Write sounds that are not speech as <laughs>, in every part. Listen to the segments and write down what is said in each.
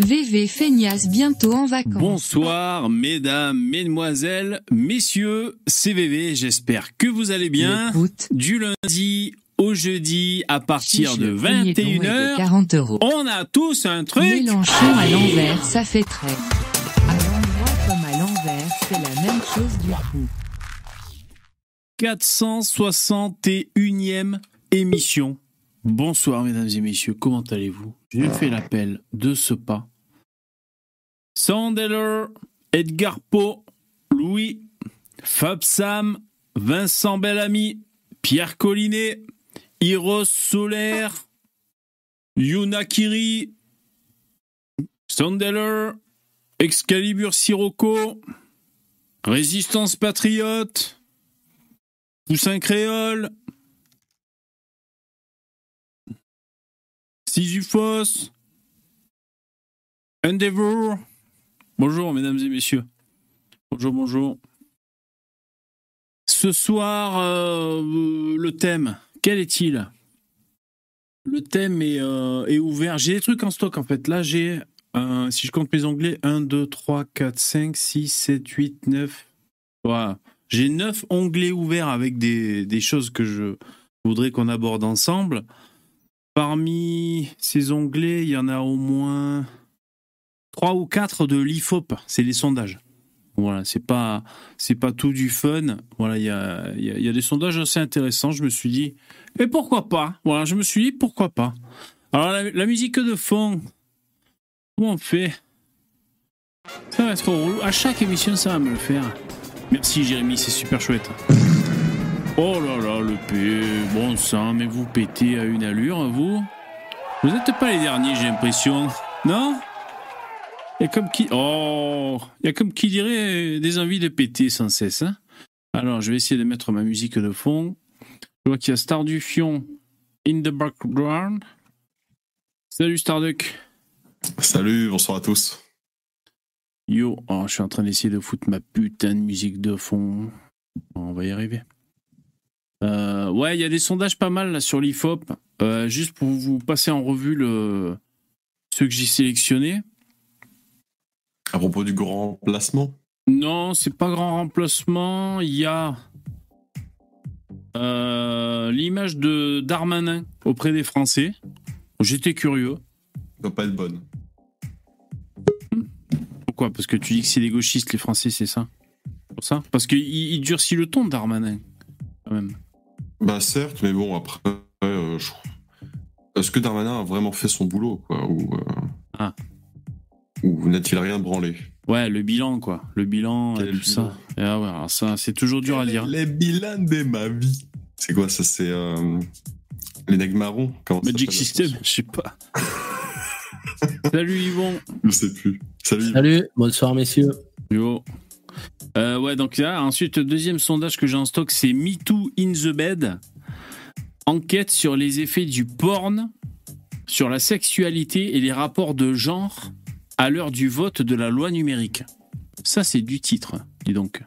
VV Feignas bientôt en vacances. Bonsoir, mesdames, mesdemoiselles, messieurs, c'est VV, j'espère que vous allez bien. Du lundi au jeudi, à partir de le premier don est de 21h, 40 euros. on a tous un truc. Mélenchon à l'envers, ça fait très. À l'endroit comme à l'envers, c'est la même chose du coup. 461e émission. Bonsoir mesdames et messieurs, comment allez-vous? J'ai fait l'appel de ce pas. Sandeller, Edgar Poe, Louis, Fab Sam, Vincent Bellamy, Pierre Collinet, Hiros Solaire, Yuna Kiri, Sandeller, Excalibur Sirocco, Résistance Patriote, Poussin Créole, Sisyphos, Endeavor. Bonjour, mesdames et messieurs. Bonjour, bonjour. Ce soir, euh, le thème, quel est-il? Le thème est, euh, est ouvert. J'ai des trucs en stock, en fait. Là, j'ai, euh, si je compte mes onglets, 1, 2, 3, 4, 5, 6, 7, 8, 9. Voilà. J'ai 9 onglets ouverts avec des choses que je voudrais qu'on aborde ensemble. Parmi ces onglets, il y en a au moins 3 ou 4 de l'IFOP. C'est les sondages. Voilà, c'est pas, tout du fun. Voilà, il y a, des sondages assez intéressants. Je me suis dit, et pourquoi pas? Voilà, je me suis dit, pourquoi pas? Alors, la, la musique de fond, comment on fait? Ça va être relou. À chaque émission, ça va me le faire. Merci, Jérémy, c'est super chouette. Oh là là, le P, bon sang, mais vous pétez à une allure, vous Vous n'êtes pas les derniers, j'ai l'impression. Non? Il y a comme qui... Oh Il y a comme qui dirait des envies de péter sans cesse. hein. Alors, je vais essayer de mettre ma musique de fond. Je vois qu'il y a Star du Fion in the background. Salut Starduck. Salut, bonsoir à tous. Yo, oh, je suis en train d'essayer de foutre ma putain de musique de fond. On va y arriver. Euh, ouais, il y a des sondages pas mal là sur l'IFOP. Euh, juste pour vous passer en revue le... ceux que j'ai sélectionnés. À propos du grand placement, Non, c'est pas grand remplacement. Il y a euh, l'image de Darmanin auprès des Français. J'étais curieux. doit pas être bonne. Pourquoi? Parce que tu dis que c'est des gauchistes, les Français, c'est ça? Pour ça? Parce qu'il il durcit le ton, Darmanin, quand même. Bah certes, mais bon, après, euh, je- est-ce que Darmanin a vraiment fait son boulot, quoi Ou, euh, Ah. ou n'a-t-il rien branlé? Ouais, le bilan, quoi. Le bilan, Quel et tout bilan? Ça. Et ah ouais, alors ça, c'est toujours dur à dire. Les bilans de ma vie. C'est quoi ça C'est euh, les nègres marrons? Magic System, je sais pas. <laughs> Salut Yvon. Je sais plus. Salut. Salut, bonsoir messieurs. Yo. Euh, ouais, donc là, ensuite, deuxième sondage que j'ai en stock, c'est MeToo in the Bed. Enquête sur les effets du porn sur la sexualité et les rapports de genre à l'heure du vote de la loi numérique. Ça, c'est du titre, dis donc.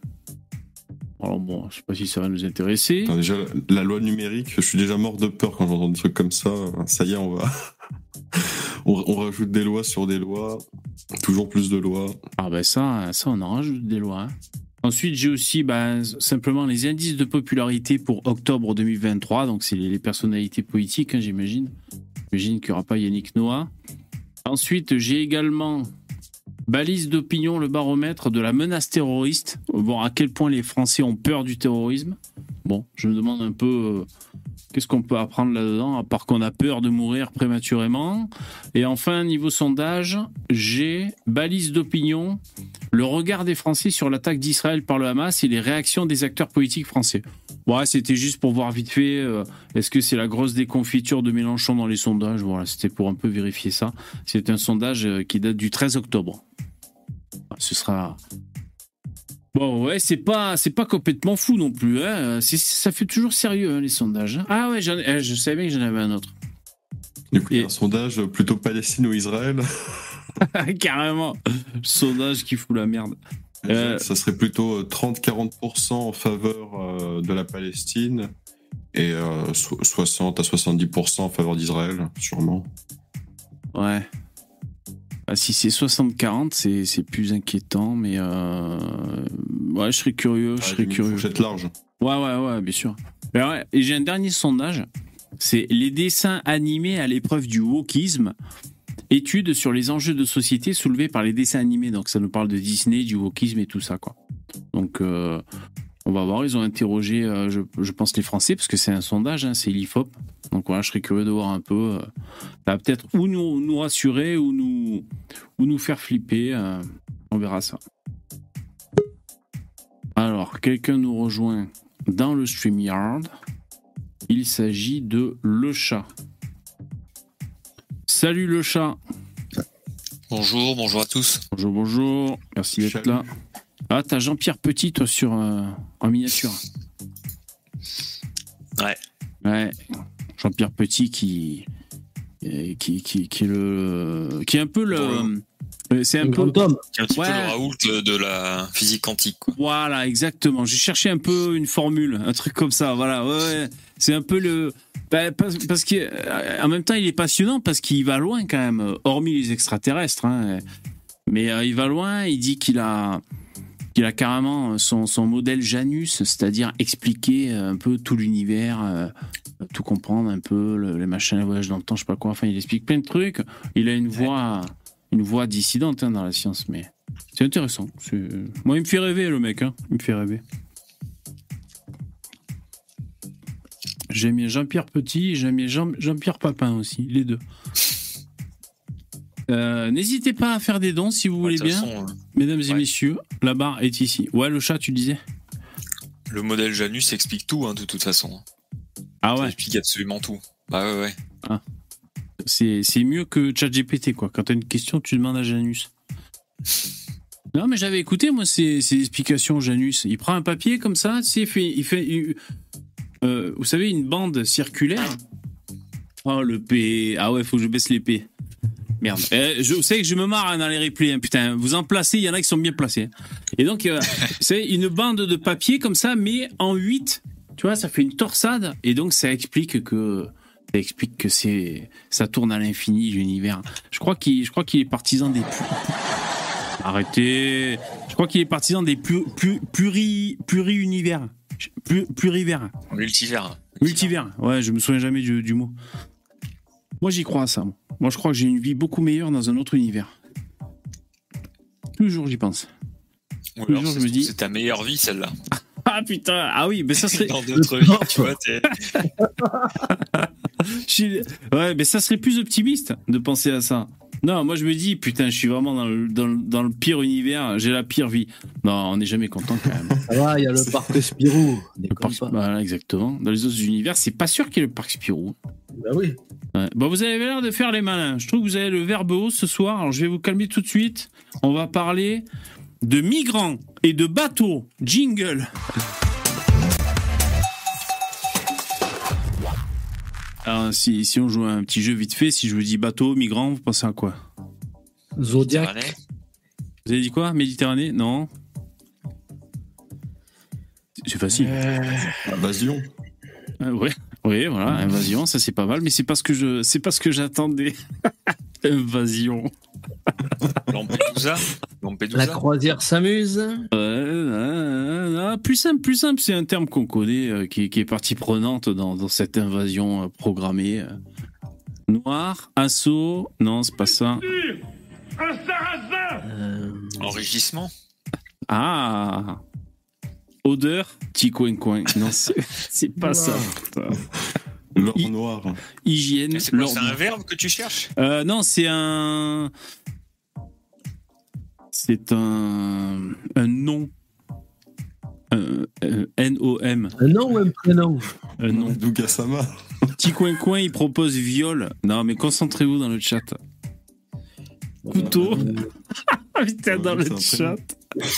Alors bon, je sais pas si ça va nous intéresser. Déjà, la loi numérique, je suis déjà mort de peur quand j'entends des trucs comme ça. Ça y est, on va. <laughs> on rajoute des lois sur des lois. Toujours plus de lois. Ah ben ça, on en rajoute des lois. hein. Ensuite, j'ai aussi bah, simplement les indices de popularité pour octobre 2023. Donc, c'est les, les personnalités politiques, hein, j'imagine. J'imagine qu'il n'y aura pas Yannick Noah. Ensuite, j'ai également balise d'opinion, le baromètre de la menace terroriste. Voir à quel point les Français ont peur du terrorisme. Bon, je me demande un peu euh, qu'est-ce qu'on peut apprendre là-dedans, à part qu'on a peur de mourir prématurément? Et enfin, niveau sondage, j'ai balise d'opinion, le regard des Français sur l'attaque d'Israël par le Hamas et les réactions des acteurs politiques français. Ouais, c'était juste pour voir vite fait, euh, est-ce que c'est la grosse déconfiture de Mélenchon dans les sondages? Voilà, c'était pour un peu vérifier ça. C'est un sondage euh, qui date du 13 octobre. Ce sera... Bon, ouais, c'est pas, c'est pas complètement fou non plus. Hein. Ça fait toujours sérieux, hein, les sondages. hein. Ah ouais, ai- eh, je savais bien que j'en avais un autre. Du coup, il y a Et- un sondage plutôt Palestine ou Israël. <laughs> Carrément. Sondage qui fout la merde. Euh, Ça serait plutôt euh, 30-40% en faveur euh, de la Palestine et euh, so- 60 à 70% en faveur d'Israël, sûrement. Ouais. Ah, si c'est 60-40, c'est plus inquiétant, mais euh, ouais, je serais curieux. Je Ah, serais curieux. fourchette large. Ouais, ouais, ouais, bien sûr. Ouais, et j'ai un dernier sondage. C'est les dessins animés à l'épreuve du wokisme. Étude sur les enjeux de société soulevés par les dessins animés. Donc ça nous parle de Disney, du wokisme et tout ça, quoi. Donc euh, on va voir. Ils ont interrogé, euh, je, je pense, les Français, parce que c'est un sondage, hein, c'est l'IFOP. Donc voilà, je serais curieux de voir un peu. euh, ça va peut-être ou nous, nous rassurer ou nous, ou nous faire flipper. euh, on verra ça. Alors, quelqu'un nous rejoint dans le StreamYard. Il s'agit de Le Chat. Salut Le Chat. Bonjour, bonjour à tous. Bonjour, bonjour. Merci d'être là. Ah, t'as Jean-Pierre Petit, toi, sur, euh, en miniature. Ouais. Ouais. Jean-Pierre Petit qui, euh, qui, qui, qui est le, qui est un peu le, euh, c'est un Un peu, grand homme. Qui est un petit Ouais. peu le Raoult de la physique quantique. Quoi. Voilà, exactement. J'ai cherché un peu une formule, un truc comme ça. Voilà, ouais, c'est un peu le. bah, parce parce qu'en même temps, il est passionnant parce qu'il va loin quand même, euh, hormis les extraterrestres. hein. Mais euh, il va loin. Il dit qu'il a, qu'il a carrément son, son modèle Janus, c'est-à-dire expliquer euh, un peu tout l'univers, euh, tout comprendre un peu le- les machins, les voyages dans le temps, je sais pas quoi. Enfin, il explique plein de trucs. Il a une voix, une voix dissidente hein, dans la science, mais c'est intéressant. Moi, il me fait rêver, le mec. Hein. Il me fait rêver. J'aime bien Jean-Pierre Petit, j'aime bien Jean- Jean-Pierre Papin aussi, les deux. Euh, N'hésitez pas à faire des dons si vous voulez bien, façon, euh, mesdames et messieurs. La barre est ici. Ouais, le chat, tu disais le modèle Janus explique tout, hein, de toute façon. Ah Ça ouais, explique absolument tout. Bah ouais, ouais. c'est c'est mieux que ChatGPT, quoi. Quand t'as une question, tu demandes à Janus. <laughs> Non, mais j'avais écouté, moi, ces, ces explications, Janus. Il prend un papier comme ça, tu sais, il fait, il fait il- euh, vous savez, une bande circulaire. Oh, le P. Ah ouais, faut que je baisse les P. Merde. Euh, je sais que je me marre hein, dans les replays, hein, putain. Vous en placez, il y en a qui sont bien placés. Et donc, euh, <laughs> c'est une bande de papier comme ça, mais en 8. Tu vois, ça fait une torsade. Et donc, ça explique que. Ça explique que c'est. Ça tourne à l'infini, l'univers. Je crois qu'il je crois qu'il est partisan des. Arrêtez. Je crois qu'il est partisan des pu- pluri, pluri-univers. Plurivers. Multivers. Multivers. Ouais, je me souviens jamais du, du mot. Moi, j'y crois à ça. moi. Je crois que j'ai une vie beaucoup meilleure dans un autre univers. Toujours, j'y pense. Toujours, je me dis- c'est ta meilleure vie, celle-là. <laughs> Ah putain, ah oui, mais ça serait. Dans d'autres vies, <laughs> tu vois. <laughs> suis- Ouais, mais ça serait plus optimiste de penser à ça. Non, moi je me dis, putain, je suis vraiment dans le, dans le, dans le pire univers, j'ai la pire vie. Non, on n'est jamais content quand même. Ça va, il y a le parc Spirou. Le Déconne parc- pas. Voilà, exactement. Dans les autres univers, c'est pas sûr qu'il y ait le parc Spirou. Bah oui. Ouais. Bon, vous avez l'air de faire les malins. Je trouve que vous avez le verbe haut ce soir. Alors, je vais vous calmer tout de suite. On va parler de migrants et de bateaux. Jingle. Alors, si, si on joue à un petit jeu vite fait, si je vous dis bateau, migrants, vous pensez à quoi? Zodiac. Vous avez dit quoi? Méditerranée? Non C'est facile. Invasion. Euh, ouais, ouais, voilà, invasion, ça c'est pas mal, mais c'est pas ce que je, c'est pas ce que j'attendais. <laughs> invasion. Lampedusa. La croisière s'amuse. Ouais, ouais. plus simple, plus simple, c'est un terme qu'on connaît, euh, qui, qui est partie prenante dans, dans cette invasion euh, programmée. Noir, assaut, non, c'est pas ça. Euh, Enrichissement. Ah, odeur, petit coin coin. Non, c'est <laughs> pas ça. L'or noir. Hygiène, C'est un verbe que tu cherches? Euh, non, c'est un. C'est un. Un nom. Euh, euh, N-O-M. un nom ou un prénom? Un nom. Dougasama. Petit coin coin, il propose viol. Non, mais concentrez-vous dans le chat. Couteau. <laughs> Putain, dans le chat.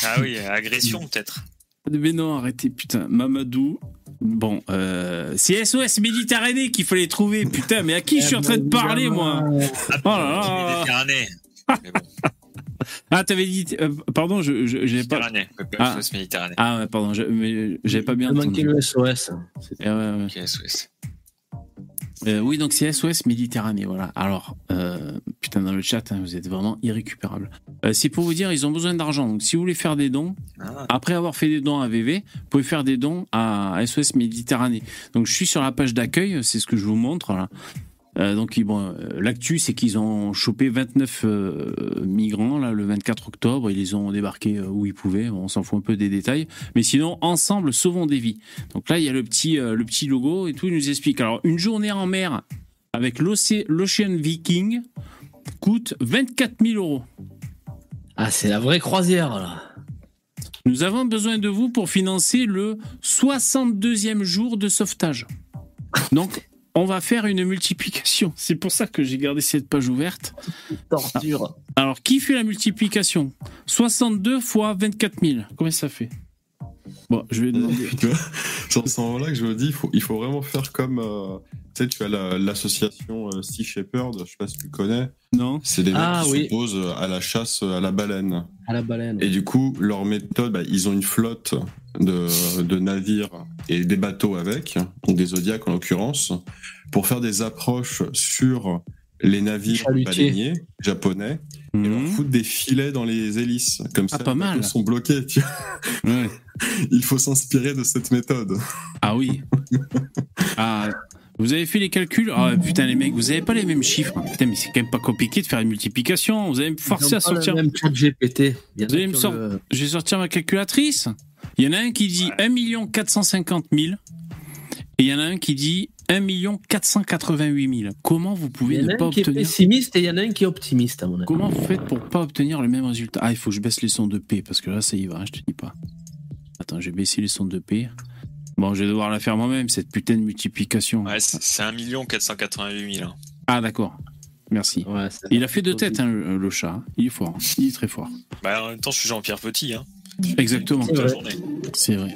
Ah oui, agression peut-être. Mais non, arrêtez, putain. Mamadou. Bon, euh, c'est SOS Méditerranée qu'il fallait trouver. Putain, mais à qui <laughs> je suis en train de parler, moi Oh là là. Ah, t'avais dit. euh, pardon, je je- j'avais pas. Méditerranée. Ah. SOS Méditerranée. Ah, ouais, pardon, je- mais j'avais pas bien Il entendu. le SOS. Eh ouais, ouais. Ok, SOS. Euh, oui, donc c'est SOS Méditerranée, voilà. Alors, euh, putain, dans le chat, hein, vous êtes vraiment irrécupérable. Euh, c'est pour vous dire, ils ont besoin d'argent. Donc, si vous voulez faire des dons, Ah, après avoir fait des dons à VV, vous pouvez faire des dons à SOS Méditerranée. Donc, je suis sur la page d'accueil, c'est ce que je vous montre. Là. Euh, donc, bon, euh, l'actu, c'est qu'ils ont chopé 29 euh, migrants là, le 24 octobre. Ils les ont débarqués où ils pouvaient. On s'en fout un peu des détails. Mais sinon, ensemble, sauvons des vies. Donc là, il y a le petit, euh, le petit logo et tout. Il nous explique. Alors, une journée en mer avec l'Ocean Viking coûte 24 000 euros. Ah, c'est la vraie croisière, là. Nous avons besoin de vous pour financer le 62e jour de sauvetage. Donc, on va faire une multiplication. C'est pour ça que j'ai gardé cette page ouverte. Torture. Alors, qui fait la multiplication? 62 fois 24 000. Combien ça fait? Bon, je vais demander. <laughs> C'est à ce moment-là que je me dis, il faut, il faut vraiment faire comme. euh, tu sais, tu as la- l'association euh, Sea Shepherd, je sais pas si tu connais. Non C'est des mecs Ah, qui oui. s'opposent à la chasse à la baleine. À la baleine. Et du coup, leur méthode, bah, ils ont une flotte de, de navires et des bateaux avec, donc des Zodiacs en l'occurrence, pour faire des approches sur les navires baleiniers japonais et leur Mhm. foutre des filets dans les hélices. Comme ça, Ah, pas les bateaux mal. sont bloqués. tu vois. Ouais. <laughs> Il faut s'inspirer de cette méthode. Ah oui. <laughs> Ah, vous avez fait les calculs? Ah putain les mecs, vous avez pas les mêmes chiffres. Putain mais c'est quand même pas compliqué de faire une multiplication. Vous allez me forcer à sortir. Même chat GPT. Vous allez me ont sor- le- Je vais sortir ma calculatrice. Il y en a un qui dit 1 450 000 et il y en a un qui dit 1 488 000. Comment vous Il pouvez y en ne a pas un qui est obtenir pessimiste et il y en a un qui est optimiste, à mon avis. Comment vous faites pour pas obtenir le même résultat Ah, il faut que je baisse les sons de P parce que là ça y va, hein, je te dis pas. Attends, je vais baisser les sons de P. Bon, je vais devoir la faire moi-même cette putain de multiplication. ouais, c'est c'est 1 488 000. hein. Ah d'accord. Merci. Ouais, Il a fait de tête hein, le, chat. Il est fort. hein. Il est très fort. Bah, en même temps, je suis Jean-Pierre Petit. Hein, Exactement. C'est vrai.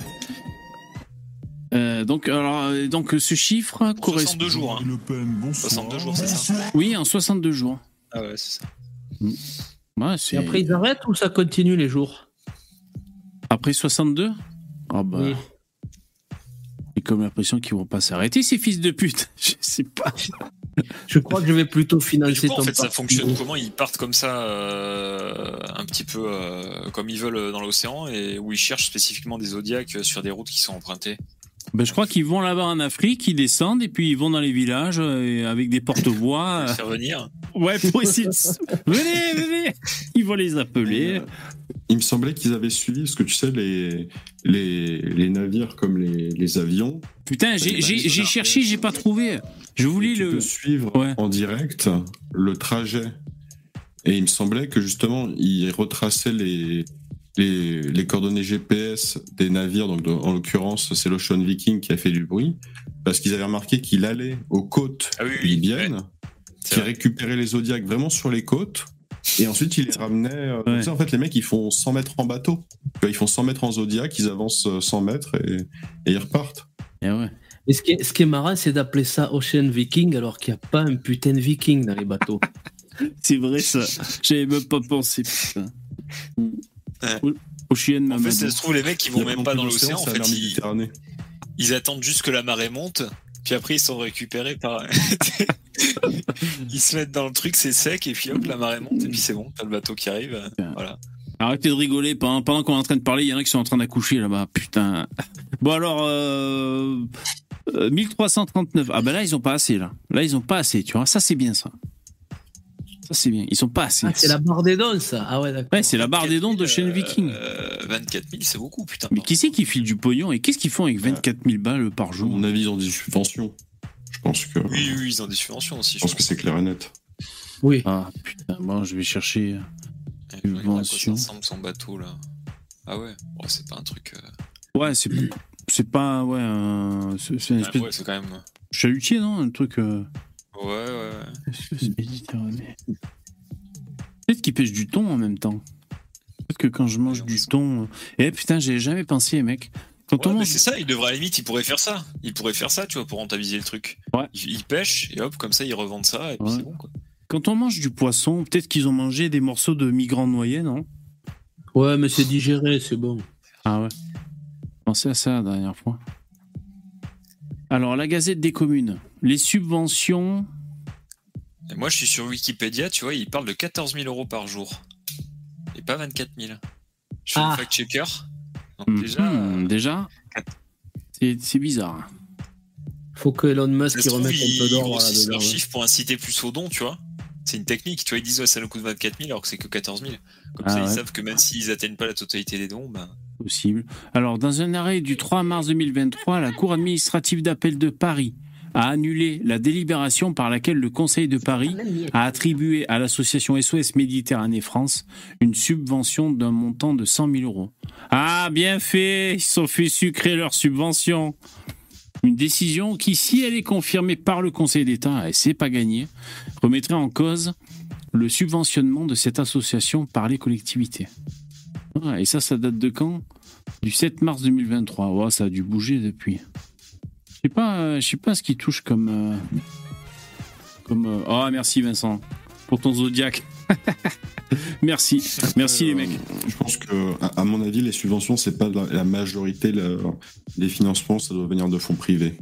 Euh, donc, alors, euh, donc ce chiffre correspond. 62 jours. Hein. Le Pen, bonsoir. 62 jours, c'est ça Oui, en 62 jours. Ah ouais, c'est ça. Ouais, Et après, ils arrêtent ou ça continue les jours? Après 62 Ah bah. Oui. J'ai comme l'impression qu'ils vont pas s'arrêter, ces fils de pute. <laughs> Je sais pas. Je crois que je vais plutôt financer coup, en ton fait, ça fonctionne comment? Ils partent comme ça, euh, un petit peu euh, comme ils veulent dans l'océan, et où ils cherchent spécifiquement des zodiacs sur des routes qui sont empruntées? Ben, je crois qu'ils vont là-bas en Afrique, ils descendent et puis ils vont dans les villages euh, avec des porte-voix. Pour les faire venir. euh, Ouais, pour essayer de... <laughs> Venez, venez Ils vont les appeler. Euh, Il me semblait qu'ils avaient suivi, parce que tu sais, les, les, les navires comme les, les avions, Putain, j'ai, cherché, j'ai pas trouvé. Je voulais tu le... peux suivre Ouais. en direct le trajet. Et il me semblait que justement, ils retraçaient les, les, les coordonnées GPS des navires. Donc, de- en l'occurrence, c'est l'Ocean Viking qui a fait du bruit, parce qu'ils avaient remarqué qu'il allait aux côtes Ah oui, oui, libyennes, C'est qui vrai. récupérait les Zodiacs vraiment sur les côtes. Et ensuite, il les ramenait. euh, Ouais. tu sais, en fait, les mecs, ils font 100 mètres en bateau. Ils font 100 mètres en Zodiac, ils avancent euh, 100 mètres et, et ils repartent. Eh ouais. Et ce qui est, ce qui est marrant, c'est d'appeler ça Ocean Viking alors qu'il n'y a pas un putain de Viking dans les bateaux. <laughs> C'est vrai ça. J'avais même pas pensé, putain. Ouais. Ocean En fait, ça se trouve, les mecs, ils vont même pas dans l'océan. En fait, ils, Méditerranée. ils attendent juste que la marée monte, puis après, ils sont récupérés par. <laughs> ils se mettent dans le truc, c'est sec, et puis hop, la marée monte, et puis c'est bon, t'as le bateau qui arrive. euh, Voilà. Arrêtez de rigoler. Pendant, pendant qu'on est en train de parler, il y en a qui sont en train d'accoucher là-bas. Putain. Bon alors, euh, euh, 1339. Ah ben là, ils ont pas assez là. Là, ils ont pas assez. Tu vois, ça c'est bien ça. Ça c'est bien. Ils sont pas assez. Ah, c'est la barre des dons, ça. Ah ouais, d'accord. Ouais, c'est la barre des dons de chaîne Euh, Viking. euh, 24 000, c'est beaucoup, putain. Mais qui c'est qui file du pognon et qu'est-ce qu'ils font avec 24 000 balles par À jour mon avis, ils ont des subventions. Je pense que, Oui, oui, ils ont des subventions aussi. je pense que c'est clair et net. Oui. Ah putain, bon, je vais chercher. Regarde à quoi ça subvention. ressemble son bateau là. Ah ouais, Bon, c'est pas un truc. euh, Ouais, c'est c'est pas ouais, un- c'est une ah espèce ouais, c'est quand même. de chalutier non, un truc. Ouais, ouais, ouais. espèce méditerranée. Peut-être qu'ils pêchent du thon en même temps? Peut-être que quand je mange Ouais, du on thon, eh putain, j'ai jamais pensé, mec. Quand Ouais, on mais mange, c'est ça, il devrait à la limite, il pourrait faire ça. Il pourrait faire ça, tu vois, pour rentabiliser le truc. Ouais. Il, il pêche, et hop, comme ça, ils revendent ça, et puis Ouais. c'est bon, quoi. quand on mange du poisson, peut-être qu'ils ont mangé des morceaux de migrants noyés, non? Ouais, mais c'est digéré, c'est bon. Ah ouais. Pensez à ça la dernière fois. Alors, la Gazette des communes. les subventions. Et moi, je suis sur Wikipédia, tu vois, il parle de 14 000 euros par jour. Et pas 24 000. Je fais Ah. fact-checker. Donc déjà, Hmm, déjà, c'est c'est bizarre. Faut que Elon Musk remette un peu là-dedans. leurs chiffres pour inciter plus au don, tu vois. C'est une technique, tu vois, ils disent ouais, ça nous coûte 24 000 alors que c'est que 14 000. Comme Ah ça, ouais. ils savent que même s'ils atteignent pas la totalité des dons, ben, Alors, dans un arrêt du 3 mars 2023, la Cour administrative d'appel de Paris a annulé la délibération par laquelle le Conseil de Paris a attribué à l'association SOS Méditerranée France une subvention d'un montant de 100 000 euros. Ah, bien fait Ils sont fait sucrer leur subvention Une décision qui, si elle est confirmée par le Conseil d'État, et c'est pas gagné, remettrait en cause le subventionnement de cette association par les collectivités. Ah, et ça, ça date de quand? Du 7 mars 2023. Ouais, ça a dû bouger depuis. Je sais pas, euh, je sais pas ce qui touche comme. euh, comme. euh, Oh, merci Vincent pour ton zodiaque. <laughs> merci, merci les mecs. Je pense que, à, mon avis, les subventions, c'est pas la, majorité des financements, ça doit venir de fonds privés.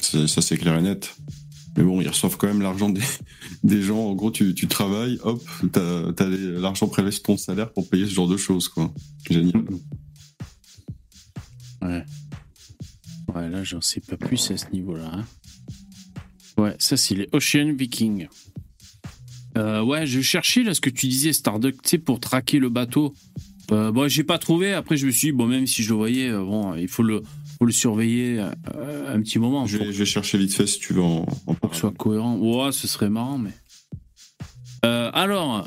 Ça, c'est clair et net. Mais bon, ils reçoivent quand même l'argent <laughs> des, gens. En gros, tu, tu travailles, hop, t'as l'argent prélevé sur ton salaire pour payer ce genre de choses, quoi. Génial. Ouais. Ouais, là, j'en sais pas plus à ce niveau-là. hein. Ouais, ça, c'est les Ocean Vikings. Euh, ouais, je cherchais là ce que tu disais, Starduck, tu sais, pour traquer le bateau. Euh, bon, j'ai pas trouvé. Après, je me suis dit, bon, même si je le voyais, euh, bon, il faut le, faut le surveiller euh, un petit moment Je vais, je vais chercher vite fait si tu veux en, en pour que ce soit cohérent. Ouais, ce serait marrant, mais. Euh, alors,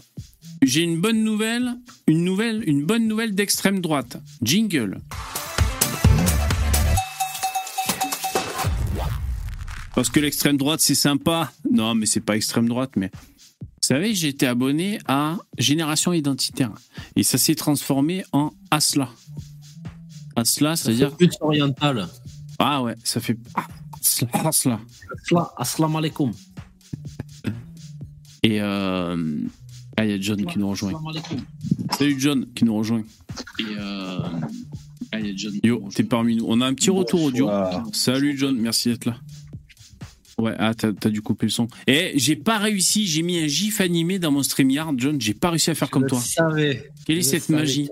j'ai une bonne nouvelle, une nouvelle, une bonne nouvelle d'extrême droite. Jingle. Parce que l'extrême droite, c'est sympa. Non, mais c'est pas extrême droite, mais. Vous savez, j'ai été abonné à Génération Identitaire. Et ça s'est transformé en Asla. Asla, c'est-à-dire. plus oriental. Ah ouais, ça fait. Ah, Asla, Asla. Asla- Assalamu alaikum. Et. euh, Ah, il y a John qui nous rejoint. Salut John qui nous rejoint. Et euh... ah, il y a John. Yo, t'es parmi nous. On a un petit retour audio. Salut John, merci d'être là. Ouais, ah, t'as t'as dû couper le son. Et j'ai pas réussi, j'ai mis un gif animé dans mon StreamYard, John, j'ai pas réussi à faire comme toi. savais. Quelle est cette magie.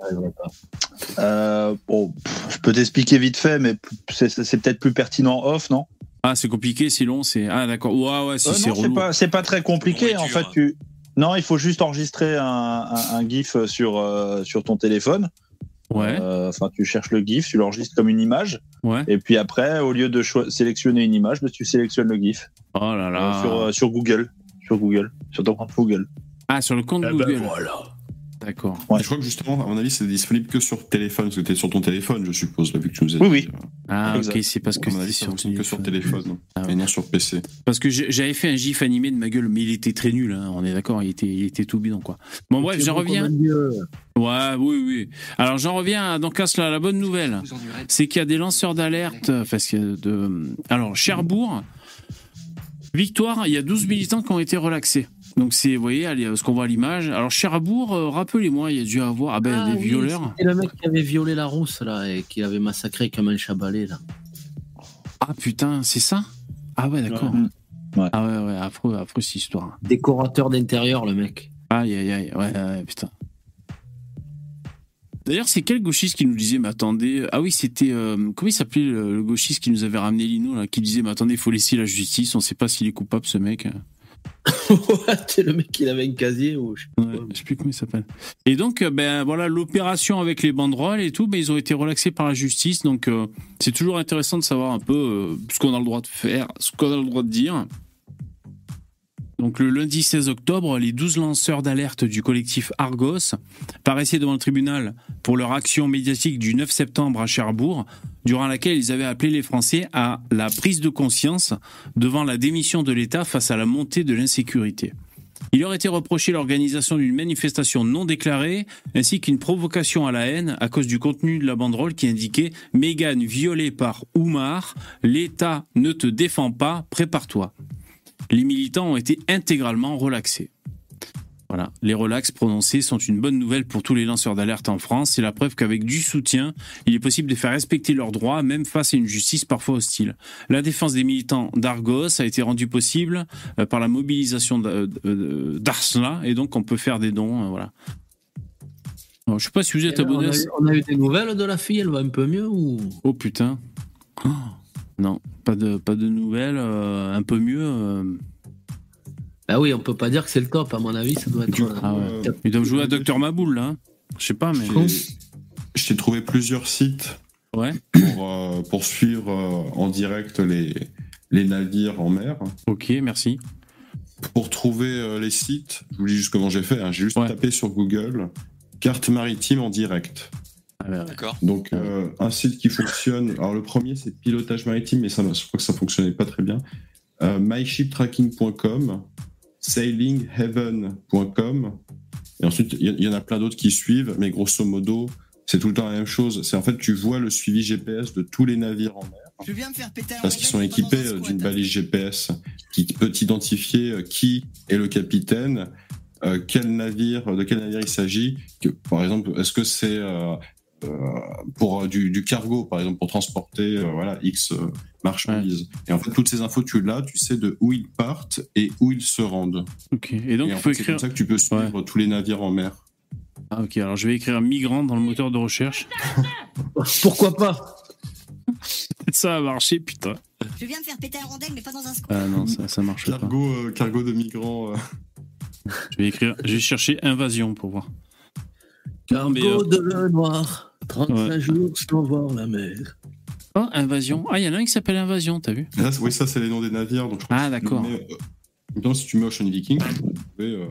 Euh, bon, pff, je peux t'expliquer vite fait, mais c'est c'est peut-être plus pertinent off, non? Ah, c'est compliqué, c'est long, c'est. Ah, d'accord. Ouais, ouais, si Euh, c'est Non, c'est pas, c'est pas très compliqué. En fait, dur. tu... Non, il faut juste enregistrer un, un- un GIF sur, euh, sur ton téléphone. Ouais, Euh, Enfin, tu cherches le GIF, tu l'enregistres comme une image. ouais. Et puis après, au lieu de sélectionner une image, bah, tu sélectionnes le GIF Oh là euh, là. sur, euh, sur Google. Sur Google. Sur ton compte Google. Ah, sur le compte Eh ben, Google. voilà. D'accord. Ouais. Je crois que justement, à mon avis, c'est disponible que sur téléphone, parce que t'es sur ton téléphone, je suppose, là, vu que tu nous as Oui, dit. oui. Ah, Exact. ok, c'est parce que à mon c'était avis, ça sur que sur téléphone. téléphone, Ah ouais. et non sur PC. Parce que j'avais fait un gif animé de ma gueule, mais il était très nul, hein, on est d'accord, il était, il était tout bidon, quoi. Bon, bref, C'est j'en reviens. Ouais, oui, oui. Alors j'en reviens à donc à cela. La bonne nouvelle, c'est qu'il y a des lanceurs d'alerte. euh, Parce que de, alors Cherbourg, Victoire, il y a 12 militants qui ont été relaxés. Donc c'est, vous voyez, allez, ce qu'on voit à l'image. Alors Cherbourg, euh, rappelez-moi, il y a dû avoir ah ben Ah des oui, violeurs. C'était le mec qui avait violé la rousse là et qui avait massacré comme un chabalé là. Ah putain, c'est ça? Ah ouais, d'accord. Ouais. Ouais. Ah ouais, ouais, affreux, affreux cette histoire. Décorateur d'intérieur le mec. Aïe, aïe, aïe, ouais, ouais, putain. D'ailleurs, c'est quel gauchiste qui nous disait, mais attendez, ah oui, c'était, euh, comment il s'appelait le, le gauchiste qui nous avait ramené Lino, là, qui disait, mais attendez, il faut laisser la justice, on sait pas s'il est coupable, ce mec. <laughs> C'est le mec qui avait un casier ou je sais sais plus comment il s'appelle. Et donc, euh, ben voilà, l'opération avec les banderoles et tout, ben ils ont été relaxés par la justice. Donc, euh, c'est toujours intéressant de savoir un peu euh, ce qu'on a le droit de faire, ce qu'on a le droit de dire. Donc, le lundi 16 octobre, les 12 lanceurs d'alerte du collectif Argos paraissaient devant le tribunal pour leur action médiatique du 9 septembre à Cherbourg, durant laquelle ils avaient appelé les Français à la prise de conscience devant la démission de l'État face à la montée de l'insécurité. Il leur était reproché l'organisation d'une manifestation non déclarée ainsi qu'une provocation à la haine à cause du contenu de la banderole qui indiquait Mégane violée par Oumar, l'État ne te défend pas, prépare-toi. Les militants ont été intégralement relaxés. Voilà. Les relax prononcés sont une bonne nouvelle pour tous les lanceurs d'alerte en France. C'est la preuve qu'avec du soutien, il est possible de faire respecter leurs droits, même face à une justice parfois hostile. La défense des militants d'Argos a été rendue possible euh, par la mobilisation d'A- d'Arsla, et donc on peut faire des dons. euh, Voilà. Alors, je sais pas si vous êtes on, abonné. on a eu des nouvelles de la fille, elle va un peu mieux ou? Oh putain. Oh, non, pas de, pas de nouvelles. euh, un peu mieux. euh, Bah oui, on peut pas dire que c'est le top, à mon avis, ça doit être. Du euh, coup, Ah ouais. Ils doivent jouer à Docteur Maboul là. hein. Je sais pas, mais. j'ai- je t'ai trouvé plusieurs sites Ouais. pour, euh, pour suivre euh, en direct les, les navires en mer. Ok, merci. Pour trouver euh, les sites, je vous dis juste comment j'ai fait. hein. J'ai juste Ouais. tapé sur Google carte maritime en direct. Ah. D'accord. Donc euh, un site qui fonctionne. Alors le premier c'est pilotage maritime, mais ça, je crois que ça fonctionnait pas très bien. Euh, myshiptracking.com, sailingheaven.com, et ensuite il y, en a plein d'autres qui suivent, mais grosso modo c'est tout le temps la même chose. C'est en fait tu vois le suivi GPS de tous les navires en mer Je viens me faire péter un parce qu'ils sont équipés euh, d'une balise GPS qui peut identifier qui est le capitaine, euh, quel navire, de quel navire il s'agit. Par exemple, est-ce que c'est euh, pour euh, du, du cargo, par exemple, pour transporter euh, voilà X euh, marchandises. Et en fait, toutes ces infos, tu l'as, tu sais de où ils partent et où ils se rendent. Ok. Et donc et il faut fait, c'est écrire. comme ça que tu peux suivre tous les navires en mer. Ah ok. Alors je vais écrire migrant dans le moteur de recherche. <laughs> Pourquoi pas? Ça va marcher, putain. Je viens me faire péter un rondelle, mais pas dans un squat. Ah non, ça, ça marche pas. Cargo, euh, cargo de migrants. euh. Je vais écrire. Je vais chercher invasion pour voir. Non, mais, Cargo euh, de le noir, 35 Ouais. jours sans voir la mer. Oh, invasion. Ah, il y en a un qui s'appelle invasion, t'as vu? Là, c'est- oui, ça, c'est les noms des navires. Donc, je crois Ah, d'accord. euh, maintenant, si tu mets Ocean Viking, tu peux trouver, euh,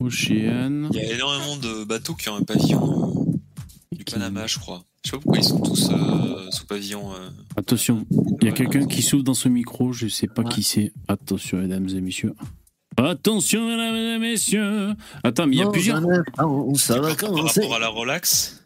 Ocean. Il y a énormément de bateaux qui ont un pavillon euh, du Panama, je crois. Je sais pas pourquoi ils sont tous euh, sous pavillon. euh. Attention, il y a quelqu'un qui souffle dans ce micro, je sais pas qui c'est. Attention, mesdames et messieurs. Attention, mesdames et messieurs. Attends, mais il y a plusieurs. instant, ça va Par commencer. rapport à la relax,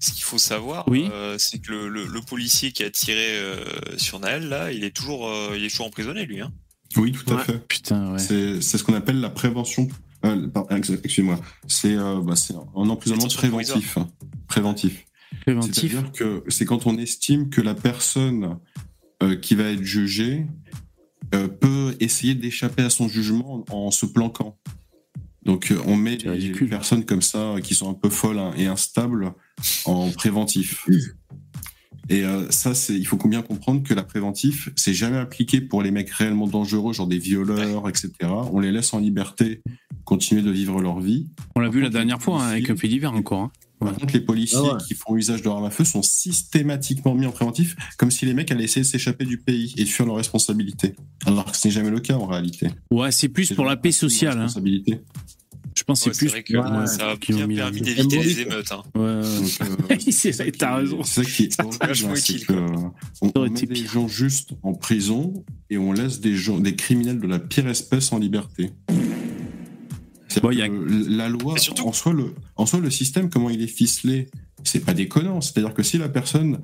ce qu'il faut savoir, Oui. euh, c'est que le, le- le policier qui a tiré euh, sur Naël, là, il est toujours, euh, il est toujours emprisonné, lui. Hein. Oui, tout à fait. Putain, ouais. C'est ce qu'on appelle la prévention. euh, pardon, ex- Excuse-moi. C'est euh, bah, c'est un emprisonnement préventif. hein. Préventif. Préventif. C'est-à-dire que c'est quand on estime que la personne euh, qui va être jugée euh, peut essayer d'échapper à son jugement en, en se planquant. Donc euh, on met des personnes comme ça euh, qui sont un peu folles hein, et instables en préventif. Et euh, ça, c'est, il faut bien comprendre que la préventif, c'est jamais appliqué pour les mecs réellement dangereux, genre des violeurs, etc. On les laisse en liberté, continuer de vivre leur vie. On l'a vu la dernière fois hein, avec un fait divers encore. hein. Par contre, les policiers Ah ouais. qui font usage de l'arme à feu sont systématiquement mis en préventif, comme si les mecs allaient essayer de s'échapper du pays et de fuir leurs responsabilités. Alors que ce n'est jamais le cas en réalité. Ouais, c'est plus pour la paix sociale. Hein. Je pense que Ouais, c'est plus. vrai que Ouais, ça a bien permis d'éviter les émeutes. Hein. Ouais, euh, <laughs> C'est- c'est ça qui- t'as raison. C'est ça qui est vachement c'est utile, que on, met des gens juste en prison et on laisse des gens, des criminels de la pire espèce en liberté. Bon, il y a- La loi, surtout- en soi, le, en soi, le système, comment il est ficelé, c'est pas déconnant. C'est-à-dire que si la personne,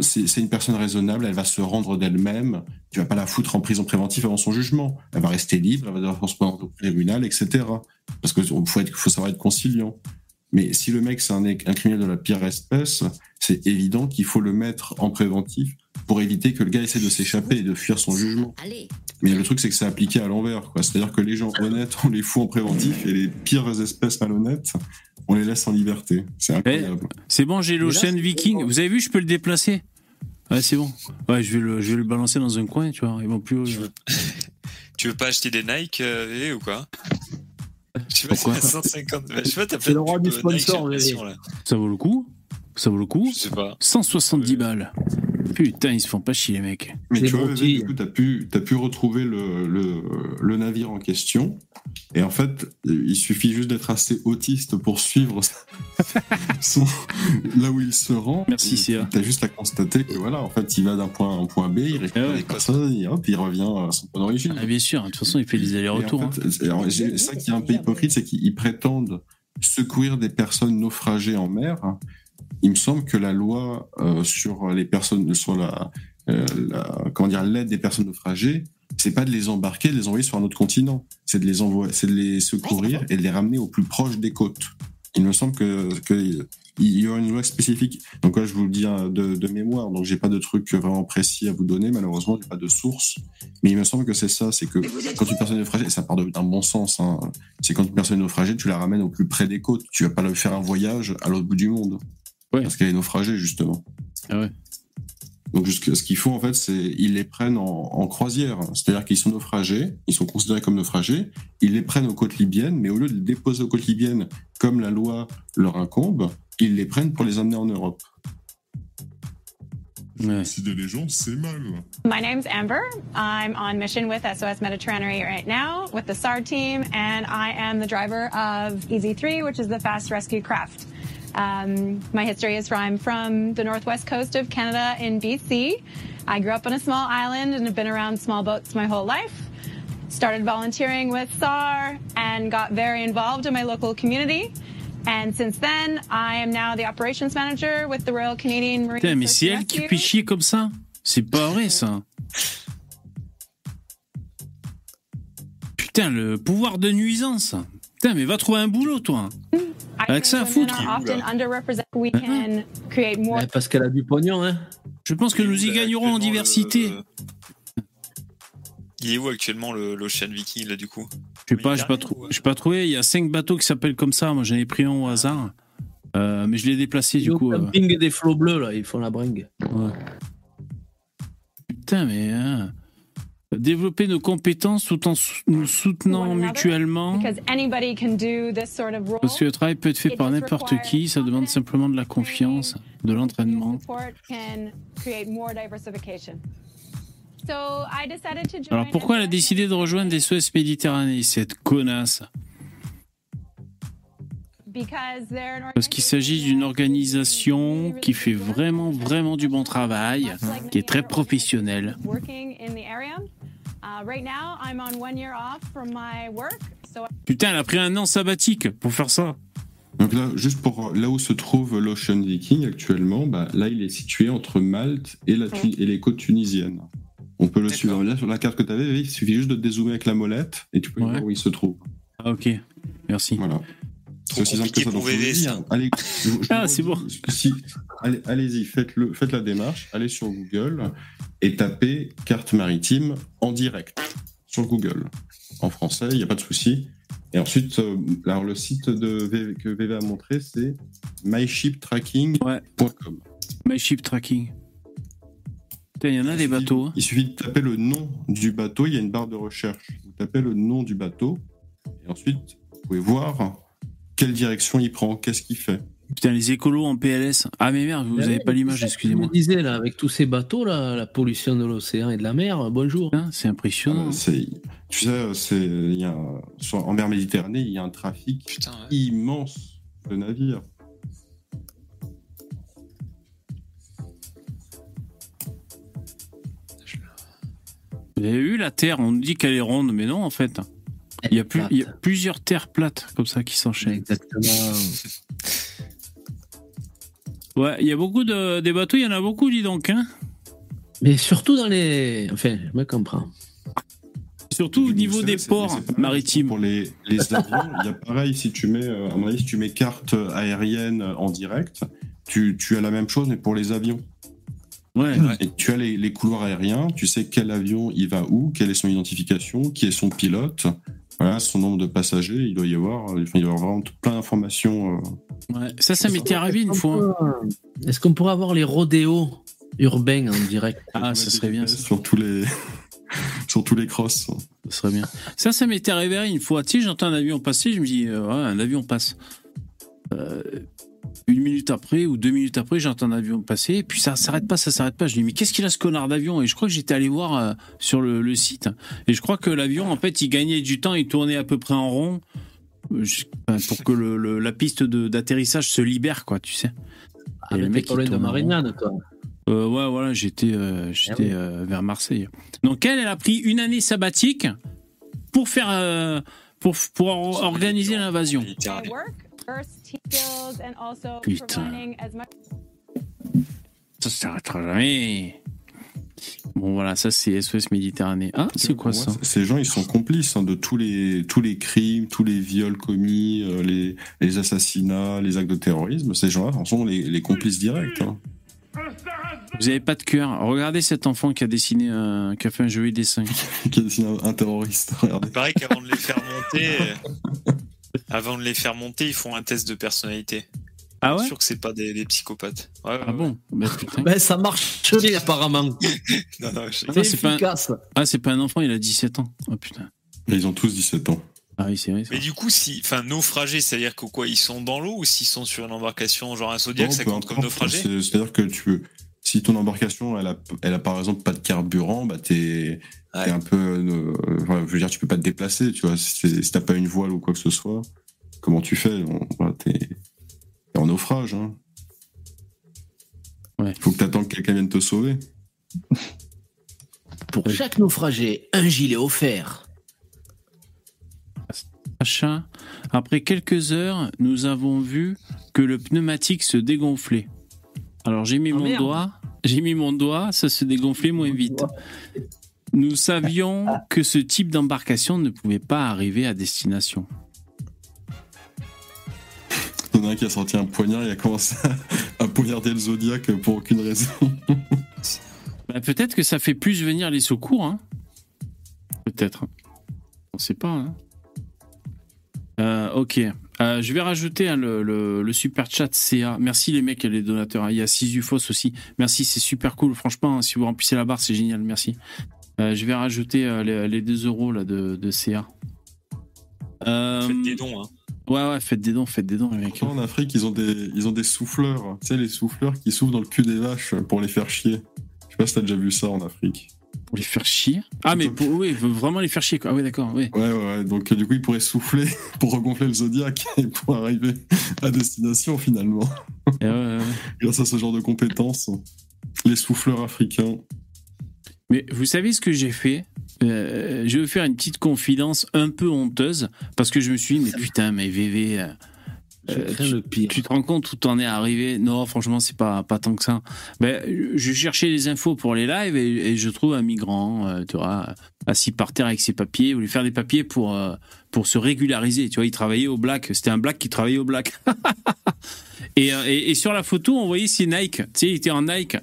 c'est une personne raisonnable, elle va se rendre d'elle-même, tu vas pas la foutre en prison préventive avant son jugement. Elle va rester libre, elle va devoir se rendre au tribunal, etc. Parce qu'il faut savoir être conciliant. Mais si le mec, c'est un, un criminel de la pire espèce, c'est évident qu'il faut le mettre en préventif pour éviter que le gars essaie de s'échapper et de fuir son jugement. Mais le truc, c'est que c'est appliqué à l'envers. quoi. C'est-à-dire que les gens honnêtes, on les fout en préventif et les pires espèces malhonnêtes, on les laisse en liberté. C'est incroyable. C'est bon, j'ai l'Ocean Viking. Vous avez vu, je peux le déplacer. Ouais, c'est bon. Ouais, je vais le, je vais le balancer dans un coin, tu vois. Ils vont plus. Tu veux, <laughs> tu veux pas acheter des Nike euh, ou quoi? Je sais pas, c'est à 150. Je sais pas, t'as C'est le roi du sponsor, là. Ça vaut le coup Ça vaut le coup Je sais pas. 170 balles. Putain, ils se font pas chier, les mecs. Mais tu vois, du coup, t'as pu, pu retrouver le, le, le navire en question. Et en fait, il suffit juste d'être assez autiste pour suivre <laughs> son- là où il se rend. Merci, Sia. T'as juste à constater que voilà, en fait, il va d'un point A à un point B, il récupère Ah ouais. les personnes, et hop, il revient à son point d'origine. Ah, bien sûr, de toute façon, il fait des Et allers-retours. en hein. c'est- ça qui est un peu hypocrite, c'est qu'ils prétendent secourir des personnes naufragées en mer. Il me semble que la loi euh, sur les personnes, sur la, euh, la- comment dire, l'aide des personnes naufragées, c'est pas de les embarquer, de les envoyer sur un autre continent. C'est de les envoyer, c'est de les secourir et de les ramener au plus proche des côtes. Il me semble que, que il y aura une loi spécifique. Donc là, je vous le dis hein, de, de mémoire. Donc j'ai pas de truc vraiment précis à vous donner. Malheureusement, j'ai pas de source. Mais il me semble que c'est ça. C'est que quand une personne est naufragée, ça part d'un bon sens. Hein, c'est quand une personne est naufragée, tu la ramènes au plus près des côtes. Tu vas pas faire un voyage à l'autre bout du monde. Ouais. Parce qu'elle est naufragée justement. Ah ouais. Donc ce qu'ils font en fait, c'est ils les prennent en, en croisière. C'est-à-dire qu'ils sont naufragés, ils sont considérés comme naufragés, ils les prennent aux côtes libyennes, mais au lieu de les déposer aux côtes libyennes comme la loi leur incombe, ils les prennent pour les amener en Europe. Ouais. Si des légendes, c'est mal. My name's Amber. I'm on mission with SOS Mediterranean right now with the SAR team, and I am the driver of EZ3, which is the fast rescue craft. Um, my history is from I'm from the northwest coast of Canada in BC. I grew up on a small island and have been around small boats my whole life. Started volunteering with SAR and got very involved in my local community. And since then, I am now the operations manager with the Royal Canadian Marine Putain, mais c'est elle qui fait chier comme ça C'est pas vrai ça. Putain, le pouvoir de nuisance. Putain, mais va trouver un boulot, toi. Avec ça à foutre. are often underrepresented. We can create more Ouais, parce qu'elle a du pognon, hein. Je pense que nous y gagnerons en diversité. le- Il est où actuellement le- l'Ocean Viking là du coup? Je sais pas, j'ai pas, trou- pas trouvé. Il y a cinq bateaux qui s'appellent comme ça. Moi, j'en ai pris un au hasard. Euh, mais je l'ai déplacé du coup. euh. camping des flots bleus, là, ils font la bringue. Ouais. Putain, mais. hein. Développer nos compétences tout en nous soutenant mutuellement. because anybody can do this sort of role. Parce que le travail peut être fait It par n'importe qui. Ça demande simplement de la confiance, de l'entraînement. Alors pourquoi elle a décidé de rejoindre des SOS Méditerranée, cette connasse? Parce qu'il s'agit d'une organisation qui fait vraiment, vraiment du bon travail, qui est très professionnelle. Working in the area. Uh, right now, I'm on one year off from my work, so Putain, elle a pris un an sabbatique pour faire ça. Donc là, juste pour là où se trouve l'Ocean Viking actuellement, bah, là il est situé entre Malte et, la Tu- et les côtes tunisiennes. On peut le suivre. Là sur la carte que tu avais, il suffit juste de dézoomer avec la molette et tu peux Ouais. voir où il se trouve. Ah ok, merci. Voilà. Trop compliqué pour hein, Allez, je- je Ah, c'est bon. si- allez- Allez-y, faites-le, faites la démarche, allez sur Google et tapez carte maritime en direct sur Google. En français, il n'y a pas de souci. Et ensuite, euh, alors le site de VV que VV a montré, c'est myshiptracking.com. My ship tracking. Putain, il y en a des bateaux. hein. Il suffit de taper le nom du bateau, il y a une barre de recherche. Vous tapez le nom du bateau et ensuite, vous pouvez voir quelle direction il prend, qu'est-ce qu'il fait? Putain, les écolos en PLS. Ah mais merde, vous Mais avez ouais, pas l'image, Je me excusez-moi. disais, là, avec tous ces bateaux, là, la pollution de l'océan et de la mer, bonjour. C'est impressionnant. C'est- tu sais, c'est, il y a, sur- en mer Méditerranée, il y a un trafic Putain, ouais. immense de navires. Vous avez vu la Terre? On nous dit qu'elle est ronde, mais non en fait. Il y, a plus, il y a plusieurs terres plates comme ça qui s'enchaînent. Exactement. Ouais, il y a beaucoup de des bateaux, il y en a beaucoup, dis donc. Hein Mais surtout dans les. Enfin, je me comprends. Surtout au niveau des ports maritimes. Pour les, les avions, il y a pareil, si tu mets, euh, à mon avis, si tu mets carte aérienne en direct, tu, tu as la même chose, mais pour les avions. Ouais. Ouais. Et tu as les, les couloirs aériens, tu sais quel avion il va où, quelle est son identification, qui est son pilote, voilà, son nombre de passagers, il doit y avoir, euh, enfin, il doit y avoir vraiment plein d'informations. euh. ouais. Ça, ça m'était arrivé une fois. hein. Est-ce qu'on pourrait avoir les rodéos urbains en direct? Ah, ça serait bien. Ça, Sur tous les, <laughs> sur tous les crosses. ça serait bien. Ça, ça m'était arrivé une fois. Tu sais, j'entends un avion passer, je me dis, euh, ouais, un avion passe. Euh, une minute après ou deux minutes après, j'entends un avion passer, et puis ça s'arrête pas, ça s'arrête pas. Je dis, mais qu'est-ce qu'il a ce connard d'avion? Et je crois que j'étais allé voir euh, sur le, le site, et je crois que l'avion, en fait, il gagnait du temps, il tournait à peu près en rond, euh, pour que le, le- la piste d'atterrissage se libère, quoi, tu sais. Et le mec, il de. Marignane, quoi. Euh, ouais, voilà, j'étais euh, j'étais oui. euh, vers Marseille. Donc elle, elle a pris une année sabbatique pour faire euh, pour pour or- organiser l'invasion. Putain. Ça s'arrêtera jamais. Bon, voilà, ça c'est SOS Méditerranée. Ah, c'est quoi ça Ces gens, ils sont complices hein, de tous les, tous les crimes, tous les viols commis, euh, les, les assassinats, les actes de terrorisme. Ces gens-là en sont les, les complices directs. hein. Vous avez pas de cœur. Regardez cet enfant qui a dessiné un, qui a fait un joli dessin. <laughs> Qui a dessiné un, terroriste. Regardez. Il paraît qu'avant de les faire monter, euh, <laughs> avant de les faire monter, ils font un test de personnalité. Ah Je ouais suis sûr que c'est pas des, des psychopathes. Ouais, ouais, Ah ouais. bon bah. Ben, ça marche bien, apparemment. <laughs> Non, non, je- Ah, C'est pas un- efficace. Ah, c'est pas un enfant, il a 17 ans. Oh putain. Et ils ont tous 17 ans. Ah oui, c'est vrai. ça. Mais du coup, si, enfin, naufragés, c'est-à-dire que quoi, ils sont dans l'eau ou s'ils sont sur une embarcation, genre un Zodiac, Non, ça compte comme importe. naufragé C'est- C'est-à-dire que tu peux. Si ton embarcation, elle a, elle a par exemple pas de carburant, bah t'es Ouais. un peu. euh, enfin, je veux dire, tu peux pas te déplacer, tu vois. Si, si t'as pas une voile ou quoi que ce soit, comment tu fais? On- voilà, T'es en naufrage. Hein. Ouais. Faut que t'attends que quelqu'un vienne te sauver. <laughs> Pour chaque naufragé, un gilet offert. Après quelques heures, nous avons vu que le pneumatique se dégonflait. Alors j'ai mis Ah, mon merde. doigt, j'ai mis mon doigt, ça se dégonflait moins vite. Nous savions que ce type d'embarcation ne pouvait pas arriver à destination. Il y en a un qui a sorti un poignard et a commencé à, à poignarder le Zodiac pour aucune raison. <laughs> Bah, Peut-être que ça fait plus venir les secours. hein. Peut-être. On sait pas. hein. Euh, ok. Euh, je vais rajouter hein, le, le- le super chat CA. Merci les mecs et les donateurs. Il y a Sisyphos aussi. Merci, c'est super cool. Franchement, hein, si vous remplissez la barre, c'est génial. Merci. Euh, je vais rajouter euh, les, les 2 euros là, de, de CA. Euh, Faites des dons, hein. Ouais, ouais, faites des dons, faites des dons, les mecs. En Afrique, ils ont des, ils ont des souffleurs. Tu sais, les souffleurs qui soufflent dans le cul des vaches pour les faire chier. Je sais pas si t'as déjà vu ça en Afrique. Pour les faire chier. Ah, mais pour, oui, vraiment les faire chier, quoi. Ah, ouais, d'accord, ouais. Ouais, ouais, ouais. Donc, du coup, ils pourraient souffler <laughs> pour regonfler le Zodiac et pour arriver à destination finalement. Et ouais, ouais, ouais. <laughs> Grâce à ce genre de compétences. Les souffleurs africains. Mais vous savez ce que j'ai fait? Euh, Je vais vous faire une petite confidence un peu honteuse parce que je me suis dit, mais putain, mais VV, euh, tu, le pire. tu te rends compte où t'en es arrivé? Non, franchement, c'est pas, pas tant que ça. Ben, je cherchais les infos pour les lives et, et je trouve un migrant, euh, tu vois, assis par terre avec ses papiers, il voulait faire des papiers pour, euh, pour se régulariser. Tu vois, il travaillait au black. C'était un black qui travaillait au black. <laughs> et, et, et sur la photo, on voyait c'est Nike. Tu sais, il était en Nike.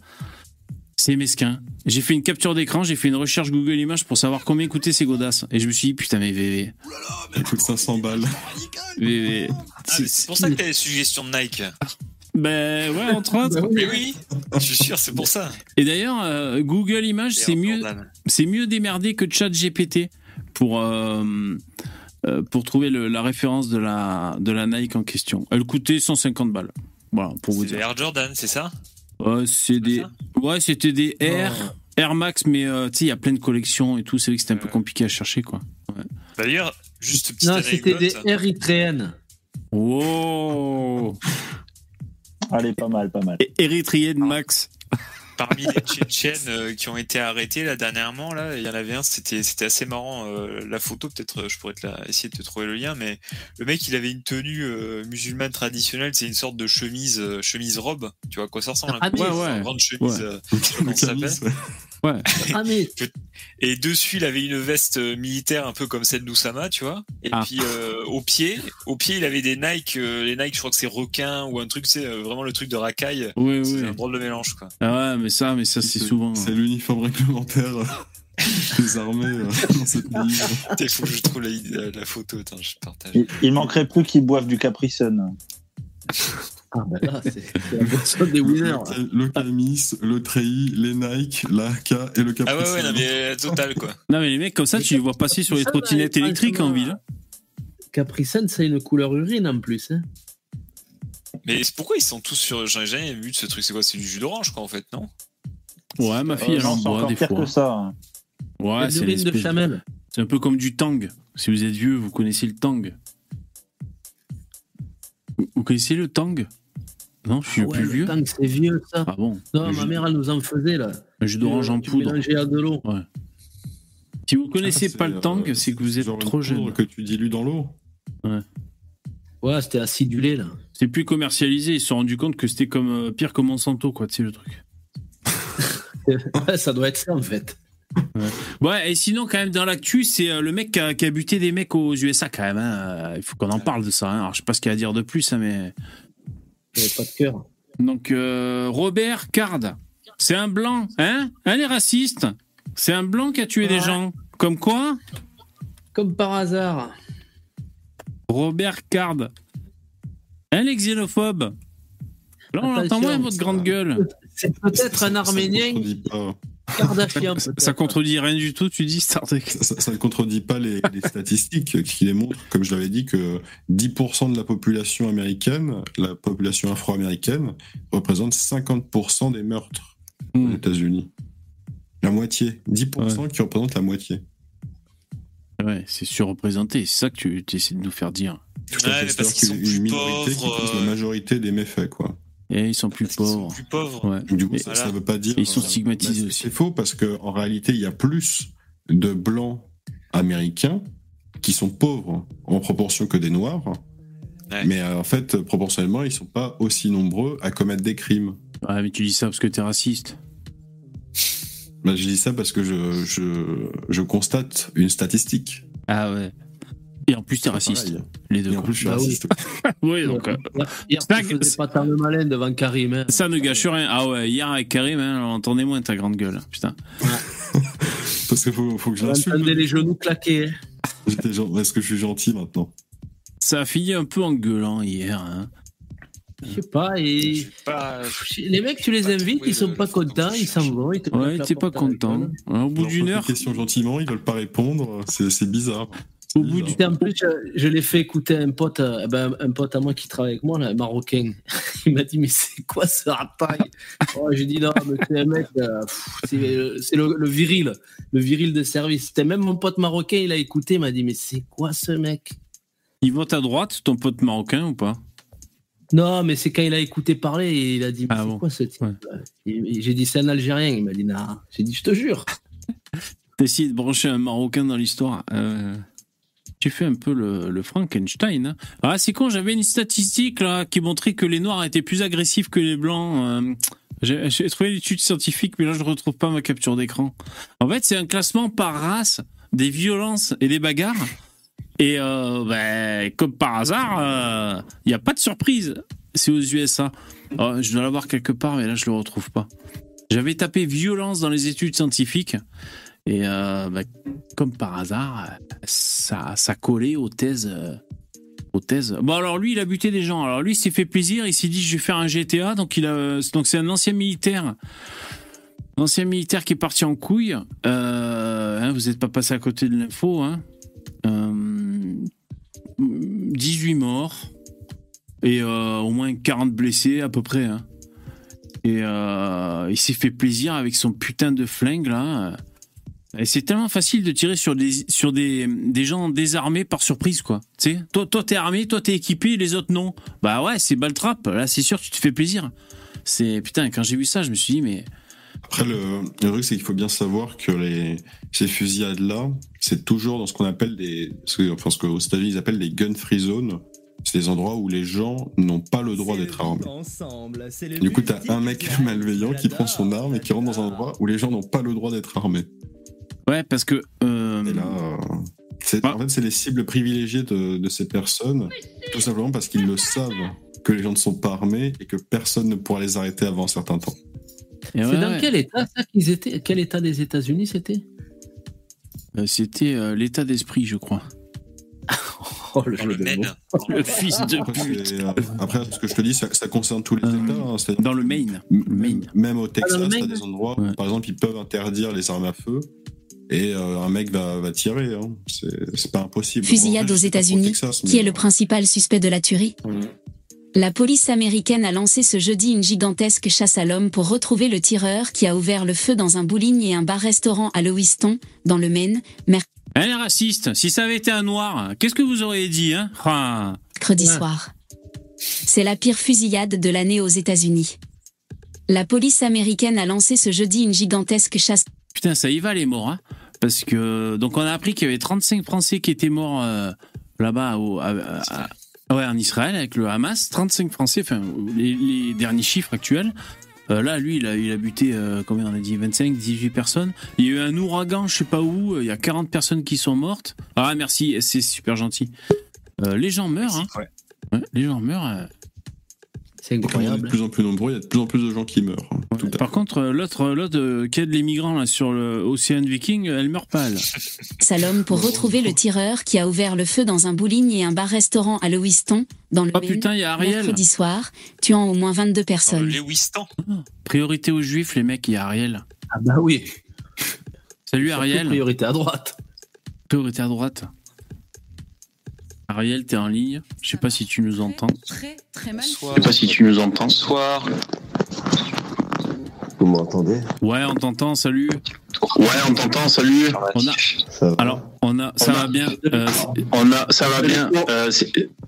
C'est mesquin. J'ai fait une capture d'écran, j'ai fait une recherche Google Images pour savoir combien coûtaient ces godasses. Et je me suis dit, putain, mais VV. Ça coûte 500 balles. VV. Ah, c'est pour ça que t'as des suggestions de Nike. Ben ouais, <laughs> entre autres. Mais oui, je suis sûr, c'est pour ça. Et d'ailleurs, euh, Google Images, c'est mieux, c'est mieux démerdé que ChatGPT pour, euh, euh, pour trouver le- la référence de la, de la Nike en question. Elle coûtait 150 balles. Voilà, pour vous dire. Air Jordan, c'est ça? Ouais, c'est des, ouais, c'était des Air, Air Max, mais euh, tu sais, il y a plein de collections et tout. C'est vrai que c'était un peu compliqué à chercher, quoi. D'ailleurs, juste petite Non, c'était des érythréennes. Wow! Allez, pas mal, pas mal. Et Érythréenne Max. <laughs> Parmi les Tchétchènes euh, qui ont été arrêtés là dernièrement, là, il y en avait un, c'était c'était assez marrant. euh, la photo, peut-être, euh, je pourrais te la- essayer de te trouver le lien, mais le mec, il avait une tenue euh, musulmane traditionnelle, c'est une sorte de chemise, euh, chemise robe. Tu vois à quoi ça ressemble un Ah, ouais, ouais. Une grande chemise. Ouais. comment ça s'appelle. Ouais. Ah, mais <laughs> Et dessus, il avait une veste euh, militaire un peu comme celle d'Oussama, tu vois. Et Ah. puis euh, au pied, au pied, il avait des Nike, euh, les Nike, je crois que c'est requin ou un truc, c'est vraiment le truc de racaille. Oui, C'est oui. un drôle de mélange, quoi. Ah ouais, mais ça, mais ça, c'est souvent. C'est l'uniforme réglementaire <laughs> des armées euh, dans cette. Il faut que je trouve la photo, attends, je partage. Il, il manquerait plus qu'ils boivent du Capri Sun. <laughs> ah, ben là, <laughs> c'est la des winners. Le camis, le treillis, les Nike, la AK et le Ah ouais, ouais, non, mais euh, total, quoi. Non, mais les mecs, comme ça, tu les vois passer sur les trottinettes électriques en ville. Capri Sun, c'est une couleur urine en plus. Hein. Mais c'est- pourquoi ils sont tous sur. J'en ai jamais vu de ce truc, c'est quoi C'est du jus d'orange, quoi, en fait, non? Ouais, ma fille, Euh, elle en c'est boit encore des pire fois. que ça. hein. Ouais, c'est de chamel. C'est un peu comme du tang. Si vous êtes vieux, vous connaissez le tang. Vous connaissez le tang? Non, je suis Ah ouais, plus vieux. tang, c'est vieux ça. Ah bon Non, ma jus- mère, elle nous en faisait là. Un jus d'orange en Tu poudre. mélangeais à de l'eau. Si vous connaissez Ah, pas le tang, euh, c'est que vous êtes trop poudre jeune. que tu dilues dans l'eau. Ouais, c'était acidulé là. C'est plus commercialisé. Ils se sont rendus compte que c'était comme euh, pire que Monsanto, quoi. Tu sais le truc. <laughs> ça doit être ça en fait. Ouais, et sinon, quand même, dans l'actu, c'est euh, le mec qui a, qui a buté des mecs aux USA, quand même. hein. Euh, Il faut qu'on en parle de ça. hein. Alors, je sais pas ce qu'il y a à dire de plus, hein, mais. Pas de cœur. Donc, euh, Robert Card, c'est un blanc, hein? Un est raciste. C'est un blanc qui a tué des gens. Comme quoi? Comme par hasard. Robert Card. Un est xénophobe. Là, on Attention, entend moins votre grande gueule. C'est peut-être un Arménien Kardashian. Ça, contredit rien du tout, tu dis, Star Trek. Ça, ça ne contredit pas les, les statistiques qui démontrent, comme je l'avais dit, que 10% de la population américaine, la population afro-américaine, représente 50% des meurtres aux Hmm. États-Unis. La moitié. 10% qui représente la moitié. Ouais, c'est surreprésenté. C'est ça que tu, essaies de nous faire dire. Tout Ouais, mais parce C'est-à-dire qu'ils sont plus minorité qui pauvres, cause euh, la majorité des méfaits, quoi. Et ils sont plus Parce qu'ils sont pauvres. plus pauvres. Ouais. Du coup, ça, voilà. ça veut pas dire. Et ils sont stigmatisés bah, c'est- aussi. C'est faux parce qu'en réalité, il y a plus de blancs américains qui sont pauvres en proportion que des noirs. Ouais. Mais euh, en fait, proportionnellement, ils sont pas aussi nombreux à commettre des crimes. Ouais, mais tu dis ça parce que t'es raciste. Bah, je dis ça parce que je, je, je constate une statistique. Ah ouais. Et en plus, t'es raciste. Pareil. Les deux. Et en plus, je suis Bah oui. raciste. <laughs> Oui, donc. euh, Hier, Ça, tu faisais pas tant le malin devant Karim. hein. Ça ne gâche rien. Ah ouais, hier avec Karim, hein, on entendait moins ta grande gueule. Putain. <laughs> Parce qu'il faut, faut que je l'insulte. entendait les genoux claquer. hein. Est-ce que je suis gentil maintenant? Ça a fini un peu en gueulant hier. hein. Je sais pas. Et... pas. Les mecs, tu les invites, ils sont le- pas contents, ils s'en vont. Ils te Ouais, t'es pas content. Alors, au bout d'une heure, questions gentiment, ils veulent pas répondre. C'est bizarre. Au bout du en plus, je, je l'ai fait écouter à un pote, euh, ben, un pote à moi qui travaille avec moi, là, un marocain. <laughs> Il m'a dit, mais c'est quoi ce rapaille? Oh, J'ai dit, non, mais c'est un mec, euh, c'est euh, le, le viril, le viril de service. C'était même mon pote marocain, il a écouté, il m'a dit, mais c'est quoi ce mec? Il vote à droite, ton pote marocain ou pas? Non, mais c'est quand il a écouté parler, et il a dit, mais Ah c'est bon quoi ce type? Ouais. J'ai dit, c'est un Algérien. Il m'a dit, non. J'ai dit, je te jure. <laughs> T'as essayé de brancher un marocain dans l'histoire. Euh, tu fais un peu le, Frankenstein. hein. Ah, c'est con, j'avais une statistique là qui montrait que les noirs étaient plus agressifs que les blancs. euh, j'ai trouvé l'étude scientifique, mais là je retrouve pas ma capture d'écran. En fait, c'est un classement par race des violences et des bagarres. Et euh, ben, comme par hasard, il n'y a pas de surprise. C'est aux USA. Oh, je dois l'avoir quelque part, mais là je le retrouve pas. J'avais tapé violence dans les études scientifiques. Et euh, bah, comme par hasard, euh, ça, ça collait aux thèses. euh, aux. Bon, alors lui, il a buté des gens. Alors lui, il s'est fait plaisir. Il s'est dit, je vais faire un GTA. Donc, il a, donc c'est un ancien militaire. Ancien militaire qui est parti en couille. Euh, hein, vous n'êtes pas passé à côté de l'info. Hein. Euh, 18 morts. Et au moins 40 blessés à peu près. Hein. Et il s'est fait plaisir avec son putain de flingue là. Et c'est tellement facile de tirer sur des, sur des, des gens désarmés par surprise, quoi. Tu sais, toi, toi, t'es armé, toi, t'es équipé, les autres, non. Bah ouais, c'est baltrap. Là, c'est sûr, tu te fais plaisir. C'est, putain, quand j'ai vu ça, je me suis dit, mais. Après, le, le truc, c'est qu'il faut bien savoir que les, ces fusillades-là, c'est toujours dans ce qu'on appelle des. Ce que- enfin, ce qu'aux États-Unis, ils appellent les gun-free zones. C'est des endroits où les gens n'ont pas le droit d'être armés. Du coup, t'as un mec malveillant qui prend son arme et qui rentre dans un endroit où les gens n'ont pas le droit d'être armés. Ouais, parce que. euh, Et là, c'est- Ah. en fait, c'est les cibles privilégiées de, de ces personnes, tout simplement parce qu'ils le savent que les gens ne sont pas armés et que personne ne pourra les arrêter avant un certain temps. et C'est ouais, dans ouais. quel état ça qu'ils étaient Quel état des États-Unis c'était Euh, C'était euh, l'état d'esprit, je crois. <laughs> Oh, le Dans le fils de Après, pute. euh, après, ce que je te dis, ça, ça concerne tous les Euh, États. hein, Dans le Maine. Maine. Même au Texas, Ah, le t'as Maine des endroits où, Ouais. par exemple, ils peuvent interdire les armes à feu et euh, un mec va, va tirer. Hein. C'est pas impossible. Fusillade vrai, aux États-Unis, Qui mais- est le principal suspect de la tuerie La police américaine a lancé ce jeudi une gigantesque chasse à l'homme pour retrouver le tireur qui a ouvert le feu dans un bowling et un bar-restaurant à Lewiston, dans le Maine, Elle est raciste. Si ça avait été un noir, qu'est-ce que vous auriez dit, hein? Ah. mercredi Ouais. soir. C'est la pire fusillade de l'année aux États-Unis. La police américaine a lancé ce jeudi une gigantesque chasse Putain, ça y va les morts, hein Parce que donc on a appris qu'il y avait 35 Français qui étaient morts euh, là-bas au, à- à- à- ouais, en Israël avec le Hamas. 35 Français, enfin les, les derniers chiffres actuels. Euh, là, lui, il a, il a buté, euh, combien on a dit 25, 18 personnes. Il y a eu un ouragan, je sais pas où, il y a 40 personnes qui sont mortes. Ah, merci, c'est super gentil. Les gens meurent, hein. Ouais. Ouais, les gens meurent. C'est est de incroyable. plus en plus nombreux, il y a de plus en plus de gens qui meurent. hein, tout Par contre, l'autre, l'autre euh, qui aide les migrants là, sur l'océan Viking, elle meurt pas, elle. <laughs> Salom pour retrouver le tireur qui a ouvert le feu dans un bowling et un bar-restaurant à Lewiston, dans le Oh Maine, putain, il y a Ariel. mercredi soir, tuant au moins 22 Dans le personnes. Lewistan. Priorité aux juifs, les mecs, il y a Ariel. Ah bah oui. Salut Ariel. Priorité à droite. Priorité à droite. Ariel, t'es en ligne. Je sais pas si tu nous entends. Très, très mal. Soit- Je sais pas si tu nous entends. Soir. Vous m'entendez? Ouais, on t'entend, salut. Ouais, on t'entend, salut. On a, Ça va alors, on a, ça On a- va bien. Euh, On a, ça va bien. Euh,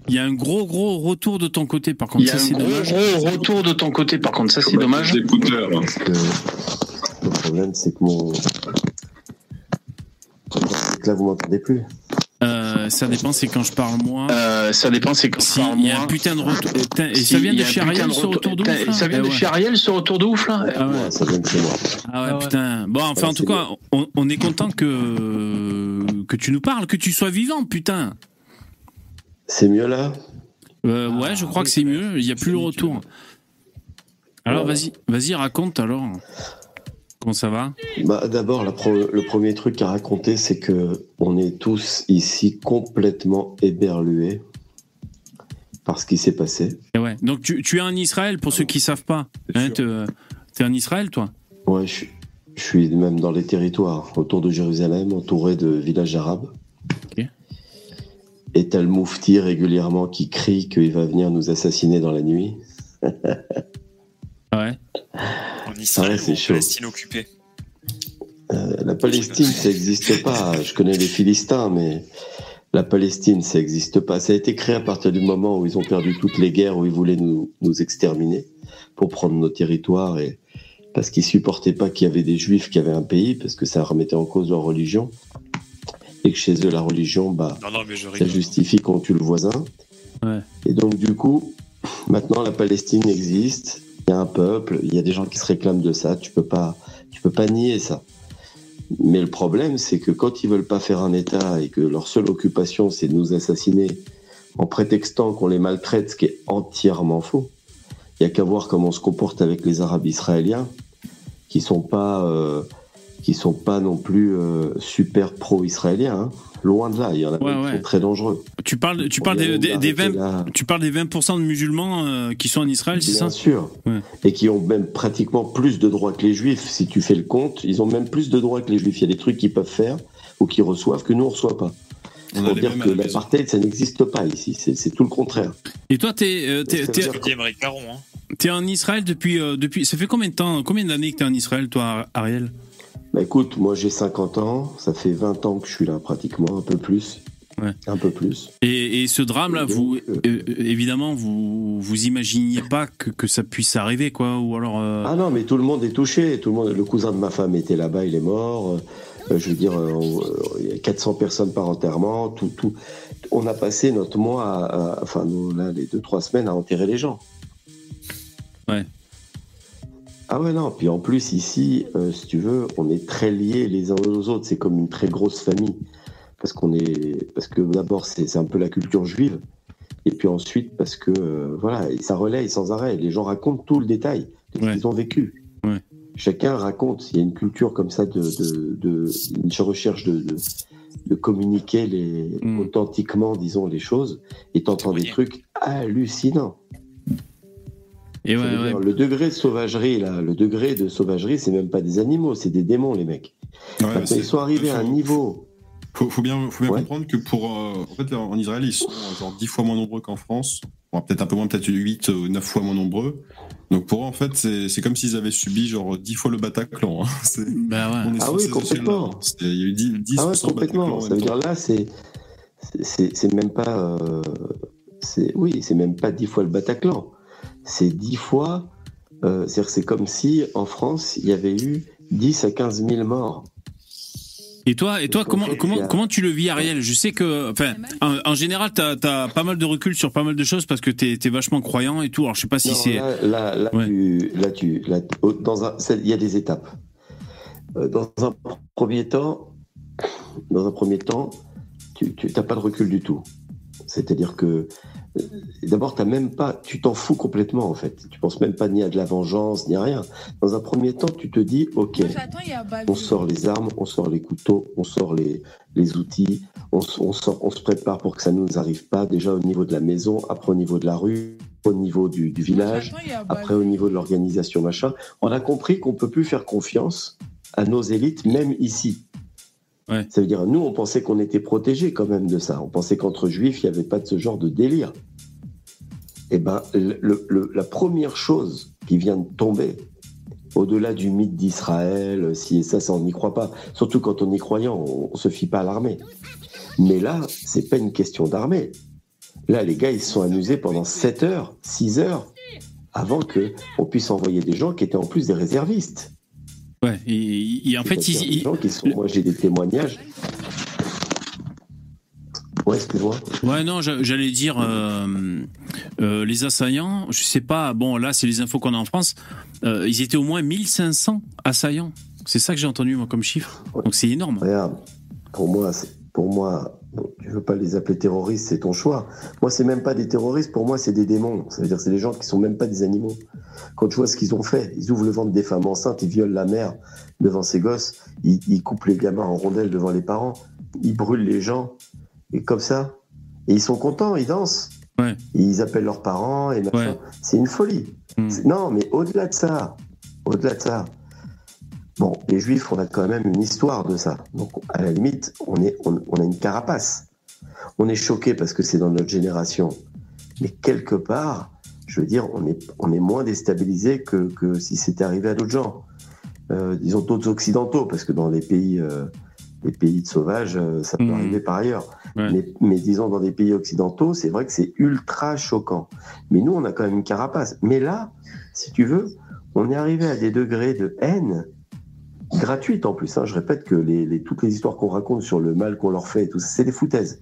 Il y a un gros, gros retour de ton côté, par Il contre. y a Ça, un c'est gros, dommage. gros retour de ton côté, par contre, ça c'est dommage. Écouteurs. le problème, c'est que mon. C'est que là, vous m'entendez plus. Euh, ça dépend, c'est quand je parle moi. Euh, ça dépend, c'est quand Si, par il y a un mois. putain de retour. Et, putain, et Si, ça vient de chez Ariel, ce retour de ouf, là Ça vient Eh de chez Ariel, ce retour de ouf là Ah ouais. Ouais, ça vient de chez moi. Ah ouais, Ah putain. Bon, enfin, en tout cas, on, on est content que, que tu nous parles, que tu sois vivant, putain. C'est mieux là? Euh, ouais, je crois que c'est mieux. Il n'y a plus le retour. Alors, vas-y, vas-y, raconte alors. Comment ça va bah, D'abord, la pro- le premier truc à raconter, c'est que on est tous ici complètement éberlués par ce qui s'est passé. Et ouais. Donc, tu, tu es en Israël, pour ceux qui savent pas. Hein, sûr. te- T'es en Israël, toi Ouais, je, suis- je suis même dans les territoires autour de Jérusalem, entouré de villages arabes. Et t'as le moufti régulièrement qui crie qu'il va venir nous assassiner dans la nuit. <laughs> Ouais. En Israël Ah ouais, c'est ou en chaud. Palestine occupée. Euh, la Palestine, ça n'existe pas. Je connais les Philistins, mais la Palestine, ça n'existe pas. Ça a été créé à partir du moment où ils ont perdu toutes les guerres, où ils voulaient nous, nous exterminer pour prendre nos territoires et parce qu'ils supportaient pas qu'il y avait des juifs qui avaient un pays, parce que ça remettait en cause leur religion. Et que chez eux, la religion, bah, Non, non, mais je ça justifie qu'on tue le voisin. Ouais. Et donc, du coup, maintenant, la Palestine existe. Il y a un peuple, il y a des gens qui se réclament de ça. Tu peux pas, tu peux pas nier ça. Mais le problème, c'est que quand ils veulent pas faire un État et que leur seule occupation, c'est de nous assassiner en prétextant qu'on les maltraite, ce qui est entièrement faux. Il y a qu'à voir comment on se comporte avec les Arabes israéliens, qui sont pas, euh, qui sont pas non plus euh, super pro-israéliens. hein. Loin de là, il y en a Ouais, qui ouais. sont très dangereux. Tu parles, tu parles des, des, des d'arrêter 20, là. tu parles des 20% de musulmans euh, qui sont en Israël, c'est Bien ça? sûr. Ouais. Et qui ont même pratiquement plus de droits que les juifs. Si tu fais le compte, ils ont même plus de droits que les juifs. Il y a des trucs qu'ils peuvent faire ou qu'ils reçoivent que nous, on reçoit pas. On Pour dire que l'apartheid, ça n'existe pas ici. C'est tout le contraire. Et toi, t'es euh, Caron, hein. t'es en Israël depuis, euh, depuis. Ça fait combien de temps, combien d'années que t'es en Israël, toi, Ariel? Bah écoute, moi j'ai 50 ans. Ça fait 20 ans que je suis là, pratiquement, un peu plus. Ouais. Un peu plus. et, et ce drame-là, vous, euh, euh, évidemment, vous, vous imaginiez pas que, que ça puisse arriver, quoi, ou alors. euh, Ah non, mais tout le monde est touché. Tout le monde. Le cousin de ma femme était là-bas, il est mort. Euh, je veux dire, euh, euh, il y a 400 personnes par enterrement. Tout, tout. On a passé notre mois, à, à- enfin nous, là, les deux trois semaines à enterrer les gens. Ouais. Ah ouais non. Puis en plus ici, euh, si tu veux, on est très liés les uns aux autres. C'est comme une très grosse famille parce qu'on est, parce que d'abord c'est un peu la culture juive. Et puis ensuite, parce que euh, voilà, ça relaye sans arrêt. Les gens racontent tout le détail de ce Ouais. qu'ils ont vécu. Ouais. Chacun raconte. Il y a une culture comme ça de, de, de une recherche de, de, de communiquer les, Mm. authentiquement, disons, les choses. Et t'entends des trucs hallucinants. Et ouais, ouais. Le degré de sauvagerie, là, le degré de sauvagerie, c'est même pas des animaux, c'est des démons, les mecs. Ouais, ils sont arrivés à un faut- niveau. Faut, faut bien, faut bien Ouais. comprendre que pour. euh, en fait, en Israël, ils sont euh, genre 10 fois moins nombreux qu'en France. Bon, peut-être un peu moins, peut-être 8 ou 9 fois moins nombreux. Donc pour eux, en fait, c'est comme s'ils avaient subi genre 10 fois le Bataclan. hein. <laughs> Bah ouais. on est Ah sur oui, complètement. Il y a eu 10, 10 Ah ouais, ou 100 complètement. Ça veut temps. dire là, c'est. c'est- C'est même pas. euh, c'est oui, c'est même pas dix fois le Bataclan. C'est dix fois. euh, C'est-à-dire que c'est comme si en France, il y avait eu 10 à 15 000 morts. Et toi, et toi, comment, comment, comment tu le vis, Ariel? Je sais que, enfin, en, en général, t'as as pas mal de recul sur pas mal de choses parce que t'es es vachement croyant et tout. Alors, je sais pas si Non, c'est. Là, là, là, Ouais. tu, là, tu, là, dans un, c'est- il y a des étapes. Euh, Dans un premier temps, dans un premier temps, tu n'as pas de recul du tout. C'est-à-dire que euh, d'abord, t'as même pas, tu t'en fous complètement en fait. Tu penses même pas ni à de la vengeance ni à rien. Dans un premier temps, tu te dis, ok, on sort les armes, on sort les couteaux, on sort les, les outils, on, sort, on se prépare pour que ça ne nous arrive pas. Déjà au niveau de la maison, après au niveau de la rue, au niveau du, du village, après au niveau de l'organisation machin. On a compris qu'on peut plus faire confiance à nos élites, même ici. Ça veut dire, nous, on pensait qu'on était protégés quand même de ça. On pensait qu'entre juifs, il n'y avait pas de ce genre de délire. Eh le- la première chose qui vient de tomber, au-delà du mythe d'Israël, si ça, ça, on n'y croit pas. Surtout quand on y croyant, on, on se fie pas à l'armée. Mais là, c'est pas une question d'armée. Là, les gars, ils se sont amusés pendant 7 heures, 6 heures, avant que on puisse envoyer des gens qui étaient en plus des réservistes. Ouais. Et, et en fait, ils- gens qui sont, moi, j'ai des témoignages. Ouais, excuse-moi. Ouais, non, j'a- j'allais dire euh, euh, les assaillants. Je sais pas. Bon, là, c'est les infos qu'on a en France. euh, ils étaient au moins 1500 assaillants. C'est ça que j'ai entendu moi comme chiffre. Donc c'est énorme. Regarde, pour moi, pour moi, bon, tu veux pas les appeler terroristes, c'est ton choix. Moi, c'est même pas des terroristes, pour moi, c'est des démons. Ça veut dire, c'est des gens qui sont même pas des animaux. Quand tu vois ce qu'ils ont fait, ils ouvrent le ventre des femmes enceintes, ils violent la mère devant ses gosses, ils, ils coupent les gamins en rondelles devant les parents, ils brûlent les gens, et comme ça. Et ils sont contents, ils dansent. Ouais. Et ils appellent leurs parents, et machin. Ouais. C'est une folie. Hmm. Non, mais au-delà de ça, au-delà de ça, Bon, les Juifs, on a quand même une histoire de ça. Donc, à la limite, on, est, on, on a une carapace. On est choqué parce que c'est dans notre génération. Mais quelque part, je veux dire, on est, on est moins déstabilisé que, que si c'était arrivé à d'autres gens. Euh, disons d'autres occidentaux, parce que dans les pays, euh, les pays de sauvages, euh, ça peut Mhm. arriver par ailleurs. Ouais. Mais, mais disons dans des pays occidentaux, c'est vrai que c'est ultra choquant. Mais nous, on a quand même une carapace. Mais là, si tu veux, on est arrivé à des degrés de haine gratuite en plus. hein. Je répète que les, les- toutes les histoires qu'on raconte sur le mal qu'on leur fait, et tout ça, c'est des foutaises.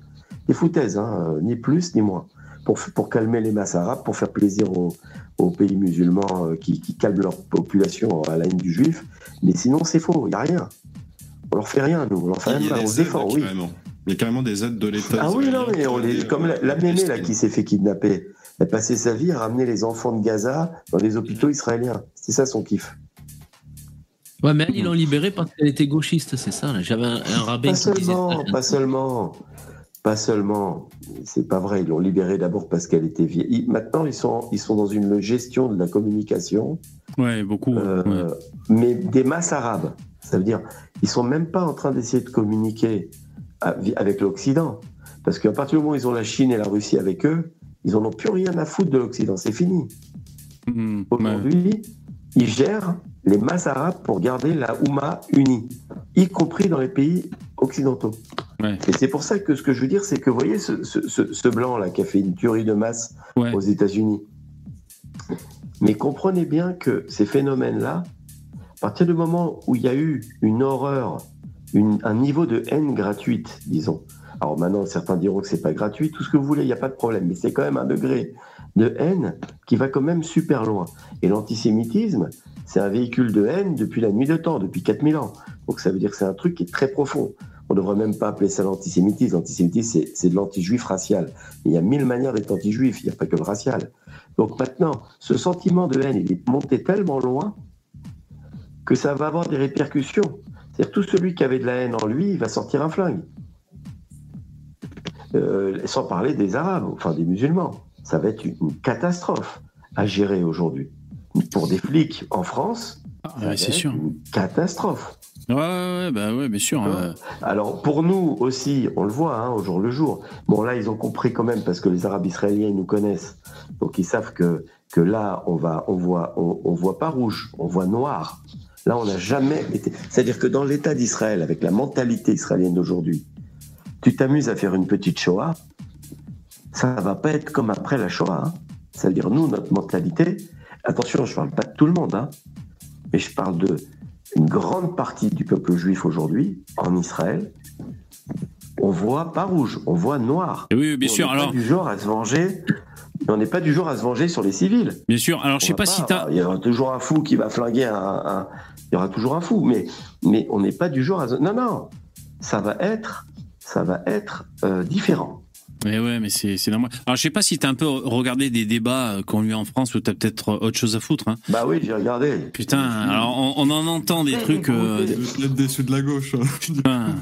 Des foutaises, hein, euh, ni plus ni moins. Pour, calmer les masses arabes, pour faire plaisir aux, aux pays musulmans euh, qui, qui calment leur population à la haine du juif. Mais sinon, c'est faux, il n'y a rien. On leur fait rien, nous. On leur fait rien on se défend, oui. carrément. Il y a carrément des aides de l'État. Ah oui, non, mais on les, comme euh, la, la mémé là, qui s'est fait kidnapper. Elle passait sa vie à ramener les enfants de Gaza dans les hôpitaux israéliens. C'est ça son kiff. Ouais, mais elle, ils l'ont libérée parce qu'elle était gauchiste, c'est ça. J'avais un, un rabbin Pas qui disait seulement, ça. pas seulement, pas seulement. C'est pas vrai. Ils l'ont libérée d'abord parce qu'elle était vieille. Ils- Maintenant, ils sont, ils sont dans une gestion de la communication, Ouais, beaucoup. euh, ouais. mais des masses arabes. Ça veut dire, ils sont même pas en train d'essayer de communiquer à- avec l'Occident, parce qu'à partir du moment où ils ont la Chine et la Russie avec eux, ils en ont plus rien à foutre de l'Occident. C'est fini. Mm, ouais. Aujourd'hui, ils gèrent les masses arabes pour garder la Oumma unie, y compris dans les pays occidentaux. Ouais. Et c'est pour ça que ce que je veux dire, c'est que vous voyez ce, ce- blanc-là qui a fait une tuerie de masse Ouais. aux États-Unis. Mais comprenez bien que ces phénomènes-là, à partir du moment où il y a eu une horreur, une- un niveau de haine gratuite, disons. Alors maintenant, certains diront que c'est pas gratuit, tout ce que vous voulez, il n'y a pas de problème, mais c'est quand même un degré de haine qui va quand même super loin. Et l'antisémitisme, c'est un véhicule de haine depuis la nuit de temps, depuis 4000 ans. Donc ça veut dire que c'est un truc qui est très profond. On ne devrait même pas appeler ça l'antisémitisme. L'antisémitisme, c'est- de l'anti-juif racial. Il y a mille manières d'être anti-juif, il n'y a pas que le racial. Donc maintenant, ce sentiment de haine, il est monté tellement loin que ça va avoir des répercussions. C'est-à-dire tout celui qui avait de la haine en lui, il va sortir un flingue. Euh, sans parler des Arabes, enfin des musulmans. Ça va être une catastrophe à gérer aujourd'hui. Pour des flics en France, Ah, ouais, c'est sûr. une catastrophe. Ouais, ouais, bah ouais, bien sûr. euh, Alors pour nous aussi, on le voit hein, au jour le jour. Bon là, ils ont compris quand même parce que les Arabes israéliens ils nous connaissent, donc ils savent que que là on va, on voit, on, on voit pas rouge, on voit noir. Là, on n'a jamais été. C'est-à-dire que dans l'État d'Israël, avec la mentalité israélienne d'aujourd'hui, tu t'amuses à faire une petite Shoah, ça va pas être comme après la Shoah. hein. C'est-à-dire nous, notre mentalité. Attention, je parle pas de tout le monde, hein, mais je parle de une grande partie du peuple juif aujourd'hui, en Israël, on voit pas rouge, on voit noir. Et oui, bien on sûr. n'est Alors, pas du genre à se venger. On n'est pas du genre à se venger sur les civils. bien sûr. Alors, je sais pas si t'as. Il y aura toujours un fou qui va flinguer un. un- il y aura toujours un fou, mais, mais on n'est pas du genre à. se- Non, non. Ça va être, ça va être euh, différent. Mais ouais, mais c'est c'est normal. Alors, je sais pas si t'as un peu regardé des débats euh, qu'on lui a en France ou t'as peut-être euh, autre chose à foutre. Hein. Bah oui, j'ai regardé. Putain, alors on, on en entend des trucs. Euh, peut-être déçu de la gauche. hein. putain,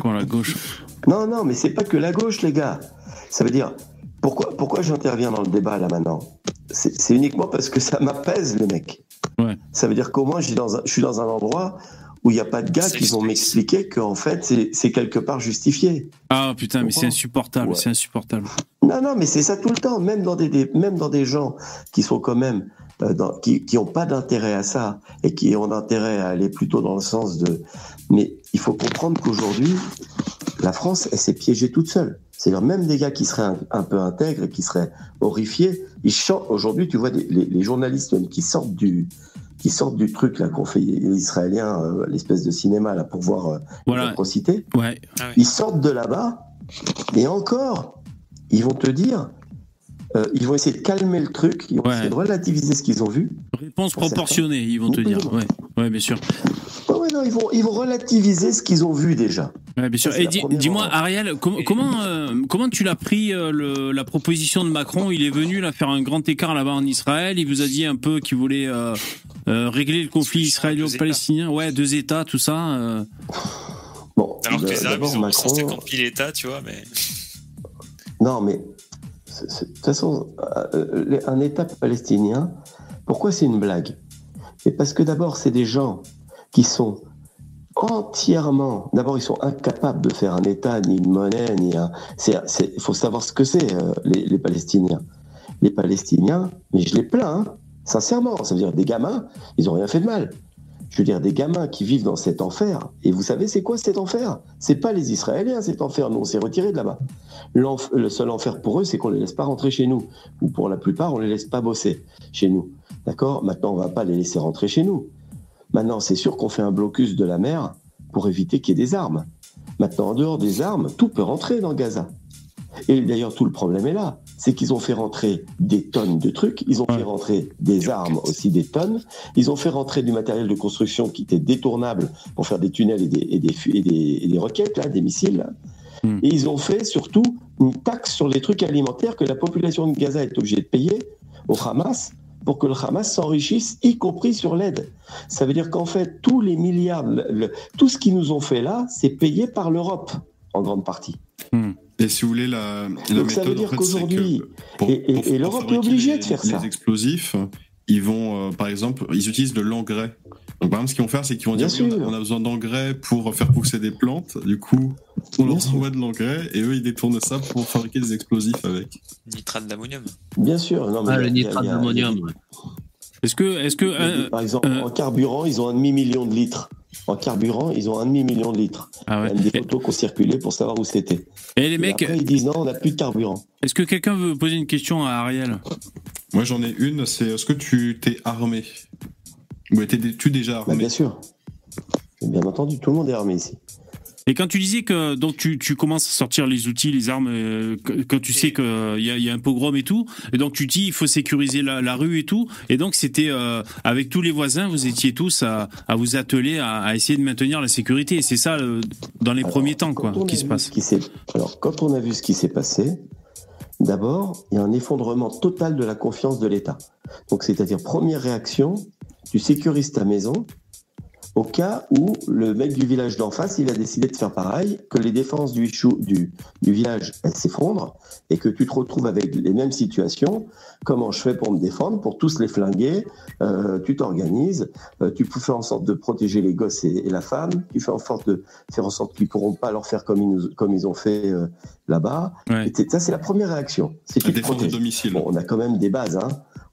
quoi, la gauche. Non, non, mais c'est pas que la gauche, les gars. Ça veut dire, pourquoi, pourquoi j'interviens dans le débat là maintenant? C'est uniquement parce que ça m'apaise, les mecs. Ouais. Ça veut dire qu'au moins, je suis dans un, je suis dans un endroit où il n'y a pas de gars qui vont m'expliquer qu'en fait, c'est- quelque part justifié. Ah putain, mais c'est insupportable, Ouais. c'est insupportable. Non, non, mais c'est ça tout le temps, même dans des, des- même dans des gens qui sont quand même euh, dans- qui qui ont pas d'intérêt à ça et qui ont intérêt à aller plutôt dans le sens de. Mais il faut comprendre qu'aujourd'hui, la France, elle s'est piégée toute seule. C'est-à-dire même des gars qui seraient un, un peu intègres et qui seraient horrifiés, ils chantent. Aujourd'hui, tu vois des- les, les journalistes même qui sortent du qui sortent du truc là qu'ont fait les Israéliens, euh, l'espèce de cinéma là pour voir euh, Voilà. les atrocités. Ouais. Ils sortent de là-bas et encore, ils vont te dire, euh, ils vont essayer de calmer le truc, ils vont essayer de relativiser ce qu'ils ont vu. Réponse certains. proportionnée, ils vont te dire. Ouais, ouais, bien sûr. Ouais, ouais, non, ils vont, ils vont relativiser ce qu'ils ont vu déjà. Ouais, bien sûr. Ça, Et dis-moi. Ariel, com- comment, euh, comment tu l'as pris euh, le- la proposition de Macron? Il est venu là faire un grand écart là-bas en Israël. Il vous a dit un peu qu'il voulait euh, euh, régler le conflit israélo-palestinien. Ouais, deux États, tout ça. euh. Bon, Alors que les Arabes, d'abord, ils ont Macron- 150 000 États, tu vois, mais. Non, mais de toute façon, un État palestinien, pourquoi c'est une blague? C'est parce que d'abord, c'est des gens qui sont entièrement. D'abord, ils sont incapables de faire un État, ni une monnaie, ni un. Il faut savoir ce que c'est, euh, les, les Palestiniens. Les Palestiniens, mais je les plains, hein, sincèrement. Ça veut dire des gamins, ils n'ont rien fait de mal. Je veux dire, des gamins qui vivent dans cet enfer. Et vous savez, c'est quoi cet enfer? C'est pas les Israéliens, cet enfer. Nous, on s'est retirés de là-bas. Le seul enfer pour eux, c'est qu'on les laisse pas rentrer chez nous. Ou pour la plupart, on les laisse pas bosser chez nous. D'accord? Maintenant, on va pas les laisser rentrer chez nous. Maintenant, c'est sûr qu'on fait un blocus de la mer pour éviter qu'il y ait des armes. Maintenant, en dehors des armes, tout peut rentrer dans Gaza. Et d'ailleurs, tout le problème est là. C'est qu'ils ont fait rentrer des tonnes de trucs, ils ont fait rentrer des armes aussi des tonnes, ils ont fait rentrer du matériel de construction qui était détournable pour faire des tunnels et des, et des, fu- et des, et des roquettes, là, des missiles. là. Et ils ont fait surtout une taxe sur les trucs alimentaires que la population de Gaza est obligée de payer au Hamas pour que le Hamas s'enrichisse, y compris sur l'aide. Ça veut dire qu'en fait, tous les milliards, le- tout ce qu'ils nous ont fait là, c'est payé par l'Europe, en grande partie. Et si vous voulez, la, la Donc ça veut dire en fait, qu'aujourd'hui- pour- et- l'Europe est obligée les- de faire ça. Les explosifs, ils vont, euh, par exemple, ils utilisent de l'engrais. Donc, par exemple, ce qu'ils vont faire, c'est qu'ils vont Bien dire oui, on, a, on a besoin d'engrais pour faire pousser des plantes. Du coup, on leur envoie de l'engrais et eux, ils détournent ça pour fabriquer des explosifs avec. Nitrate d'ammonium. Bien sûr. Non, mais Ah, le nitrate d'ammonium. Est-ce que, est-ce que, euh, Par exemple, en carburant, ils ont un demi-million de litres. En carburant, ils ont un demi-million de litres. Ah ouais. Il y a des photos qui ont circulé pour savoir où c'était. et les mecs, Après, ils disent non, on n'a plus de carburant. est-ce que quelqu'un veut poser une question à Ariel? Moi, j'en ai une, c'est est-ce que tu t'es armé? Ou étais-tu déjà Bah, armé bien sûr. Bien entendu, tout le monde est armé ici. Et quand tu disais que donc tu, tu commences à sortir les outils, les armes, euh, quand tu sais qu'il y a, il y a un pogrom et tout, et donc tu dis il faut sécuriser la, la rue et tout, et donc c'était euh, avec tous les voisins, vous étiez tous à, à vous atteler à, à essayer de maintenir la sécurité, et c'est ça euh, dans les Alors, premiers temps quoi quand on qui a se vu passe. ce qui s'est- Alors, quand on a vu ce qui s'est passé, d'abord, il y a un effondrement total de la confiance de l'État. Donc, c'est-à-dire, première réaction, tu sécurises ta maison au cas où le mec du village d'en face, il a décidé de faire pareil, que les défenses du, chou- du, du village, elles s'effondrent, et que tu te retrouves avec les mêmes situations. Comment je fais pour me défendre, pour tous les flinguer? Euh, Tu t'organises, euh, tu peux faire en sorte de protéger les gosses et, et la femme, tu fais en sorte de faire en sorte qu'ils pourront pas leur faire comme ils, nous- comme ils ont fait euh, là-bas. Ouais. Ça, c'est la première réaction. C'est tu te domicile. Bon, on a quand même des bases. Hein.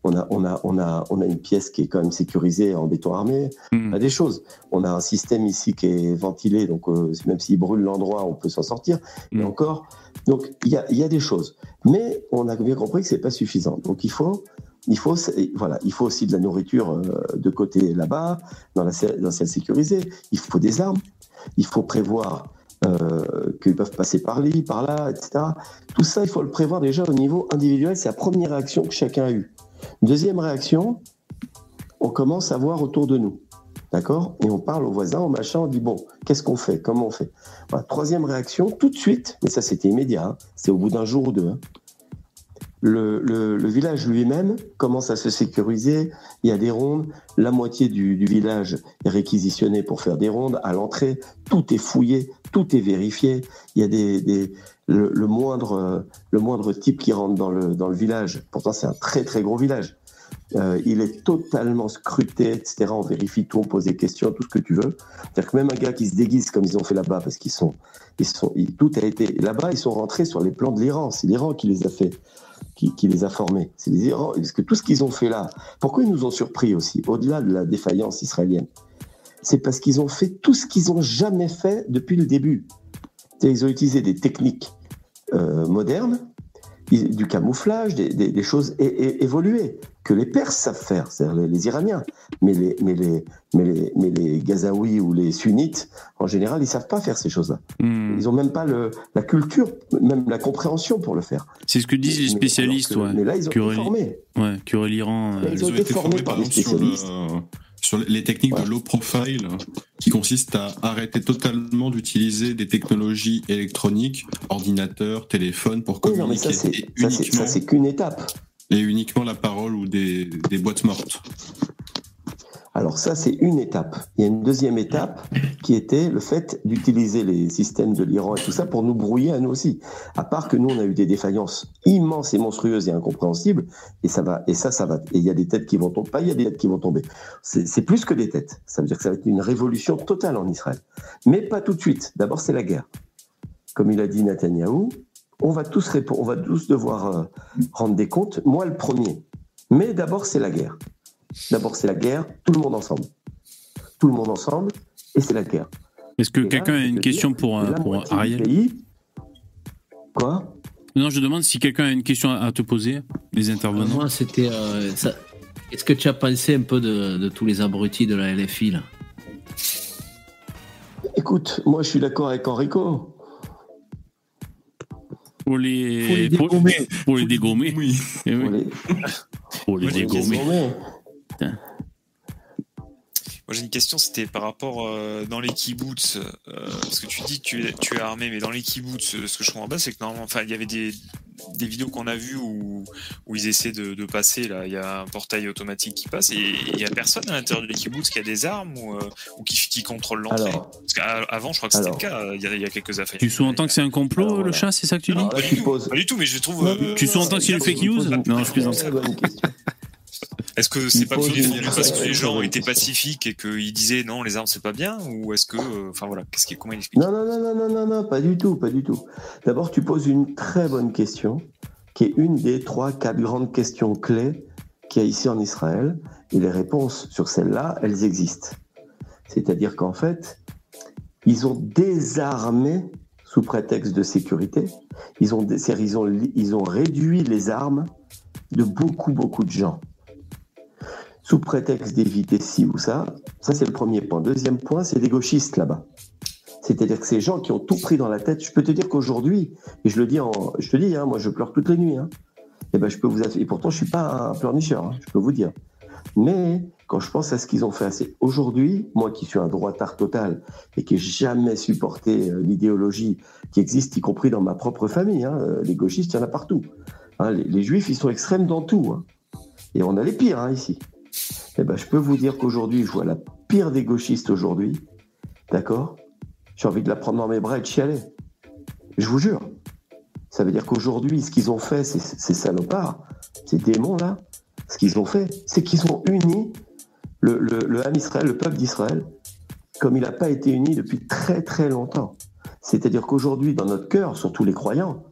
On, a, on, a, on, a, on a une pièce qui est quand même sécurisée en béton armé. Hmm. On a des choses. On a un système ici qui est ventilé, donc euh, même s'il brûle l'endroit, on peut s'en sortir. Mais Mm. encore, donc il y a, y a des choses. Mais on a bien compris que c'est pas suffisant. Donc il faut Il faut, voilà, il faut aussi de la nourriture euh, de côté là-bas, dans la dans celle sécurisée. Il faut des armes. Il faut prévoir euh, qu'ils peuvent passer par là, par là, etc. Tout ça, il faut le prévoir déjà au niveau individuel. C'est la première réaction que chacun a eue. Deuxième réaction, on commence à voir autour de nous. D'accord? Et on parle aux voisins, aux machins, on dit bon, qu'est-ce qu'on fait? Comment on fait? Troisième réaction, tout de suite, mais ça c'était immédiat, hein, c'est au bout d'un jour ou deux. hein. Le, village lui-même commence à se sécuriser. Il y a des rondes. La moitié du, village est réquisitionné pour faire des rondes. À l'entrée, tout est fouillé, tout est vérifié. Il y a des- le, moindre, euh, le moindre type qui rentre dans le, dans le village. Pourtant, c'est un très très gros village. Euh, il est totalement scruté, etc. On vérifie tout, on pose des questions, tout ce que tu veux. C'est-à-dire que même un gars qui se déguise comme ils ont fait là-bas, parce qu'ils sont, ils sont, tout a été là-bas, ils sont rentrés sur les plans de l'Iran. C'est l'Iran qui les a fait, qui, qui les a formés. C'est les Irans, parce que tout ce qu'ils ont fait là, pourquoi ils nous ont surpris aussi, au-delà de la défaillance israélienne, c'est parce qu'ils ont fait tout ce qu'ils ont jamais fait depuis le début. Ils ont utilisé des techniques euh, modernes, du camouflage, des, des- des choses évoluées que les Perses savent faire, c'est-à-dire les, les Iraniens. Mais les, mais, les, mais, les, mais les Gazaouis ou les Sunnites, en général, ils savent pas faire ces choses-là. Hmm. Ils ont même pas le, la culture, même la compréhension pour le faire. C'est ce que disent les spécialistes, que- ouais. mais là, ils ont été formés. Ouais, auraient l'Iran. euh, Ils ont été formés par des sur, le- spécialistes. Sur les techniques de low profile, qui consistent à arrêter totalement d'utiliser des technologies électroniques, ordinateurs, téléphones, pour Oui, non, mais communiquer ça, c'est- ça, qu'une étape. et uniquement la parole ou des, des boîtes mortes. Alors ça, c'est une étape. Il y a une deuxième étape qui était le fait d'utiliser les systèmes de l'Iran et tout ça pour nous brouiller à nous aussi. À part que nous, on a eu des défaillances immenses et monstrueuses et incompréhensibles, et ça va, ça, va. Et il y a des têtes qui vont tomber, pas il y a des têtes qui vont tomber. C'est c'est plus que des têtes. Ça veut dire que ça va être une révolution totale en Israël. Mais pas tout de suite. D'abord, c'est la guerre. Comme il a dit Netanyahou, on va tous répondre, on va tous devoir euh, rendre des comptes. Moi, le premier. Mais d'abord, c'est la guerre. D'abord, c'est la guerre, tout le monde ensemble. Tout le monde ensemble, et c'est la guerre. Est-ce que quelqu'un a une question dire pour, euh, pour Ariel pays- Quoi? Non, je demande si quelqu'un a une question à te poser, les intervenants. Moi, c'était. euh, ça- Est-ce que tu as pensé un peu de, de tous les abrutis de la LFI là? Écoute, moi, je suis d'accord avec Enrico. Pour les, les pour, dégommer. pour les dégommer. Eh oui. Pour les- Pour les j'ai une dégommer. Putain. Moi j'ai une question, c'était par rapport euh, dans les kibbutz, euh, parce que tu dis que tu es, tu es armé, mais dans les kibbutz, euh, ce que je comprends pas, c'est que normalement, enfin, il y avait des, des vidéos qu'on a vues où, où ils essaient de, de passer, là, il y a un portail automatique qui passe, et il y a personne à l'intérieur des kibbutz qui a des armes ou, euh, ou qui, qui contrôle l'entrée? Parce qu'avant, je crois que c'était le cas, il y a, il y a quelques affaires. Tu sous-entends que c'est un complot, Alors, le chat, c'est ça que tu dis? Non, pas du tu tout, poses- pas du tout, mais je trouve. Non, euh, Tu sous-entends que c'est une fake news? Non, je plaisante. Est-ce que c'est pas parce que les gens étaient pacifiques et qu'ils disaient non, les armes c'est pas bien, ou est-ce que, euh, enfin voilà, qu'est-ce qui, comment il explique Non, non, non, non, non, non, non, pas du tout, pas du tout. D'abord, tu poses une très bonne question, qui est une des trois, quatre grandes questions clés qu'il y a ici en Israël, et les réponses sur celles-là, elles existent. C'est-à-dire qu'en fait, ils ont désarmé sous prétexte de sécurité. Ils ont, ils ont, ils ont réduit les armes de beaucoup, beaucoup de gens. Sous prétexte d'éviter ci ou ça. Ça, c'est le premier point. Deuxième point, c'est des gauchistes là-bas. C'est-à-dire que ces gens qui ont tout pris dans la tête, je peux te dire qu'aujourd'hui, et je le dis, en, je te dis, hein, moi je pleure toutes les nuits, hein, et ben je peux vous et pourtant je suis pas un pleurnicheur, hein, je peux vous dire. Mais quand je pense à ce qu'ils ont fait, c'est aujourd'hui, moi qui suis un droitard total et qui n'ai jamais supporté euh, l'idéologie qui existe, y compris dans ma propre famille, euh, les gauchistes, il y en a partout. Les, les juifs, ils sont extrêmes dans tout, et on a les pires ici. Et ben je peux vous dire qu'aujourd'hui, je vois la pire des gauchistes aujourd'hui, d'accord? J'ai envie de la prendre dans mes bras et de chialer. Je vous jure. Ça veut dire qu'aujourd'hui, ce qu'ils ont fait, ces, salopards, ces démons-là, ce qu'ils ont fait, c'est qu'ils ont uni le, le, Israël, le peuple d'Israël, comme il n'a pas été uni depuis très très longtemps. C'est-à-dire qu'aujourd'hui, dans notre cœur, surtout les croyants,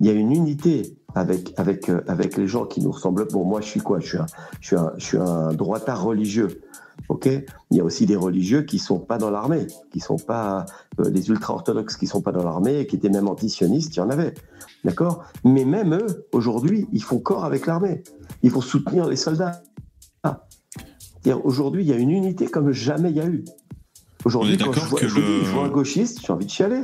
il y a une unité avec, avec, euh, avec les gens qui nous ressemblent. Bon, moi, je suis quoi? Je suis, un, je, suis un, je suis un droitard religieux. Ok, il y a aussi des religieux qui sont pas dans l'armée, qui sont pas euh, les ultra-orthodoxes qui sont pas dans l'armée, qui étaient même antisionistes, il y en avait, d'accord? Mais même eux, aujourd'hui, ils font corps avec l'armée. Ils vont soutenir les soldats. Ah. Aujourd'hui, il y a une unité comme jamais il y a eu. Aujourd'hui, quand je vois, que je dis, vois un gauchiste, j'ai envie de chialer.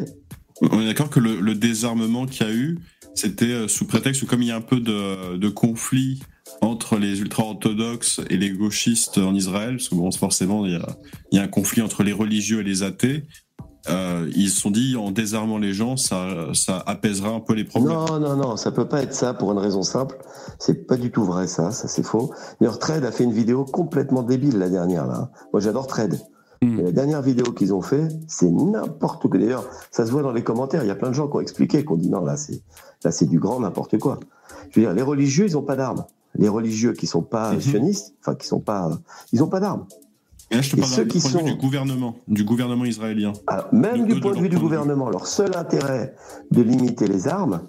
On est d'accord que le, le désarmement qu'il y a eu, c'était euh, sous prétexte que comme il y a un peu de, de conflit entre les ultra-orthodoxes et les gauchistes en Israël, parce que bon, forcément, il y a, il y a un conflit entre les religieux et les athées, euh, ils se sont dit, en désarmant les gens, ça, ça apaisera un peu les problèmes. Non, non, non, ça peut pas être ça pour une raison simple. C'est pas du tout vrai, ça, ça c'est faux. D'ailleurs, Trade a fait une vidéo complètement débile la dernière, là. Moi, j'adore Trade. Hmm. La dernière vidéo qu'ils ont fait, c'est n'importe quoi. D'ailleurs, ça se voit dans les commentaires. Il y a plein de gens qui ont expliqué, qui ont dit non, là, c'est, là, c'est du grand n'importe quoi. Je veux dire, les religieux, ils ont pas d'armes. Les religieux qui sont pas Mhm. sionistes, enfin, qui sont pas, ils ont pas d'armes. Et là, je te parle ceux du qui point de vue sont- du gouvernement, du gouvernement israélien. Alors, même du point de vue du gouvernement, leur seul intérêt de limiter les armes,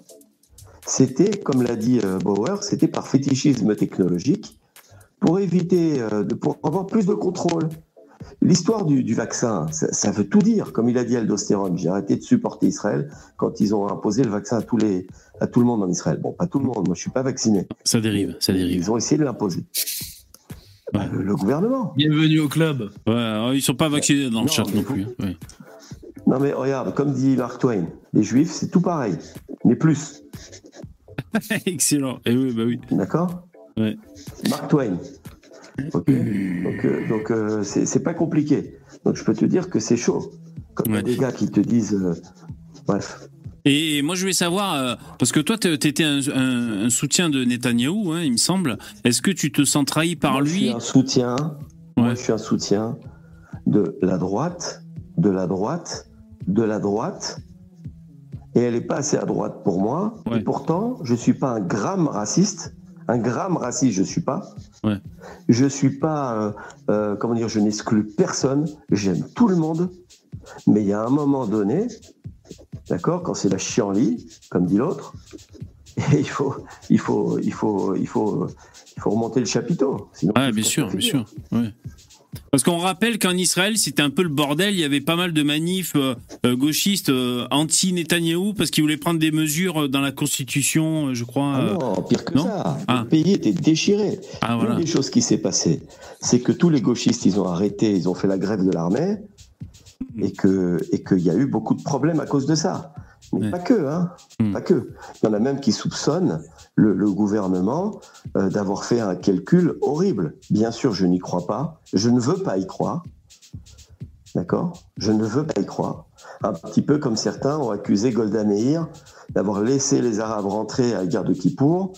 c'était, comme l'a dit euh, Bauer, c'était par fétichisme technologique pour éviter, euh, de, pour avoir plus de contrôle. L'histoire du, du vaccin, ça, ça veut tout dire. Comme il a dit Aldostérone, j'ai arrêté de supporter Israël quand ils ont imposé le vaccin à, tous les, à tout le monde en Israël. Bon, pas tout le monde, moi je suis pas vacciné. Ça dérive, ça dérive. Ils ont essayé de l'imposer. Bah, le, le gouvernement. Bienvenue au club. Ouais, ils sont pas vaccinés dans le chat non plus. Ouais. Non mais regarde, comme dit Mark Twain, les juifs c'est tout pareil, mais plus. <laughs> Excellent. Et oui, bah oui. D'accord Ouais. Mark Twain. Ok. Donc, euh, donc euh, c'est c'est pas compliqué. Donc je peux te dire que c'est chaud. Comme y a des gars qui te disent, euh, bref. Et moi, je voulais savoir, euh, parce que toi, tu étais un, un- un soutien de Netanyahou, hein, il me semble. Est-ce que tu te sens trahi par Moi, Je lui suis un soutien. Moi je suis un soutien de la droite, de la droite, de la droite. Et elle est pas assez à droite pour moi. Et pourtant, je suis pas un gramme raciste. Un gramme raciste, je suis pas. Ouais. Je suis pas, euh, euh, comment dire, je n'exclus personne. J'aime tout le monde. Mais il y a un moment donné, d'accord, quand c'est la chienlit, comme dit l'autre, <laughs> et il faut, il faut, il faut, il faut, il faut remonter le chapiteau. Sinon, Ouais, bien sûr, bien sûr. Ouais. Parce qu'on rappelle qu'en Israël, c'était un peu le bordel. Il y avait pas mal de manifs euh, euh, gauchistes euh, anti-Netanyahou parce qu'ils voulaient prendre des mesures dans la constitution, je crois. Ah euh, non, pire que non ça. Ah. Le pays était déchiré. Ah, voilà. Une des choses qui s'est passée, c'est que tous les gauchistes, ils ont arrêté, ils ont fait la grève de l'armée, et que et qu'il y a eu beaucoup de problèmes à cause de ça. Mais pas que, hein. Hmm. Pas que. Il y en a même qui soupçonnent le, le gouvernement euh, d'avoir fait un calcul horrible. Bien sûr, je n'y crois pas. Je ne veux pas y croire. D'accord? Je ne veux pas y croire. Un petit peu comme certains ont accusé Golda Meir d'avoir laissé les Arabes rentrer à la guerre de Kippour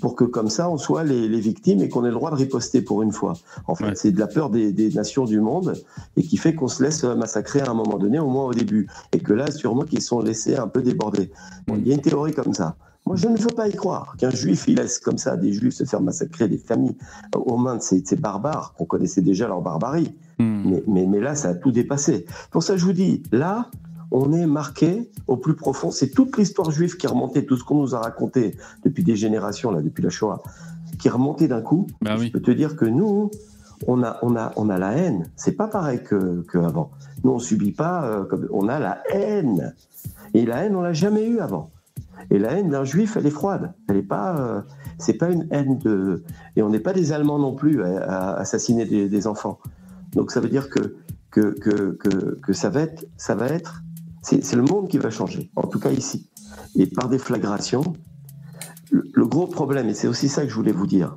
pour que comme ça on soit les, les victimes et qu'on ait le droit de riposter pour une fois. En fait, c'est de la peur des, des nations du monde et qui fait qu'on se laisse massacrer à un moment donné, au moins au début. Et que là, sûrement qu'ils sont laissés un peu débordés. Bon, il y a une théorie comme ça. Moi, je ne veux pas y croire qu'un juif, il laisse comme ça des juifs se faire massacrer, des familles, euh, aux mains de ces, ces barbares, qu'on connaissait déjà leur barbarie. Mais, mais, mais là, ça a tout dépassé. Pour ça, je vous dis, là, on est marqué au plus profond. C'est toute l'histoire juive qui est remontée, tout ce qu'on nous a raconté depuis des générations, là, depuis la Shoah, qui est remonté d'un coup. Je peux te dire que nous, on a, on a, on a la haine. C'est pas pareil que, que avant. Nous, on subit pas, euh, comme, on a la haine. Et la haine, on l'a jamais eue avant. Et la haine d'un juif, elle est froide. Elle est pas, euh, c'est pas une haine de. Et on n'est pas des Allemands non plus à, à assassiner des, des enfants. Donc ça veut dire que que, que, que, que ça va être, ça va être, c'est le monde qui va changer. En tout cas ici. Et par déflagration, le, le gros problème, et c'est aussi ça que je voulais vous dire,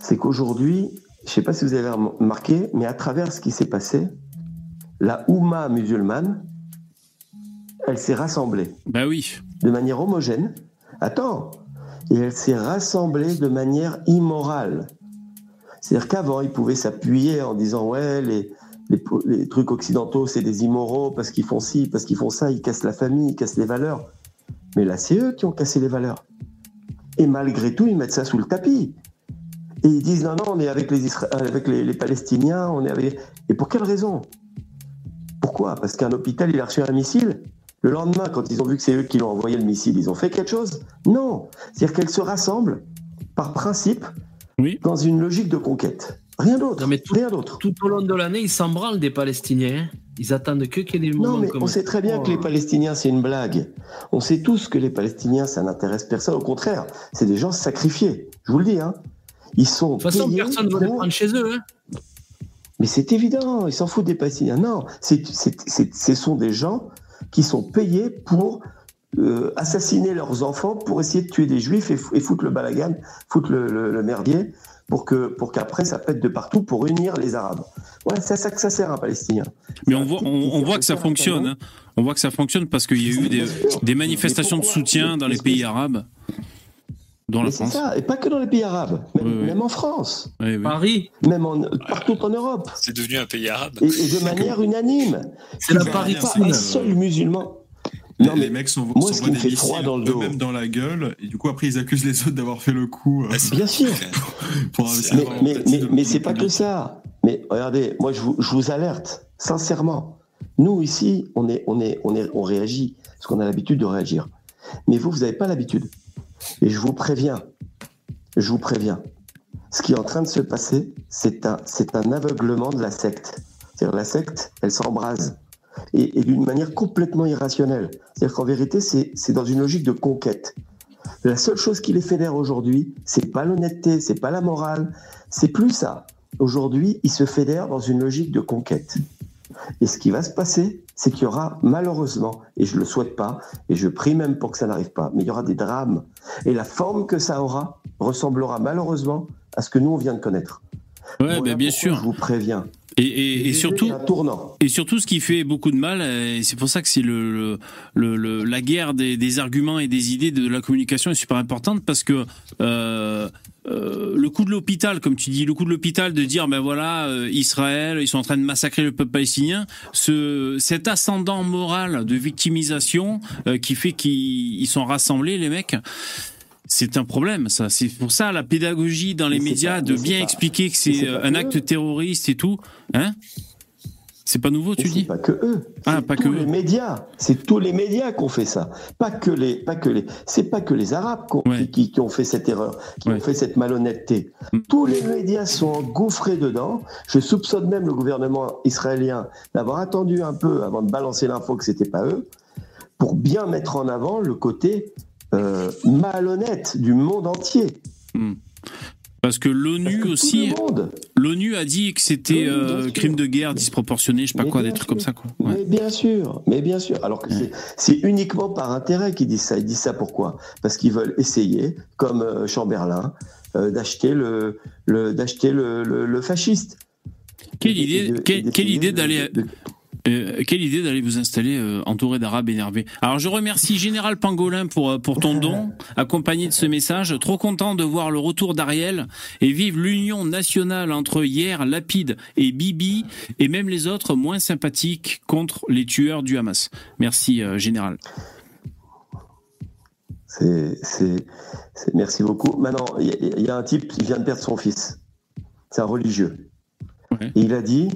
c'est qu'aujourd'hui, je ne sais pas si vous avez remarqué, mais à travers ce qui s'est passé, la Oumma musulmane, elle s'est rassemblée. Bah oui. De manière homogène. Attends. Et elle s'est rassemblée de manière immorale. C'est-à-dire qu'avant, ils pouvaient s'appuyer en disant Ouais, les, les, les trucs occidentaux, c'est des immoraux parce qu'ils font ci, parce qu'ils font ça, ils cassent la famille, ils cassent les valeurs. Mais là, c'est eux qui ont cassé les valeurs. Et malgré tout, ils mettent ça sous le tapis. Et ils disent non, non, on est avec les, Isra avec les, les Palestiniens, on est avec. Et pour quelle raison? Pourquoi? Parce qu'un hôpital, il a reçu un missile. Le lendemain, quand ils ont vu que c'est eux qui l'ont envoyé le missile, ils ont fait quelque chose? Non. C'est-à-dire qu'elles se rassemblent par principe oui. dans une logique de conquête. Rien d'autre. Non, mais tout, Rien d'autre. tout au long de l'année, ils s'en branlent des Palestiniens. Ils attendent que qu'il y ait des Non, mais comme on sait très bien que les Palestiniens, c'est une blague. On sait tous que les Palestiniens, ça n'intéresse personne. Au contraire, c'est des gens sacrifiés. Je vous le dis, hein. Ils sont. De toute façon, payés personne ne va les prendre chez eux. Hein. Mais c'est évident, ils s'en foutent des Palestiniens. Non, c'est, c'est, c'est- ce sont des gens qui sont payés pour euh, assassiner leurs enfants, pour essayer de tuer des juifs et, fou- et foutre le balagan, foutre le, le- le merdier, pour, que, pour qu'après ça pète de partout pour unir les Arabes. Ouais, c'est à ça que ça sert un Palestinien. Mais on voit, on, on voit que ça fonctionne. hein. On voit que ça fonctionne parce qu'il y a eu des, des manifestations de soutien dans les pays arabes, dont la France. ça, et pas que dans les pays arabes, même, Oui, oui. même en France, Oui, oui. Paris, même en, partout en Europe, C'est devenu un pays arabe. et, et de manière unanime. c'est la Paris pas un seul musulman. Les, Non, mais les mecs s'envo- moi, ce qui s'envoient me fait froid dans le dos. eux-mêmes dans la gueule, et du coup après ils accusent les autres d'avoir fait le coup. euh, Ah, Bien sûr. <laughs> pour Mais, mais, mais, c'est pas que ça. Mais regardez, moi je vous, je vous alerte, sincèrement. Nous ici, on, est, on, est, on, est, on réagit, parce qu'on a l'habitude de réagir. Mais vous, vous n'avez pas l'habitude. Et je vous préviens, je vous préviens, ce qui est en train de se passer, c'est un, c'est un aveuglement de la secte. C'est-à-dire la secte, elle s'embrase. Et, et d'une manière complètement irrationnelle. C'est-à-dire qu'en vérité, c'est dans une logique de conquête. La seule chose qui les fédère aujourd'hui, c'est pas l'honnêteté, c'est pas la morale, c'est plus ça. Aujourd'hui, ils se fédèrent dans une logique de conquête. Et ce qui va se passer, c'est qu'il y aura malheureusement, et je le souhaite pas, et je prie même pour que ça n'arrive pas, mais il y aura des drames. Et la forme que ça aura ressemblera malheureusement à ce que nous on vient de connaître. Ouais, Voilà bien sûr. Je vous préviens. Et, et, et surtout. Et surtout, ce qui fait beaucoup de mal, et c'est pour ça que c'est le, le, le- la guerre des, des arguments et des idées de la communication est super importante parce que euh, euh, le coup de l'hôpital, comme tu dis, le coup de l'hôpital de dire ben voilà, euh, Israël, ils sont en train de massacrer le peuple palestinien, ce, cet ascendant moral de victimisation euh, qui fait qu'ils ils sont rassemblés les mecs. C'est un problème, ça. C'est pour ça la pédagogie dans les Mais médias pas- de bien pas- expliquer que c'est euh, un que acte eux. terroriste et tout. Hein? C'est pas nouveau, Mais tu dis? pas que eux. Ah, pas tous que les eux. médias. C'est tous les médias qui ont fait ça. Pas que les, pas que les, c'est pas que les Arabes qui ont, Ouais. qui, qui ont fait cette erreur, qui Ouais. ont fait cette malhonnêteté. Mm. Tous les médias sont engouffrés dedans. Je soupçonne même le gouvernement israélien d'avoir attendu un peu avant de balancer l'info que c'était pas eux, pour bien mettre en avant le côté euh, malhonnête du monde entier. Parce que Parce l'ONU que tout aussi, l'ONU a dit que c'était euh, crime de guerre disproportionné, je sais pas Mais quoi, des trucs comme ça quoi. Ouais. Mais bien sûr, mais bien sûr. Alors que c'est- c'est uniquement par intérêt qu'ils disent ça. Ils disent ça pourquoi Parce qu'ils veulent essayer, comme euh, Chamberlain, euh, d'acheter le, le d'acheter le, le, le fasciste. Quelle idée, de- quelle, idée d'aller, euh, quelle idée d'aller vous installer euh, entouré d'arabes énervés. Alors je remercie Général Pangolin pour euh, pour ton don, accompagné de ce message. Trop content de voir le retour d'Ariel et vive l'union nationale entre hier, Lapide et Bibi et même les autres moins sympathiques contre les tueurs du Hamas. Merci euh, Général. C'est, c'est, c'est- merci beaucoup. Maintenant, il y, a- il y a un type qui vient de perdre son fils. C'est un religieux. Ouais. Et il a dit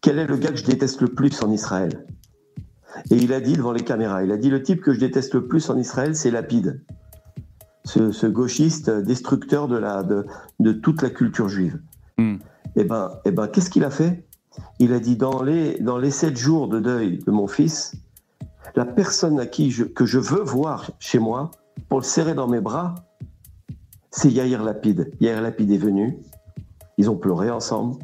quel est le gars que je déteste le plus en Israël? Et il a dit devant les caméras, il a dit le type que je déteste le plus en Israël, c'est Lapide, ce, ce gauchiste destructeur de la de, de toute la culture juive. Hmm. Et ben, et ben, qu'est-ce qu'il a fait? Il a dit dans les dans les sept jours de deuil de mon fils, la personne à qui je, que je veux voir chez moi pour le serrer dans mes bras, c'est Yair Lapide. Yair Lapide est venu, ils ont pleuré ensemble.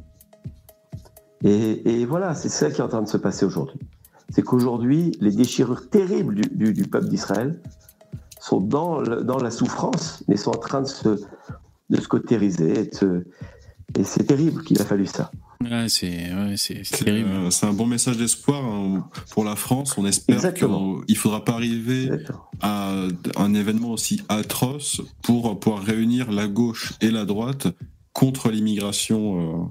Et, et voilà, c'est ça qui est en train de se passer aujourd'hui. C'est qu'aujourd'hui, les déchirures terribles du, du- du peuple d'Israël sont dans, le- dans la souffrance, mais sont en train de se, de se cautériser. Et, de se- et c'est terrible qu'il a fallu ça. Ouais, c'est ouais, c'est c'est C'est terrible. euh, c'est un bon message d'espoir hein, pour la France. On espère Exactement. qu'il ne faudra pas arriver à un événement aussi atroce pour pouvoir réunir la gauche et la droite contre l'immigration. euh,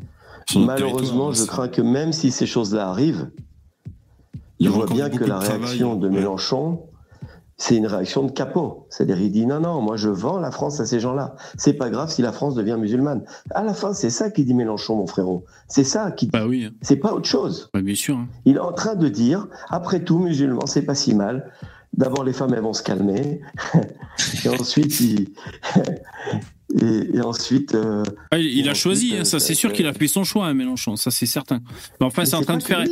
Malheureusement, je crains que même si ces choses-là arrivent, Il encore bien que la de travail. réaction de Ouais. Mélenchon, c'est une réaction de capot. C'est-à-dire, il dit non, non, moi je vends la France à ces gens-là. C'est pas grave si la France devient musulmane. À la fin, c'est ça qui dit Mélenchon, mon frérot. C'est ça qui. Bah oui, hein. C'est pas autre chose. Bah, bien sûr. hein. Il est en train de dire, après tout, musulman, c'est pas si mal. D'abord, les femmes, elles vont se calmer. <laughs> et ensuite, il... <laughs> Et, et ensuite. euh, Ah, il, il a choisi, hein, ça euh, c'est sûr qu'il a fait son choix, hein, Mélenchon, ça c'est certain. Mais enfin, c'est en train de faire,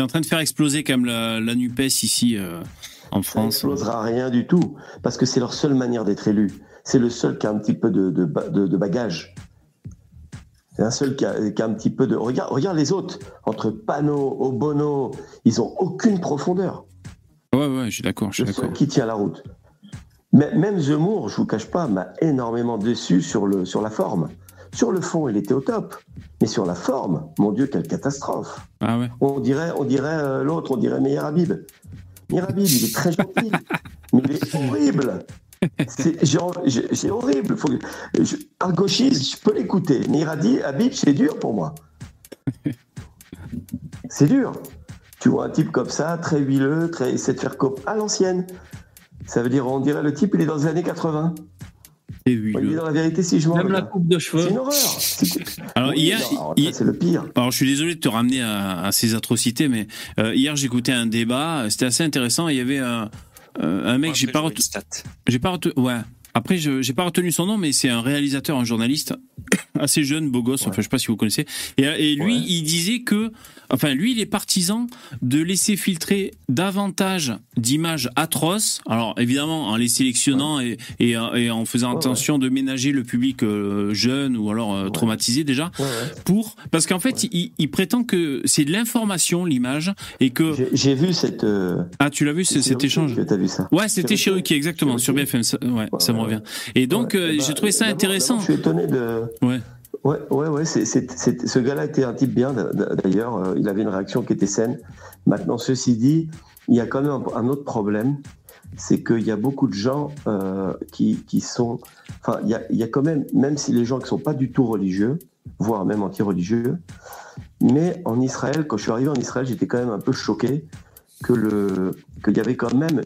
en train de faire exploser quand même la, la Nupes ici euh, en Ça France. n'explosera rien du tout, parce que c'est leur seule manière d'être élu. C'est le seul qui a un petit peu de, de, ba- de- de bagage. C'est un seul qui a, qui a un petit peu de. Regarde, regarde les autres. Entre Panot, Obono, ils ont aucune profondeur. Ouais, ouais, je suis d'accord, Le seul d'accord. qui tient la route. Mais même Zemmour, je vous cache pas, m'a énormément déçu sur, le, sur la forme. Sur le fond, il était au top. Mais sur la forme, mon Dieu, quelle catastrophe. Ah ouais. On dirait, on dirait euh, l'autre, on dirait Meir Habib. Meir Habib, il est très gentil, <laughs> mais il est horrible. C'est horrible. Faut que- je- un gauchiste, je peux l'écouter. Meir Hadi- Habib, c'est dur pour moi. C'est dur. Tu vois un type comme ça, très huileux, très, essaie de faire cop à l'ancienne. Ça veut dire, on dirait le type, il est dans les années 80. Et Il est dans la vérité si je Même la coupe de C'est cheveux. une horreur. C'est- Alors Oui, hier, c'est le pire. alors je suis désolé de te ramener à, à ces atrocités, mais euh, hier j'écoutais un débat, c'était assez intéressant. Il y avait un, euh, un mec, j'ai pas, j'ai pas retenu, ouais. Après, je j'ai pas retenu son nom, mais c'est un réalisateur, un journaliste <coughs> assez jeune, beau gosse. Enfin, je sais pas si vous connaissez. Et, et lui, Ouais. il disait que, enfin, lui, il est partisan de laisser filtrer davantage d'images atroces. Alors, évidemment, en les sélectionnant et, et, et en faisant attention de ménager le public euh, jeune ou alors euh, traumatisé déjà. Pour parce qu'en fait, il, il prétend que c'est de l'information l'image et que J'ai- vu cette. euh, ah, tu l'as vu, cet échange. Tu as vu ça Ouais, c'était Ruki, exactement, sur. BFM. Ça, ouais, Ouais, ça me ouais, revient. Et donc, Ouais, euh, eh ben, j'ai trouvé ça intéressant. Je suis étonné de. Ouais. Ouais, ouais, ouais. ce gars-là était un type bien, d'ailleurs. euh, Il avait une réaction qui était saine. Maintenant, ceci dit, il y a quand même un, autre problème. C'est qu'il y a beaucoup de gens euh, qui, qui sont. Enfin, il y a, il y a quand même, même si les gens qui sont pas du tout religieux, voire même anti-religieux, mais en Israël, quand je suis arrivé en Israël, j'étais quand même un peu choqué que le qu'il y avait quand même,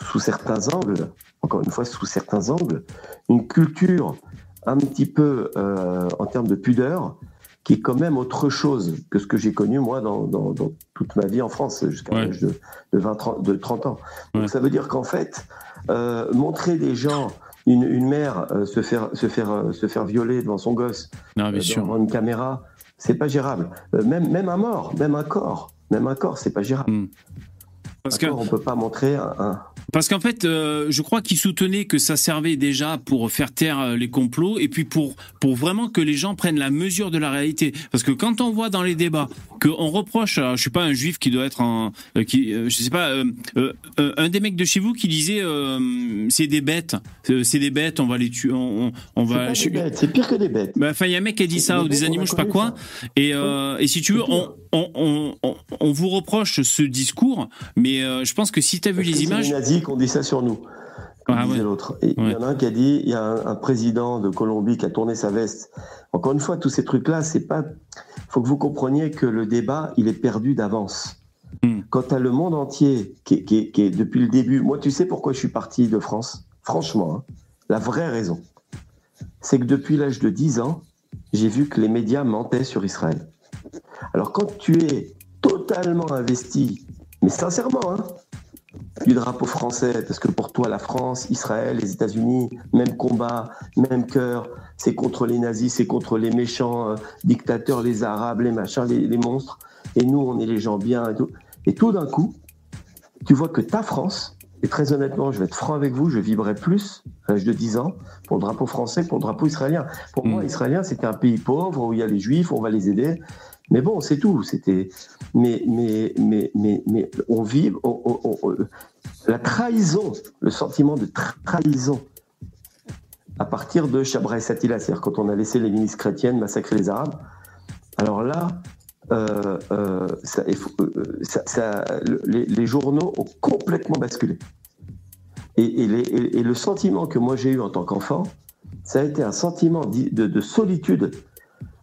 sous certains angles, encore une fois, sous certains angles, une culture un petit peu euh, en termes de pudeur, qui est quand même autre chose que ce que j'ai connu moi dans, dans- dans toute ma vie en France, jusqu'à Ouais. l'âge de, de 20, 30, de 30 ans. Donc Ouais. ça veut dire qu'en fait, euh, montrer des gens, une, une mère euh, se, faire, se, faire, euh, se faire violer devant son gosse, Non, devant une caméra, c'est pas gérable. Même, même un mort, même un corps, même un corps, c'est pas gérable. Mm. Parce que, D'accord, on peut pas montrer un, un- parce qu'en fait, euh, je crois qu'il soutenait que ça servait déjà pour faire taire euh, les complots et puis pour pour vraiment que les gens prennent la mesure de la réalité. Parce que quand on voit dans les débats qu'on reproche, alors, je suis pas un juif qui doit être un, euh, qui, euh, je sais pas, euh, euh, euh, un des mecs de chez vous qui disait euh, c'est des bêtes, euh, c'est des bêtes, on va les tuer, on, on, C'est va. je- c'est pire que des bêtes. Bah, Enfin, il y a un mec qui a dit ça, ou des animaux, je sais pas quoi. Et, euh, et si tu veux, on, on, on, vous reproche ce discours, mais euh, je pense que si tu as vu les images. Ont dit ça sur nous. Ah ouais. l'autre. Il Ouais. y en a un qui a dit, il y a un, un président de Colombie qui a tourné sa veste. Encore une fois, tous ces trucs-là, c'est pas. faut que vous compreniez que le débat, il est perdu d'avance. Hmm. Quant à le monde entier, qui est depuis le début, moi, tu sais pourquoi je suis parti de France? Franchement, hein, la vraie raison, c'est que depuis l'âge de 10 ans, j'ai vu que les médias mentaient sur Israël. Alors quand tu es totalement investi, mais sincèrement, hein, du drapeau français, parce que pour toi, la France, Israël, les États-Unis, même combat, même cœur, c'est contre les nazis, c'est contre les méchants euh, dictateurs, les Arabes, les machins, les, les monstres, et nous, on est les gens bien et tout. Et tout d'un coup, tu vois que ta France, et très honnêtement, je vais être franc avec vous, je vibrais plus à l'âge de 10 ans pour le drapeau français que pour le drapeau israélien. Pour moi, Israélien, c'était un pays pauvre où il y a les juifs, on va les aider. Mais bon, c'est tout. C'était, mais, mais, mais, mais, on vit, on- la trahison, le sentiment de tra- trahison à partir de Shabra et Satila, c'est-à-dire quand on a laissé les milices chrétiennes massacrer les Arabes. Alors là, euh, euh, euh, les, journaux ont complètement basculé. Et, le sentiment que moi j'ai eu en tant qu'enfant, ça a été un sentiment de solitude.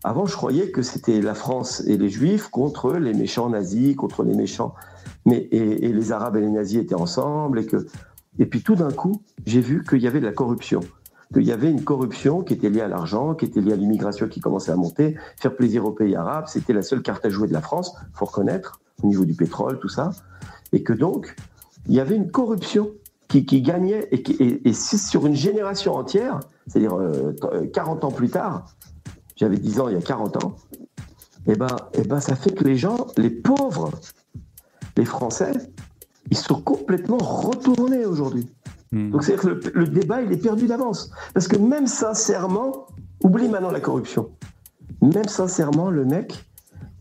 Avant, je croyais que c'était la France et les Juifs contre les méchants nazis, contre les méchants. Mais, et, les Arabes et les nazis étaient ensemble. Et, que, et puis tout d'un coup, j'ai vu qu'il y avait de la corruption. Qu'il y avait une corruption qui était liée à l'argent, qui était liée à l'immigration qui commençait à monter, faire plaisir aux pays arabes. C'était la seule carte à jouer de la France, faut reconnaître, au niveau du pétrole, tout ça. Et que donc, il y avait une corruption qui, qui gagnait, et, qui- et, sur une génération entière, c'est-à-dire euh, t- euh, 40 ans plus tard, j'avais 10 ans il y a 40 ans, et ben, et ben ça fait que les gens, les pauvres, les Français, ils sont complètement retournés aujourd'hui. Donc c'est-à-dire que le, le débat, il est perdu d'avance. Parce que même sincèrement, oublie maintenant la corruption. Même sincèrement, le mec,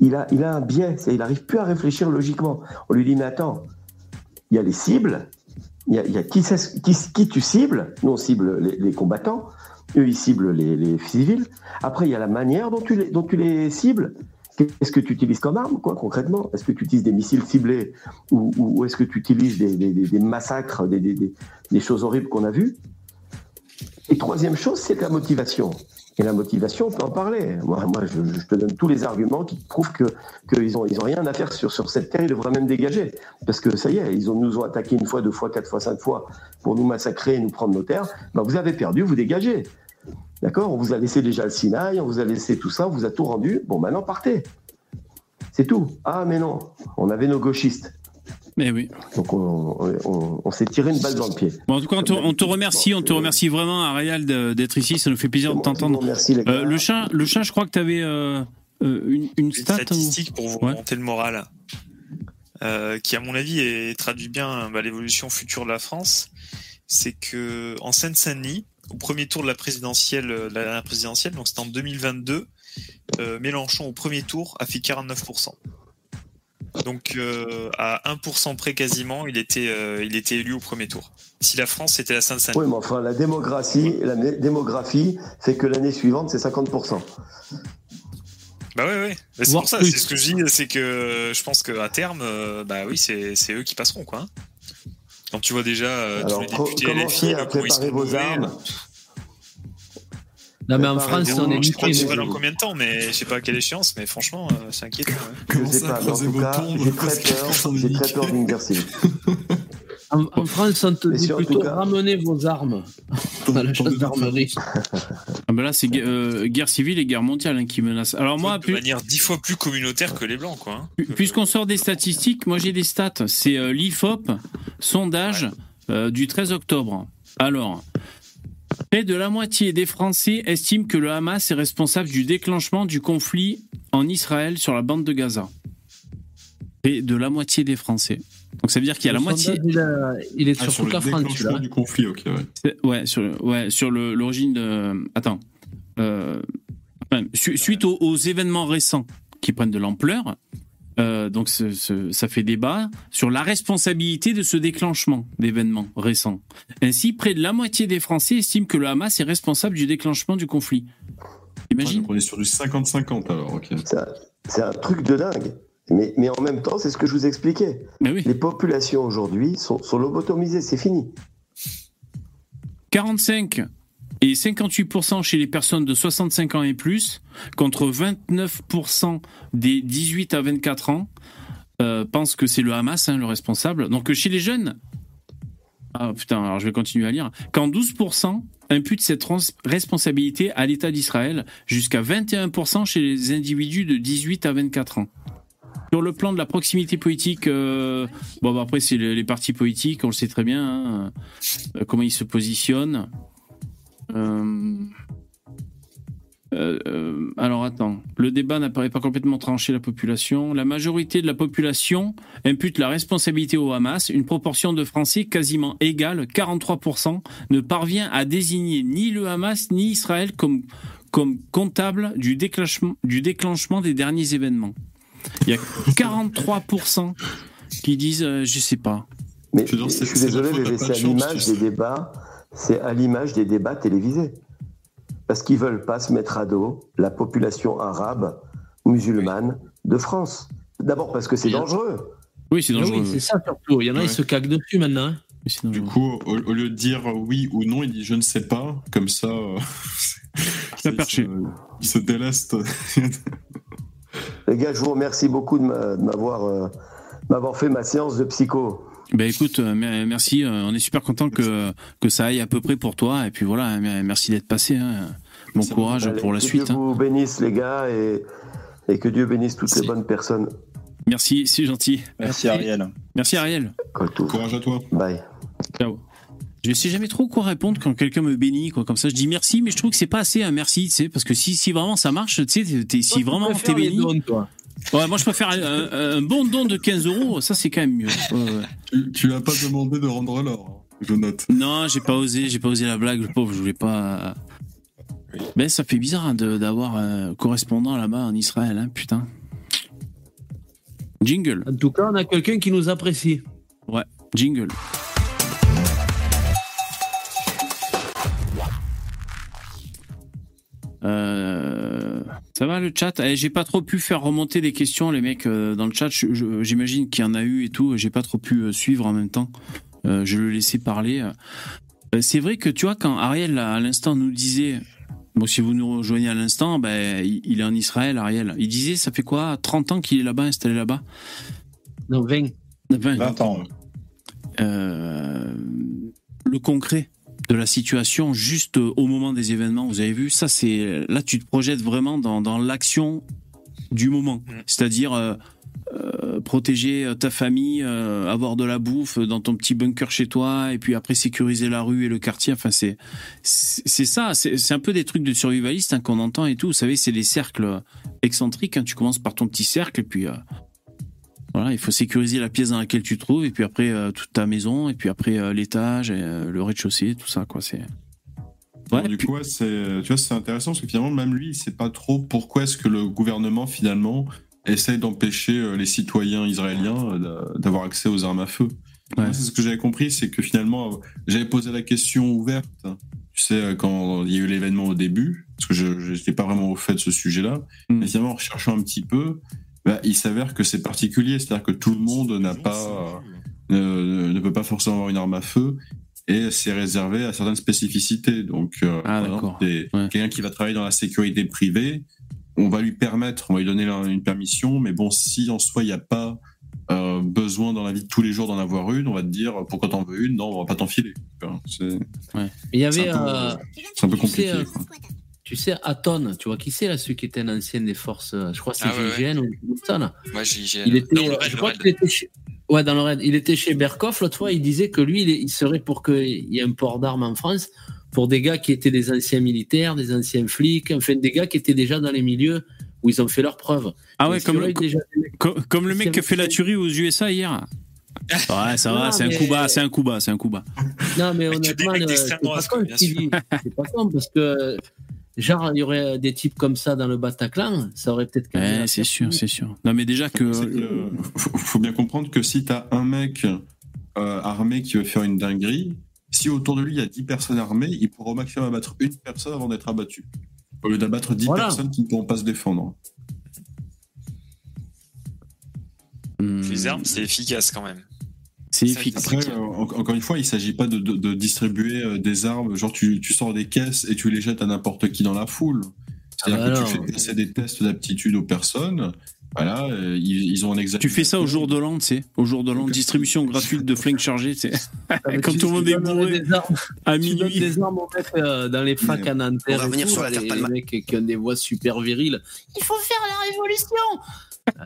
il a, il a un biais. Il n'arrive plus à réfléchir logiquement. On lui dit, mais attends, il y a les cibles, il y a, il y a qui, c'est- qui, qui tu cibles? Nous, on cible les, les combattants. Eux, ils ciblent les, les civils. Après, il y a la manière dont tu les, dont tu les cibles. Qu'est-ce que tu utilises comme arme, quoi, concrètement? Est-ce que tu utilises des missiles ciblés ou, ou- est-ce que tu utilises des, des- massacres, des, des- choses horribles qu'on a vues? Et troisième chose, c'est la motivation. Et la motivation, on peut en parler. Moi, moi je, te donne tous les arguments qui prouvent que qu'ils n'ont ils ont rien à faire sur, sur cette terre, ils devraient même dégager. Parce que ça y est, ils ont, nous ont attaqué une fois, deux fois, quatre fois, cinq fois pour nous massacrer et nous prendre nos terres. Ben, vous avez perdu, vous dégagez. D'accord On vous a laissé déjà le Sinaï, on vous a laissé tout ça, on vous a tout rendu. Bon, maintenant, partez. C'est tout. Ah, mais non, on avait nos gauchistes. Mais oui. Donc, on, on- on s'est tiré une balle dans le pied. Bon, en tout cas, on te, on te remercie, on te remercie vraiment, Ariel, d'être ici. Ça nous fait plaisir de t'entendre. Merci, les gars. Euh, le chat, le chat, je crois que tu avais une, une Une stat. statistique pour vous Ouais. remonter le moral, euh, qui à mon avis est, traduit bien bah, l'évolution future de la France. C'est que en Seine-Saint-Denis, au premier tour de la présidentielle, euh, de la dernière présidentielle, donc c'était en 2022, euh, Mélenchon au premier tour a fait 49%. Donc euh, à 1% près quasiment, il était, euh, il était élu au premier tour. Si la France était à Seine-Saint-Denis. Oui, mais enfin, la démographie, la démographie fait que l'année suivante, c'est 50%. Bah ouais. Mais C'est pour ça, c'est ce que je dis, c'est que je pense qu'à terme, bah oui, c'est c'est eux qui passeront, quoi. Quand tu vois déjà euh, tous Alors, les députés commencez LFI, à comment ils sont préparer vos armes. Non, mais en. France, on est pas, je sais niqué. pas dans combien de temps, mais je sais pas à quelle échéance, mais franchement, euh, c'est inquiétant. ouais. Je sais pas, mais en tout cas, <laughs> j'ai très peur, j'ai très peur d'une guerre civile. En, en France, on te Mais dit plutôt cas- ramenez vos armes à la gendarmerie. Ah ben là, c'est euh, guerre civile et guerre mondiale hein, qui menacent. Alors moi, de plus- manière dix fois plus communautaire que les blancs, quoi. hein. Pu- Puisqu'on sort des statistiques, moi j'ai des stats. C'est euh, l'IFOP, sondage euh, du 13 octobre. Alors, près de la moitié des Français estiment que le Hamas est responsable du déclenchement du conflit en Israël sur la bande de Gaza. Près de la moitié des Français. Donc ça veut dire qu'il y a la moitié. Il, a- il est Ah, sur sur toute le la France, celui-là. du conflit, ok, ouais. Sur, ouais, sur l'origine de. Attends. Euh, enfin, su- suite aux, aux événements récents qui prennent de l'ampleur, euh, donc ce- ce- ça fait débat sur la responsabilité de ce déclenchement d'événements récents. Ainsi, près de la moitié des Français estiment que le Hamas est responsable du déclenchement du conflit. Imagine. On est sur du 50-50 alors, ok. C'est un- C'est un truc de dingue. Mais, mais en même temps, c'est ce que je vous expliquais. Les populations aujourd'hui sont, sont lobotomisées, c'est fini. 45% et 58% chez les personnes de 65 ans et plus, contre 29% des 18 à 24 ans, euh, pensent que c'est le Hamas hein, le responsable. Donc chez les jeunes, ah putain, alors je vais continuer à lire, quand 12% imputent cette res- responsabilité à l'État d'Israël, jusqu'à 21% chez les individus de 18 à 24 ans. Sur le plan de la proximité politique, euh, bon bah, après c'est les, partis politiques, on le sait très bien, hein, euh, comment ils se positionnent. Euh, alors attends, le débat n'apparaît pas complètement tranché la population. La majorité de la population impute la responsabilité au Hamas. Une proportion de Français quasiment égale, 43%, ne parvient à désigner ni le Hamas ni Israël comme, comme comptable du déclenchement des derniers événements. Il y a 43% qui disent euh, je sais pas. Mais je suis désolé, mais c'est à l'image des débats, c'est à l'image des débats télévisés. Parce qu'ils veulent pas se mettre à dos la population arabe, musulmane de France. D'abord parce que c'est dangereux. Oui, c'est dangereux. oui, c'est ça surtout. Il y en a, Ouais. ils se caquent dessus maintenant. hein. Du coup, au, au lieu de dire oui ou non, il dit je ne sais pas, comme ça. euh, <laughs> C'est perché. Il se déleste. <laughs> Les gars, je vous remercie beaucoup de m'avoir euh, m'avoir fait ma séance de psycho. Ben écoute, euh, mer- merci. euh, on est super content que, que ça aille à peu près pour toi. Et puis voilà, hein, mer- merci d'être passé. hein. Bon courage pour la que suite. Dieu hein. vous bénisse, les gars, et, et que Dieu bénisse toutes les bonnes personnes. Merci, c'est gentil. Merci Ariel. Merci Ariel. Courage à toi. Bye. Ciao. Je sais jamais trop quoi répondre quand quelqu'un me bénit, quoi. Comme ça, je dis merci, mais je trouve que c'est pas assez un merci, tu sais, parce que si, si vraiment ça marche, tu sais, si vraiment t'es béni. dons, toi. Ouais, moi je préfère un, un bon don de 15 euros, ça c'est quand même mieux. Ouais, ouais. Tu, tu lui as pas demandé de rendre l'or, hein, je note. Non, j'ai pas osé, j'ai pas osé la blague, le pauvre, je voulais pas. Mais ça fait bizarre hein, de- d'avoir un correspondant là-bas en Israël, hein, putain. Jingle. En tout cas, on a quelqu'un qui nous apprécie. Ouais, jingle. Euh, ça va le chat Eh, J'ai pas trop pu faire remonter les questions, les mecs, euh, dans le chat. J'imagine qu'il y en a eu et tout. J'ai pas trop pu euh, suivre en même temps. Euh, je le laissais parler. C'est vrai que tu vois, quand Ariel, à l'instant, nous disait. Bon, si vous nous rejoignez à l'instant, ben, il est en Israël, Ariel. Il disait, ça fait quoi? 30 ans qu'il est là-bas, installé là-bas? Non, 20. 20. 20 ans. Euh, le concret de la situation juste au moment des événements, vous avez vu, ça c'est là tu te projettes vraiment dans, dans l'action du moment, c'est-à-dire euh, euh, protéger ta famille, euh, avoir de la bouffe dans ton petit bunker chez toi, et puis après sécuriser la rue et le quartier. Enfin c'est c'est ça, c'est un peu des trucs de survivaliste hein, qu'on entend et tout. Vous savez, c'est les cercles excentriques. hein. Tu commences par ton petit cercle et puis euh, voilà, il faut sécuriser la pièce dans laquelle tu te trouves, et puis après euh, toute ta maison, et puis après euh, l'étage, et, euh, le rez-de-chaussée, tout ça, quoi. C'est. Ouais, du coup, ouais, c'est, tu vois, c'est intéressant parce que finalement, même lui, il sait pas trop pourquoi est-ce que le gouvernement finalement essaye d'empêcher les citoyens israéliens d'a- d'avoir accès aux armes à feu. Moi, c'est ce que j'avais compris, c'est que finalement, j'avais posé la question ouverte. Tu sais, quand il y a eu l'événement au début, parce que je n'étais pas vraiment au fait de ce sujet-là, mais finalement, en recherchant un petit peu, bah, il s'avère que c'est particulier, c'est-à-dire que tout le monde n'a pas, euh, ne peut pas forcément avoir une arme à feu, et c'est réservé à certaines spécificités. Donc, euh, des- quelqu'un qui va travailler dans la sécurité privée, on va lui permettre, on va lui donner une permission, mais bon, si en soi il n'y a pas euh, besoin dans la vie de tous les jours d'en avoir une, on va te dire pourquoi t'en veux une, non, on va pas t'en filer. Tu vois, C'est un peu, euh, un compliqué. sais, euh, quoi. Tu sais, Aton, tu vois qui c'est là, celui qui était un ancien des forces, euh, je crois que c'est Ah ouais, ouais. GIGN ou j'ai- Il était, Non, le raid, je crois raid. qu'il était chez... Ouais, dans le raid. Il était chez Berkoff l'autre fois, il disait que lui, il, serait pour qu'il y ait un port d'armes en France pour des gars qui étaient des anciens militaires, des anciens flics, enfin des gars qui étaient déjà dans les milieux où ils ont fait leurs preuves. Ah ouais, comme le, déjà comme, comme le mec qui a fait la tuerie aux USA hier. <laughs> Ouais, ça va, c'est un coup bas, c'est un coup bas, c'est un coup bas. Non, mais <laughs> honnêtement, euh, c'est pas con bien pas con parce que, genre, il y aurait des types comme ça dans le Bataclan, ça aurait peut-être. la c'est sûr, c'est sûr. Non, mais déjà que. Que, faut, faut bien comprendre que si t'as un mec euh, armé qui veut faire une dinguerie, si autour de lui il y a 10 personnes armées, il pourra au maximum abattre une personne avant d'être abattu. Au lieu d'abattre 10 Voilà. personnes qui ne pourront pas se défendre. Les armes, c'est efficace quand même. C'est ça, efficace. Après, euh, en- encore une fois, il ne s'agit pas de, de- de distribuer euh, des armes, genre tu, tu sors des caisses et tu les jettes à n'importe qui dans la foule. C'est-à-dire Ah bah que non. tu fais passer des tests d'aptitude aux personnes. Voilà, euh, ils, ils ont un examen. Tu fais ça au jour de l'an, tu sais. Au jour de l'an, distribution gratuite de flingues chargées, tu sais. Ah, <laughs> Quand tout le monde est bourré des armes- à Tu donnes minuit. des armes aux mecs euh, dans les facs Mais- à Nanterre. On va revenir sur la les, Terre les Palma. mecs qui ont des voix super viriles. Il faut faire la révolution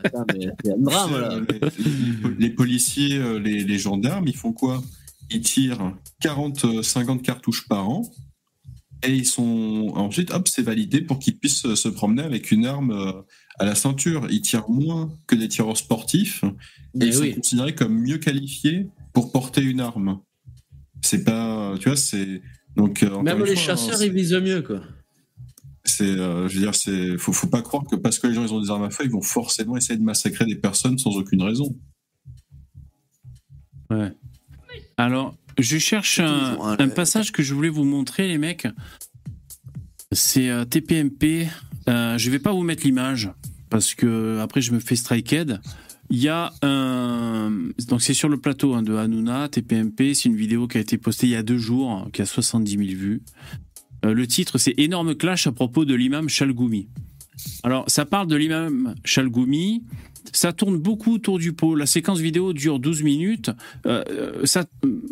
Attends, mais c'est un drame là. Euh, les, policiers, euh, les, les gendarmes, ils font quoi? Ils tirent 40, euh, 50 cartouches par an et ils sont ensuite, hop, c'est validé pour qu'ils puissent euh, se promener avec une arme euh, à la ceinture. Ils tirent moins que des tireurs sportifs et Mais ils sont considérés comme mieux qualifiés pour porter une arme. C'est pas, tu vois, c'est donc euh, Même les fois, chasseurs, hein, ils visent mieux quoi. c'est, euh, je veux dire, c'est, faut, faut pas croire que parce que les gens ils ont des armes à feu, ils vont forcément essayer de massacrer des personnes sans aucune raison. Ouais. Alors, je cherche un passage que je voulais vous montrer, les mecs. C'est euh, TPMP. Euh, je vais pas vous mettre l'image parce que après je me fais striked. Il y a un. Donc, c'est sur le plateau hein, de Hanouna, TPMP. C'est une vidéo qui a été postée il y a deux jours, hein, qui a 70 000 vues. Euh, le titre, c'est Énorme clash à propos de l'imam Chalgoumi. Alors, ça parle de l'imam Chalgoumi. Ça tourne beaucoup autour du pot. La séquence vidéo dure 12 minutes. Euh, euh, ça,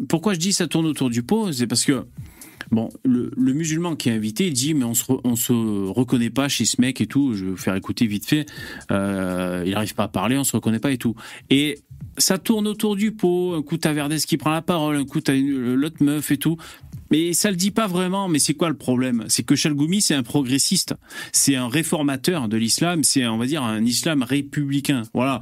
pourquoi je dis ça tourne autour du pot? C'est parce que Bon, le, musulman qui est invité, dit mais on se, se reconnaît pas chez ce mec et tout. Je vais vous faire écouter vite fait. Euh, il arrive pas à parler, on se reconnaît pas et tout. Et ça tourne autour du pot. Un coup t'as Verdès qui prend la parole, un coup t'as l'autre meuf et tout. Mais ça le dit pas vraiment. Mais c'est quoi le problème? C'est que Chalgoumi, c'est un progressiste, c'est un réformateur de l'islam, c'est on va dire un islam républicain. Voilà.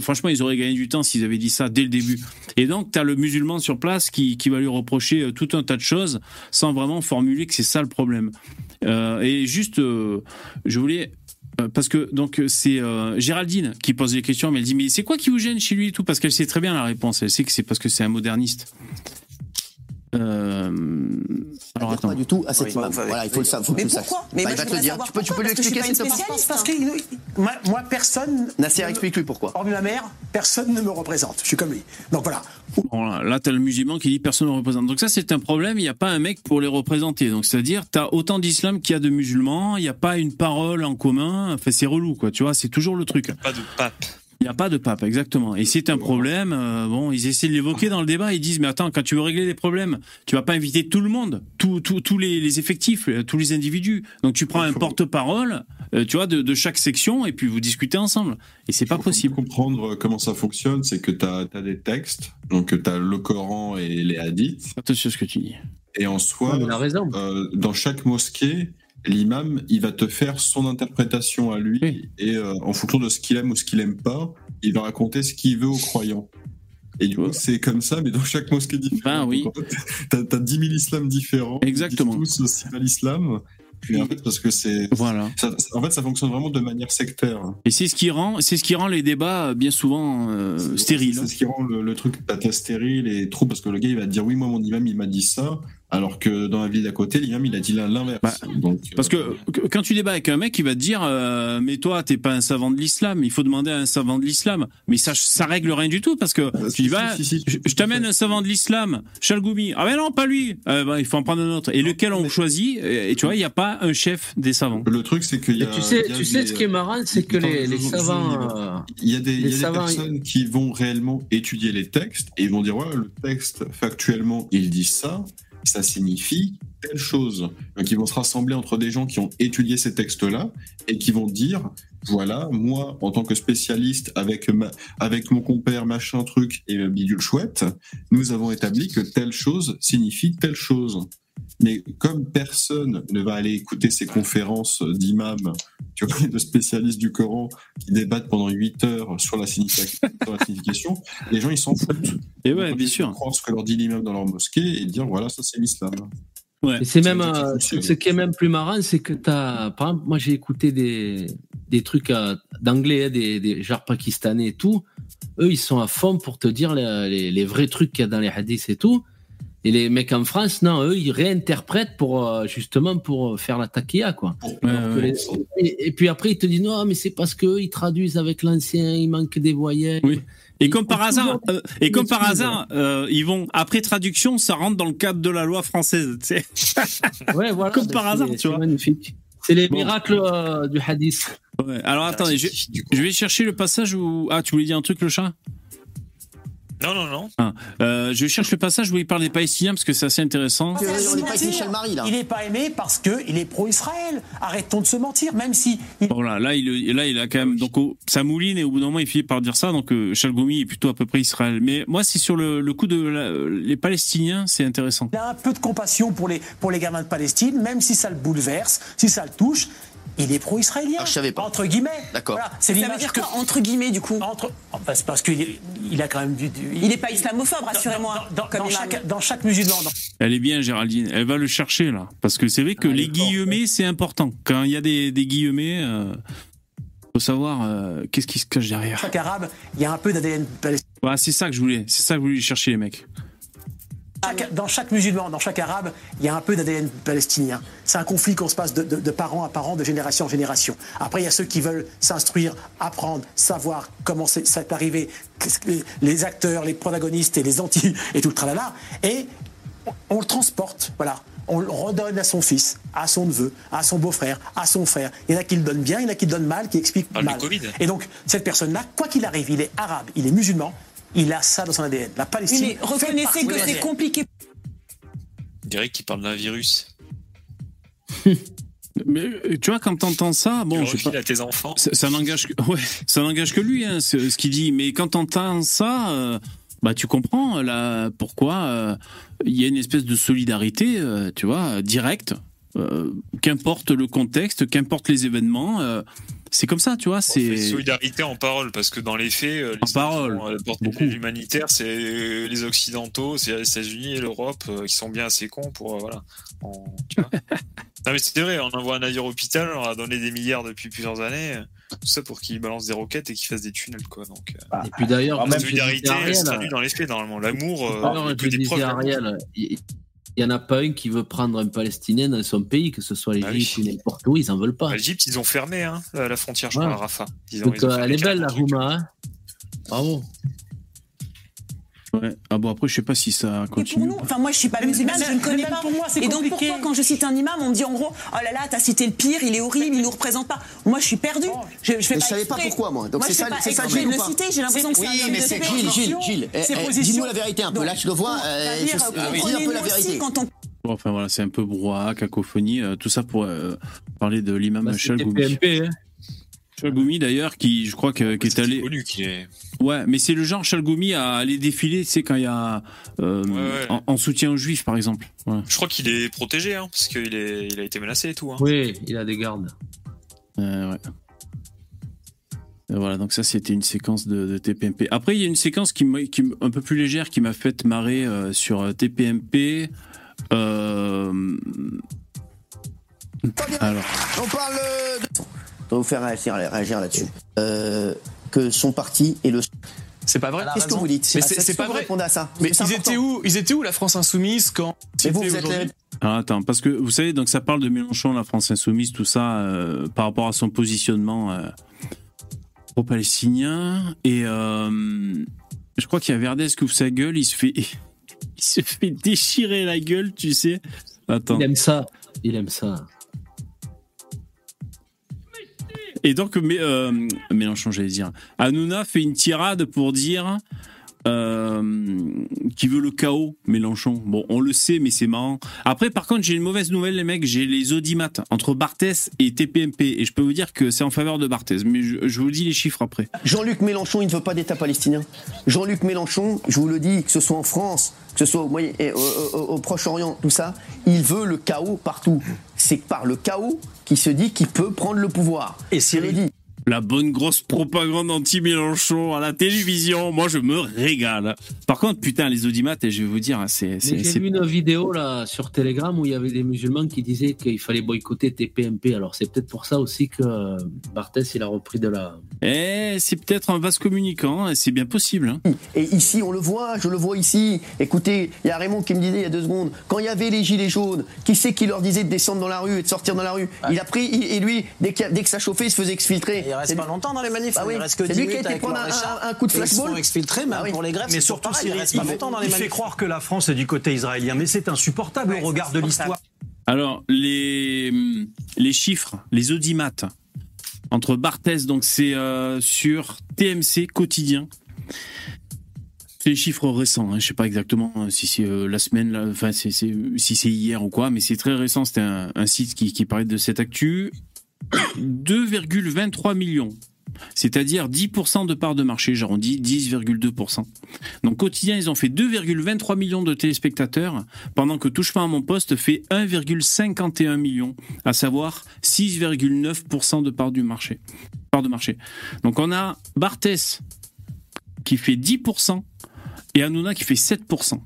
Franchement, ils auraient gagné du temps s'ils avaient dit ça dès le début. Et donc, tu as le musulman sur place qui, va lui reprocher euh, tout un tas de choses sans vraiment formuler que c'est ça le problème. Euh, et juste, euh, je voulais. Parce que donc c'est Géraldine qui pose les questions, mais elle dit mais c'est quoi qui vous gêne chez lui et tout? Parce qu'elle sait très bien la réponse. Elle sait que c'est parce que c'est un moderniste. Euh, du tout à cet Oui. imam. Bah, Voilà, il faut le savoir. faut Mais pourquoi Bah, il moi, va te le dire. Tu peux, tu peux lui expliquer. Parce que moi, moi, personne. Nasser, explique-lui pourquoi. Hormis ma mère, personne ne me représente. Je suis comme lui. Donc voilà. Bon, là, là, t'as le musulman qui dit personne ne représente. Donc ça, c'est un problème. Il n'y a pas un mec pour les représenter. Donc c'est-à-dire, t'as autant d'islam qu'il y a de musulmans. Il n'y a pas une parole en commun. Enfin, c'est relou, quoi. Tu vois, c'est toujours le truc. Pas de pape. Il n'y a pas de pape, exactement. Et c'est un problème. euh, bon, ils essaient de l'évoquer dans le débat. Ils disent, mais attends, quand tu veux régler des problèmes, tu vas pas inviter tout le monde, tous les, les effectifs, euh, tous les individus. Donc tu prends un porte-parole, euh, tu vois, de, de chaque section, et puis vous discutez ensemble. Et c'est pas possible. comprendre comment ça fonctionne, c'est que tu as, des textes, donc tu as le Coran et les hadiths. Attention à ce que tu dis. Et en soi, Ouais, euh, dans chaque mosquée, l'imam, il va te faire son interprétation à lui, et euh, en fonction de ce qu'il aime ou ce qu'il aime pas, il va raconter ce qu'il veut aux croyants. Et du coup, c'est comme ça, mais dans chaque mosquée différente. Ben oui. T'as t'as 10 000 islams différents. Exactement. Tous c'est pas l'islam. Puis en fait, parce que c'est. Voilà. ça- en fait, ça fonctionne vraiment de manière sectaire. Et c'est ce qui rend, c'est ce qui rend les débats euh, bien souvent euh, stériles. C'est ce qui rend le, le truc stérile et trop parce que le gars il va te dire oui moi mon imam il m'a dit ça alors que dans la ville d'à côté l'imam il a dit l'inverse. Bah, Parce que que- quand tu débats avec un mec, il va te dire euh, mais toi t'es pas un savant de l'islam, il faut demander à un savant de l'islam. Mais ça ça règle rien du tout parce que tu dis bah je, je t'amène un savant de l'islam, Chalgoumi. Ah mais non pas lui. Euh, bah, il faut en prendre un autre. Et lequel on choisit Et et tu vois il y a pas un chef des savants. Le truc c'est qu'il Et tu sais, tu sais ce qui est marrant, c'est que les, les savants. euh, il y a y a des savants, personnes qui vont réellement étudier les textes et ils vont dire ouais le texte factuellement il dit ça, ça signifie telle chose. Ils vont se rassembler entre des gens qui ont étudié ces textes-là et qui vont dire voilà moi en tant que spécialiste avec avec mon compère machin truc et bidule chouette, nous avons établi que telle chose signifie telle chose. Mais comme personne ne va aller écouter ces conférences d'imams, tu vois, de spécialistes du Coran qui débattent pendant 8 heures sur la signification, sur la signification, les gens ils s'en foutent. Et ouais, bien ils sûr. vont croire ce que leur dit l'imam dans leur mosquée et dire voilà, ça c'est l'islam. C'est même, euh, ce qui est même plus marrant, c'est que t'as, par exemple, moi j'ai écouté des, des trucs euh, d'anglais, hein, des, des pakistanais et tout. Eux, ils sont à fond pour te dire les, les, les vrais trucs qu'il y a dans les hadiths et tout. Et les mecs en France, non, eux, ils réinterprètent pour euh, justement pour faire la taquilla, quoi. Et, et puis après, ils te disent non, mais c'est parce que ils traduisent avec l'ancien, il manque des voyelles. Oui. Et comme par hasard, euh, et comme par hasard, euh, ils vont après traduction, ça rentre dans le cadre de la loi française. tu sais. <laughs> Ouais, voilà. Comme par c'est- hasard, tu vois. magnifique. C'est les Bon. miracles euh, du hadith. Ouais. Alors attendez, je, je vais chercher le passage où ah tu voulais dire un truc le chat? Non, non, non. Ah, euh, je cherche le passage où il parle des Palestiniens parce que c'est assez intéressant. On n'est pas Michel Marie, là. Il n'est pas aimé parce qu'il est pro-Israël. Arrêtons de se mentir, même si. Bon là, là il, là il a quand même donc au- ça mouline et au bout d'un moment il finit par dire ça donc euh, Chalgoumi est plutôt à peu près Israël. Mais moi c'est sur le, le coup de la- les Palestiniens c'est intéressant. Il a un peu de compassion pour les, pour les gamins de Palestine, même si ça le bouleverse, si ça le touche. Il est pro-israélien. Ah, je savais pas. Entre guillemets. D'accord. Voilà, c'est Ça veut l'image dire que- quoi, entre guillemets, du coup Entre, enfin, c'est parce qu'il il a quand même du. du- Il n'est pas islamophobe, rassurez-moi. Dans, comme dans imam. chaque, dans chaque musulman. dans- Elle est bien Géraldine, elle va le chercher là parce que c'est vrai que les guillemets c'est important. Quand il y a des, des guillemets, euh, faut savoir euh, qu'est-ce qui se cache derrière. chaque arabe, il y a un peu d'ADN palestinien. Voilà, c'est ça que je voulais, c'est ça que je voulais chercher les mecs. Chaque- dans chaque musulman, dans chaque arabe, il y a un peu d'ADN palestinien. C'est un conflit qu'on se passe de, de- de parents à parents, de génération en génération. Après, il y a ceux qui veulent s'instruire, apprendre, savoir comment c'est ça est arrivé, qu'est-ce que les- les acteurs, les protagonistes et les anti <laughs> et tout le tralala. Et on, on le transporte, voilà. On le redonne à son fils, à son neveu, à son beau-frère, à son frère. Il y en a qui le donnent bien, il y en a qui le donnent mal, qui expliquent Ah, mal. Covid. Et donc, cette personne-là, quoi qu'il arrive, il est arabe, il est musulman, il a ça dans son ADN. La Oui, Palestine. mais reconnaissez que c'est compliqué. Greg qui parle d'un virus. <laughs> Mais euh, tu vois, quand t'entends ça, bon, je sais pas. à tes enfants. Ça, ça n'engage que, <laughs> ouais, ça n'engage que lui, hein, ce, ce qu'il dit. Mais quand t'entends ça, euh, bah tu comprends euh, là pourquoi euh, il y a une espèce de solidarité, euh, tu vois, directe. euh, qu'importe le contexte, qu'importe les événements, euh, c'est comme ça, tu vois. C'est solidarité en parole, parce que dans les faits, euh, les En parole, gens qui vont, euh, porter de l'aide humanitaire, c'est les Occidentaux, c'est les États-Unis et l'Europe euh, qui sont bien assez cons pour. euh, voilà. En- tu vois. <laughs> non, mais c'est vrai, on envoie un navire hôpital, on leur a donné des milliards depuis plusieurs années, tout ça pour qu'ils balancent des roquettes et qu'ils fassent des tunnels, quoi. Donc, euh, Et puis d'ailleurs, la solidarité, se traduit dans les faits, normalement. L'amour, euh, il il il y en a pas un qui veut prendre un Palestinien dans son pays, que ce soit l'Égypte ou n'importe où, ils en veulent pas. À l'Égypte, ils ont fermé hein, la la frontière, je Ouais. crois, à Rafah. Ils ont- Donc ils ont euh, elle est belle la. Rouma, hein Bravo. Ouais. Ah bon, après, je sais pas si ça continue. Enfin, moi, je suis pas musulmane, je ne connais pas. et donc, pourquoi, quand je cite un imam, on me dit en gros, oh là là, t'as cité le pire, il est horrible, il nous représente pas. Moi, je suis perdu. Je, je fais Mais pas je savais pas pourquoi, moi. Donc je c'est ça, pas c'est ça Gilles j'ai l'impression que c'est Oui, mais c'est. Gilles, Gilles, Gilles. eh, eh. Dis-nous la vérité un peu. Là, tu le vois. pour- euh, je- euh, dis un peu la vérité. quand on Bon, enfin voilà, c'est un peu brouhaha, cacophonie, euh, tout ça pour euh, parler de l'imam Bah, c'est Chalgoumi. TPMP, hein. Chalgoumi d'ailleurs, qui je crois que, qui est allé. connu qu'il est. Ouais, mais c'est le genre Chalgoumi à aller défiler, tu sais, quand il y a euh, ouais. En, en soutien aux juifs, par exemple. Ouais. Je crois qu'il est protégé, hein, parce qu'il est... il a été menacé et tout. Hein. Oui, il a des gardes. Euh, ouais. Et voilà, donc ça c'était une séquence de, de TPMP. Après, il y a une séquence qui, m'a- qui un peu plus légère qui m'a fait marrer euh, sur euh, TPMP. Euh... Alors, On parle. euh, de- Je vais vous faire réagir, réagir là-dessus. Euh, que son parti est le. C'est pas vrai. Qu'est-ce que vous dites? Mais Ah, c'est pas vrai. à ça? Mais ils étaient où Ils étaient où la France insoumise quand Mais vous, êtes les- alors, attends, parce que vous savez, donc ça parle de Mélenchon, la France insoumise, tout ça, euh, par rapport à son positionnement euh, pro-palestinien. Et euh, je crois qu'il y a Verdès qui ouvre sa gueule, il se fait, <laughs> il se fait déchirer la gueule, tu sais. Attends. Il aime ça. Il aime ça. Et donc, mais, euh, Mélenchon, j'allais dire. Hanouna fait une tirade pour dire euh, qu'il veut le chaos, Mélenchon. Bon, on le sait, mais c'est marrant. Après, par contre, j'ai une mauvaise nouvelle, les mecs. J'ai les audimates entre Barthès et TPMP. Et je peux vous dire que c'est en faveur de Barthès. Mais je, je vous dis les chiffres après. Jean-Luc Mélenchon, il ne veut pas d'État palestinien. Jean-Luc Mélenchon, je vous le dis, que ce soit en France, que ce soit au, Moyen- et au, au- au Proche-Orient, tout ça, il veut le chaos partout. C'est par le chaos qu'il se dit qu'il peut prendre le pouvoir. Et dis. La bonne grosse propagande anti-Mélenchon à la télévision. Moi, je me régale. Par contre, putain, les audimates, et je vais vous dire, c'est. Mais c'est- J'ai vu une vidéo là sur Telegram où il y avait des musulmans qui disaient qu'il fallait boycotter TPMP. Alors c'est peut-être pour ça aussi que euh, Barthès il a repris de la. Eh, c'est peut-être un vase communicant, et c'est bien possible. hein. Et ici, on le voit, je le vois ici. Écoutez, il y a Raymond qui me disait il y a deux secondes, quand il y avait les gilets jaunes, qui c'est qui leur disait de descendre dans la rue et de sortir dans la rue? Il a pris, il- et lui, dès que, dès que ça chauffait, il se faisait exfiltrer. Il reste pas longtemps dans les manifs, Bah oui, il reste que c'est 10 lui qui a été prendre un, écharpe, un- un coup de ils flashball. font exfiltrer, même Bah oui. pour les grèves, Mais surtout, pareil, il reste il, pas longtemps dans les il manifs. fait croire que la France est du côté israélien, mais c'est insupportable au regard de l'histoire. Alors, les, les chiffres, les audimates entre Barthès, donc c'est euh, sur TMC quotidien. C'est les chiffres récents, hein, je sais pas exactement euh, si c'est euh, la semaine, là, enfin c'est, c'est- si c'est hier ou quoi, mais c'est très récent. C'était un, un site qui, qui parlait de cette actu. 2,23 millions, c'est-à-dire 10% de part de marché, j'arrondis 10,2%. Donc quotidien, ils ont fait 2,23 millions de téléspectateurs, pendant que Touche pas à mon poste fait 1,51 million, à savoir 6,9% de part du marché. De marché. Donc on a Barthès qui fait 10% et Hanouna qui fait 7%.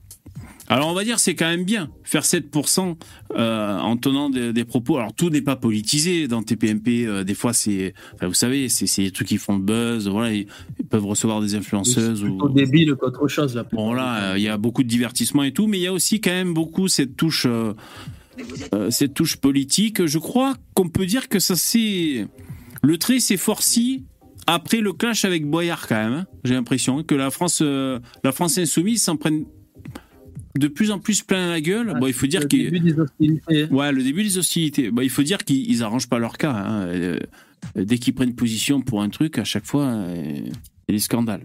Alors on va dire c'est quand même bien faire 7% euh, en tenant des, des propos. Alors tout n'est pas politisé dans TPMP. euh, des fois c'est, enfin, vous savez, c'est c'est des trucs qui font le buzz. Voilà, ils, ils peuvent recevoir des influenceuses ou Plutôt débile qu'autre chose là. Bon là, euh, il y a beaucoup de divertissement et tout, mais il y a aussi quand même beaucoup cette touche, cette touche politique. Je crois qu'on peut dire que ça c'est le trait s'est forci après le clash avec Boyard quand même. hein. J'ai l'impression que la France, la France insoumise s'en prenne de plus en plus plein la gueule. bon, il faut dire le début des hostilités. Ouais, le début des hostilités. Bon, il faut dire qu'ils ils arrangent pas leur cas. hein. Euh, dès qu'ils prennent position pour un truc, à chaque fois, euh, il y a des scandales.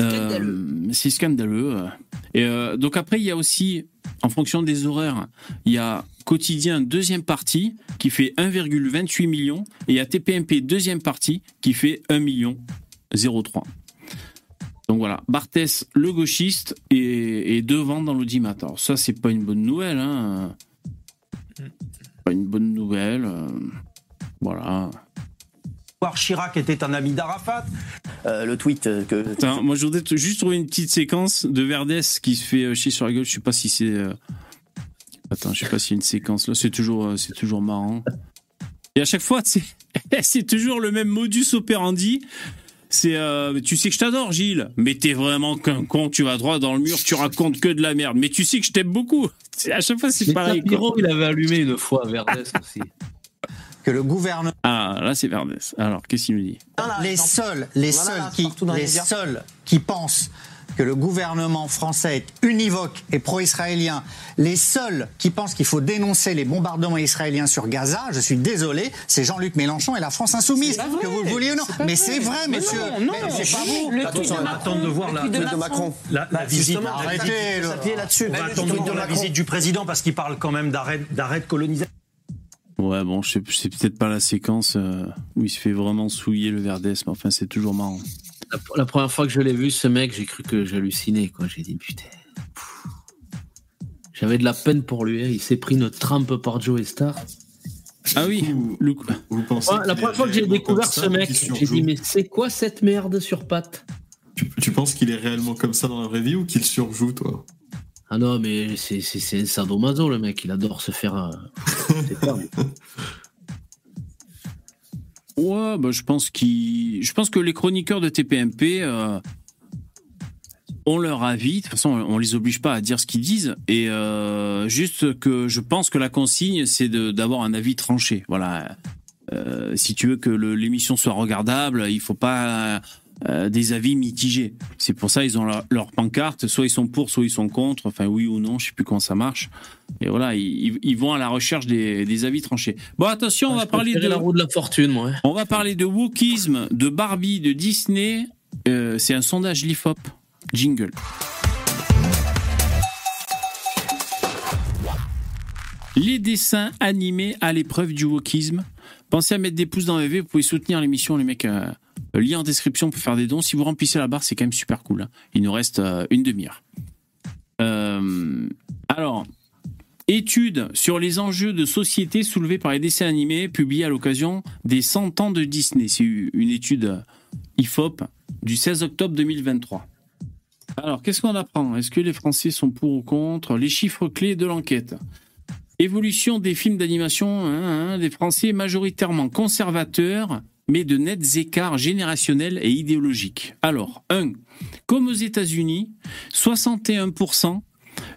Euh, c'est scandaleux. euh. Et euh, donc après, il y a aussi en fonction des horaires. Il y a quotidien deuxième partie qui fait 1,28 million et il y a TPMP deuxième partie qui fait 1 million 03. Donc voilà, Barthès, le gauchiste, est, est devant dans l'audimat. Alors ça, c'est pas une bonne nouvelle. Hein. Pas une bonne nouvelle. euh, Voilà. Chirac était un ami d'Arafat. Euh, le tweet euh, que. Attends, moi, je voudrais juste trouver une petite séquence de Verdès qui se fait euh, chier sur la gueule. Je sais pas si c'est. euh, Attends, je sais pas s'il y a une séquence là. C'est toujours, c'est toujours marrant. Et à chaque fois, c'est <laughs> toujours le même modus operandi. C'est, euh, tu sais que je t'adore, Gilles, mais t'es vraiment qu'un con. Tu vas droit dans le mur, tu racontes que de la merde. Mais tu sais que je t'aime beaucoup. <laughs> À chaque fois, c'est pareil. Tapiro, il avait allumé une fois Verdès aussi. <laughs> Que le gouvernement. Ah, là, c'est Verdès. Alors, qu'est-ce qu'il nous dit? Les seuls, les Voilà, seuls qui, les seuls qui pensent que le gouvernement français est univoque et pro-israélien, les seuls qui pensent qu'il faut dénoncer les bombardements israéliens sur Gaza, je suis désolé, c'est Jean-Luc Mélenchon et la France insoumise, que vous le vouliez ou non. Mais c'est vrai, Mais monsieur. non, non. Mais c'est pas vous. Le tweet de Macron. voir la, de Macron. la- la visite. Arrêtez, là-dessus. On va attendre de voir la visite du président parce qu'il parle quand même d'arrêt d'arrêt de colonisation. Ouais, bon, je sais, c'est peut-être pas la séquence euh, où il se fait vraiment souiller le Verdès, mais enfin, c'est toujours marrant. La, la première fois que je l'ai vu, ce mec, j'ai cru que j'hallucinais. quoi. J'ai dit putain. J'avais de la peine pour lui. hein. Il s'est pris une trempe par Joe Star. Ah oui, le... Vous pensez Ouais, la première fois que j'ai découvert ce mec, j'ai dit mais c'est quoi cette merde sur pattes? Tu, tu penses qu'il est réellement comme ça dans la vraie vie ou qu'il surjoue, toi? Ah non, mais c'est c'est- c'est un sadomaso le mec. Il adore se faire. euh. <laughs> Ouais, bah, je pense je pense que les chroniqueurs de TPMP euh, ont leur avis. De toute façon, on les oblige pas à dire ce qu'ils disent. Et euh, juste que je pense que la consigne, c'est d'avoir un avis tranché. Voilà. Euh, si tu veux que l'émission soit regardable, il faut pas euh, des avis mitigés. C'est pour ça ils ont leur, leur pancarte. Soit ils sont pour, soit ils sont contre. Enfin, oui ou non, je sais plus comment ça marche. Et voilà, ils, ils vont à la recherche des, des avis tranchés. Bon, attention, on va parler de la roue de la fortune, moi. on va parler de wokisme, de Barbie, de Disney. Euh, c'est un sondage l'IFOP. Jingle. Les dessins animés à l'épreuve du wokisme. Pensez à mettre des pouces dans le V. Vous pouvez soutenir l'émission, les mecs. euh, lien en description pour faire des dons. Si vous remplissez la barre, c'est quand même super cool. hein. Il nous reste euh, une demi-heure. Euh, alors, Étude sur les enjeux de société soulevés par les dessins animés publiée à l'occasion des 100 ans de Disney. C'est une étude IFOP du 16 octobre 2023. Alors, qu'est-ce qu'on apprend? Est-ce que les Français sont pour ou contre? Les chiffres clés de l'enquête. Évolution des films d'animation hein, hein, des Français majoritairement conservateurs, mais de nets écarts générationnels et idéologiques. Alors, 1. Comme aux États-Unis, 61%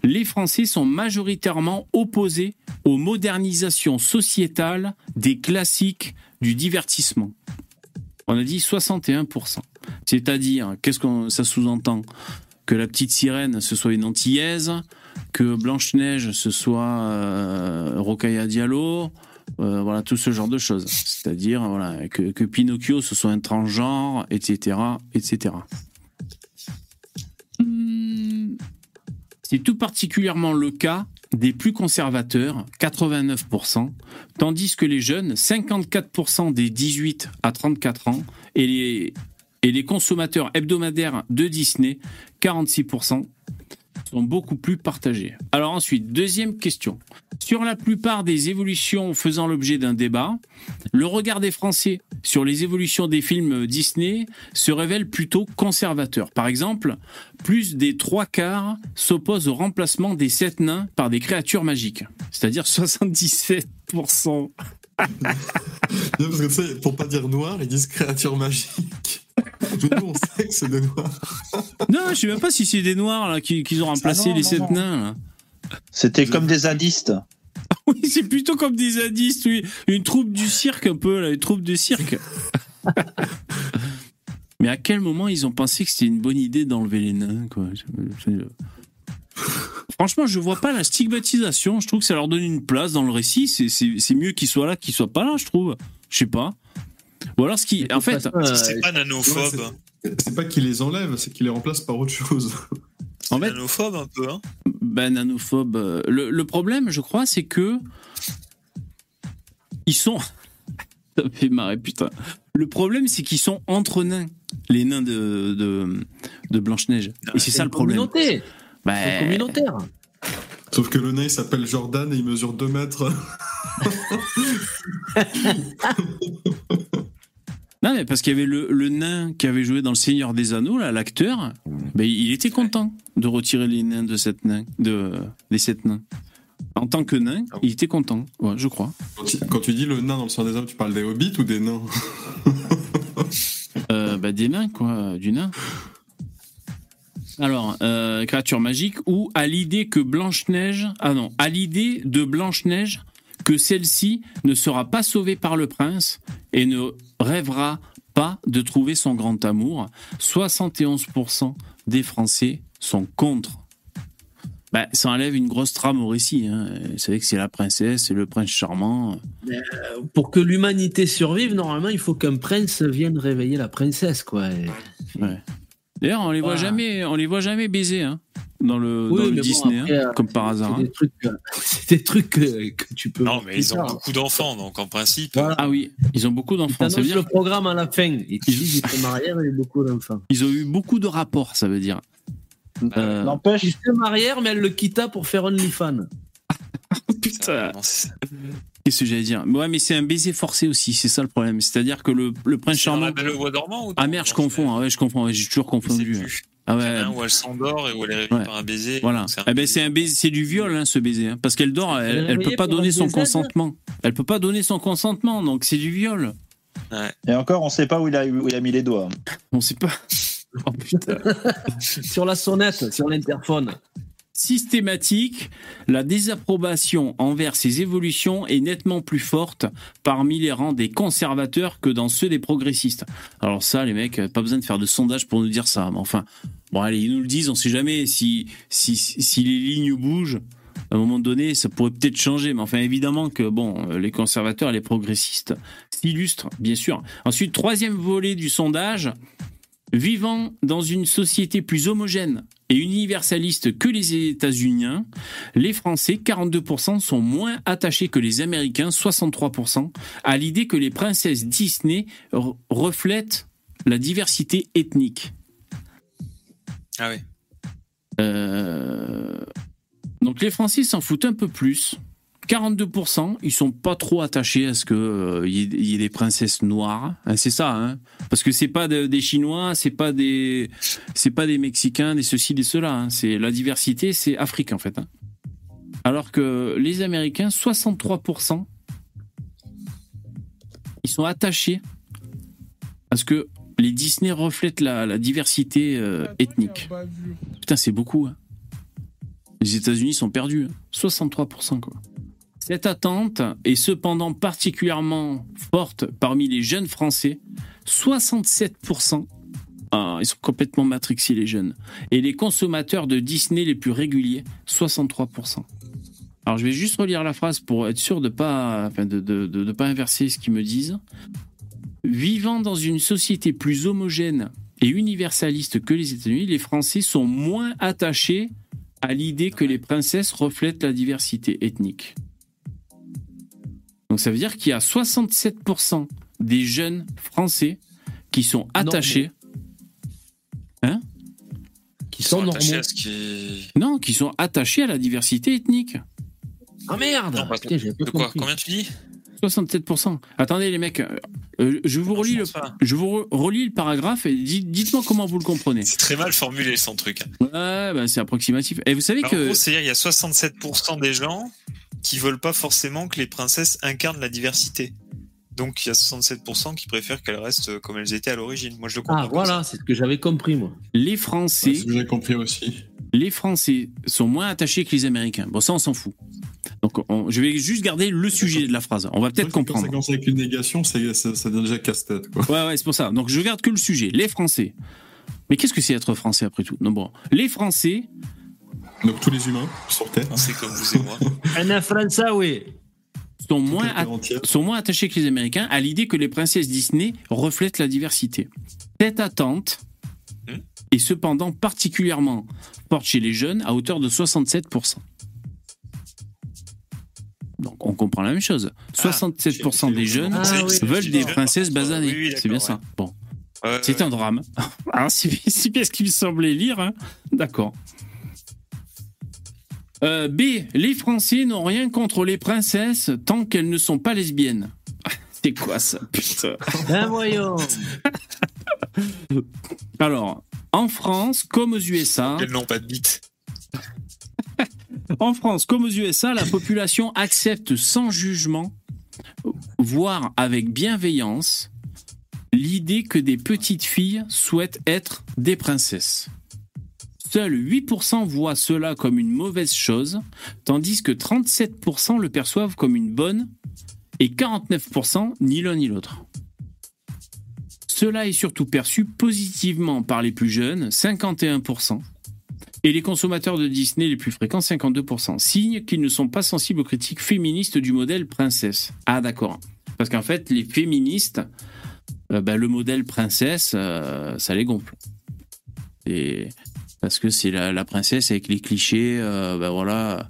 les Français sont majoritairement opposés aux modernisations sociétales des classiques du divertissement. On a dit 61%. C'est-à-dire, qu'est-ce que ça sous-entend? Que la petite sirène, ce soit une antillaise, que Blanche-Neige, ce soit euh, Rocaille Diallo, euh, voilà, tout ce genre de choses. C'est-à-dire, que, Pinocchio, ce soit un transgenre, etc., etc. Hmm, c'est tout particulièrement le cas des plus conservateurs, 89%, tandis que les jeunes, 54% des 18 à 34 ans, et les, et les consommateurs hebdomadaires de Disney, 46%, sont beaucoup plus partagés. Alors ensuite, deuxième question. Sur la plupart des évolutions faisant l'objet d'un débat, le regard des Français sur les évolutions des films Disney se révèle plutôt conservateur. Par exemple, plus des trois quarts s'opposent au remplacement des sept nains par des créatures magiques, c'est-à-dire 77%. <laughs> Non, parce que pour pas dire noir, ils disent créature magique. On sait que c'est des noirs. Non, je sais même pas si c'est des noirs là qui, qui ont remplacé Ah non, les non, sept non. nains. Là. C'était comme des zadistes. Oui, c'est plutôt comme des zadistes, oui. Une troupe du cirque un peu, là, une troupe de cirque. <laughs> Mais à quel moment ils ont pensé que c'était une bonne idée d'enlever les nains, quoi? Franchement, je vois pas la stigmatisation. Je trouve que ça leur donne une place dans le récit. C'est- C'est c'est mieux qu'ils soient là qu'ils soient pas là, je trouve. Je sais pas. Ou alors, ce qui, en fait, C'est pas nanophobe. C'est- pas qu'ils les enlèvent, c'est qu'ils les remplacent par autre chose. En fait, nanophobe un peu, hein. bananophobe. euh, Le, le problème, je crois, c'est que ils sont. <laughs> Ça fait marrer, putain. Le problème, c'est qu'ils sont entre nains, les nains de, de, de Blanche-Neige. Et c'est ça le problème. Communauté. C'est communautaire. Sauf que le nain, il s'appelle Jordan et il mesure 2 mètres. <laughs> <laughs> Non, mais parce qu'il y avait le, le nain qui avait joué dans Le Seigneur des Anneaux, là, l'acteur. Ben, il était content de retirer les nains de cette nain, de, des sept nains. En tant que nain, il était content, ouais, je crois. Quand tu, quand tu dis le nain dans le sang des hommes, tu parles des hobbits ou des nains? Euh, bah, des nains, quoi, du nain. Alors, euh, créature magique, ou à l'idée que Blanche-Neige. Ah non, à l'idée de Blanche-Neige que celle-ci ne sera pas sauvée par le prince et ne rêvera pas de trouver son grand amour. 71% des Français sont contre. Bah, ça enlève une grosse trame au récit. Hein. Vous savez que c'est la princesse, c'est le prince charmant. Euh, pour que l'humanité survive, normalement, il faut qu'un prince vienne réveiller la princesse, quoi. Ouais. D'ailleurs, on les voit jamais, on les voit jamais baiser hein, dans le, Oui, dans le mais bon, Disney, hein, après, euh, comme par hasard. C'est hein. des trucs, euh, <laughs> c'est des trucs que, que tu peux. Non, mais ils ont beaucoup d'enfants, donc en principe. Ah oui, ils ont beaucoup d'enfants. Ça veut dire le programme à la fin. Et tu dis, il se marier avec beaucoup d'enfants. qu'ils ont eu beaucoup de rapports, ça veut dire. Euh, N'empêche, Il se mais elle le quitta pour faire OnlyFans. <laughs> putain, qu'est-ce que j'allais dire? Ouais, mais c'est un baiser forcé aussi, c'est ça le problème. C'est-à-dire que le, le prince charmant. la Belle bois dormant ou Ah merde, je confonds. Ah ouais, je confonds. ouais, J'ai toujours confondu. Ah Il y en ouais. a un où elle s'endort et où elle est réveillée Ouais. par un baiser. Voilà. C'est un Eh ben c'est un baiser, c'est du viol hein, ce baiser, hein, parce qu'elle dort, elle, Elle peut pas donner son consentement. Elle peut pas donner son consentement, donc c'est du viol. et encore, on sait pas où il a, où il a mis les doigts. On sait pas. <laughs> Oh, putain. <laughs> Sur la sonnette, sur l'interphone. Systématique, la désapprobation envers ces évolutions est nettement plus forte parmi les rangs des conservateurs que dans ceux des progressistes. Alors ça, les mecs, pas besoin de faire de sondage pour nous dire ça. Mais enfin, bon allez, ils nous le disent, on sait jamais si, si, si les lignes bougent. À un moment donné, ça pourrait peut-être changer, mais enfin évidemment que bon, les conservateurs et les progressistes s'illustrent, bien sûr. Ensuite, troisième volet du sondage, Vivant dans une société plus homogène et universaliste que les États-Unis, les Français, 42%, sont moins attachés que les Américains, 63%, à l'idée que les princesses Disney re- reflètent la diversité ethnique. Ah oui. Euh, Donc les Français s'en foutent un peu plus. 42%, ils sont pas trop attachés à ce que euh, y, ait- il y ait des princesses noires. Hein, c'est ça, hein. Parce que c'est pas de- des Chinois, c'est pas des, c'est pas des Mexicains, des ceci, des cela. hein. C'est la diversité, c'est Afrique en fait. Alors que les Américains, 63%, ils sont attachés à ce que les Disney reflètent la, la diversité euh, ethnique. Putain, c'est beaucoup. hein. Les États-Unis sont perdus. hein. 63%, quoi. Cette attente est cependant particulièrement forte parmi les jeunes Français. 67%. Ah, ils sont complètement matrixés, les jeunes. Et les consommateurs de Disney les plus réguliers, 63%. Alors, je vais juste relire la phrase pour être sûr de de pas inverser ce qu'ils me disent. Vivant dans une société plus homogène et universaliste que les États-Unis, les Français sont moins attachés à l'idée que les princesses reflètent la diversité ethnique. Donc ça veut dire qu'il y a 67% des jeunes Français qui sont attachés. Hein? Qui sont attachés normaux. à ce qui. Non, qui sont attachés à la diversité ethnique. Ah merde Non, Putain, pas De quoi compris. Combien tu dis? 67%. Attendez les mecs, euh, euh, je vous relis le, je vous re- relis le paragraphe et dites- dites-moi comment vous le comprenez. C'est très mal formulé son truc. Ouais, bah, c'est approximatif. Et vous savez Bah, En que gros, c'est-à-dire il y a 67% des gens qui veulent pas forcément que les princesses incarnent la diversité. Donc il y a 67% qui préfèrent qu'elles restent comme elles étaient à l'origine. Moi je le comprends. Ah voilà, c'est ce que j'avais compris moi. les Français, C'est ce que j'ai compris aussi. les Français sont moins attachés que les Américains. Bon, ça on s'en fout. Donc on- je vais juste garder le sujet de la phrase. On va peut-être Quand ça comprendre. commence avec une négation, c'est- ça, ça devient déjà casse-tête. quoi. Ouais, ouais, c'est pour ça. Donc je garde que le sujet. Les Français. Mais qu'est-ce que c'est être Français après tout? Non, bon. Les Français Donc tous les humains sur Terre. C'est comme vous et moi. <laughs> Un français, oui. sont moins, sont moins attachés que les Américains à l'idée que les princesses Disney reflètent la diversité. Cette attente est cependant particulièrement forte chez les jeunes à hauteur de 67%. Donc on comprend la même chose. 67% des jeunes Ah oui. veulent des Ah, princesses basanées. oui, c'est bien ça. Bon. C'est un drame. Alors, c'est c'est bien ce qu'il me semblait lire. hein. D'accord. Euh, B. Les Français n'ont rien contre les princesses tant qu'elles ne sont pas lesbiennes. <laughs> C'est quoi ça, putain Ben voyons. <laughs> Alors, en France, comme aux USA, Elles n'ont pas de bite. <laughs> en France, comme aux USA, la population accepte sans jugement, voire avec bienveillance, l'idée que des petites filles souhaitent être des princesses. Seuls 8% voient cela comme une mauvaise chose, tandis que 37% le perçoivent comme une bonne et 49% ni l'un ni l'autre. Cela est surtout perçu positivement par les plus jeunes, 51%, et les consommateurs de Disney les plus fréquents, 52%. Signe qu'ils ne sont pas sensibles aux critiques féministes du modèle princesse. Ah d'accord. Parce qu'en fait, les féministes, euh, bah, le modèle princesse, euh, ça les gonfle. Et parce que c'est la, la princesse avec les clichés, euh, bah, voilà,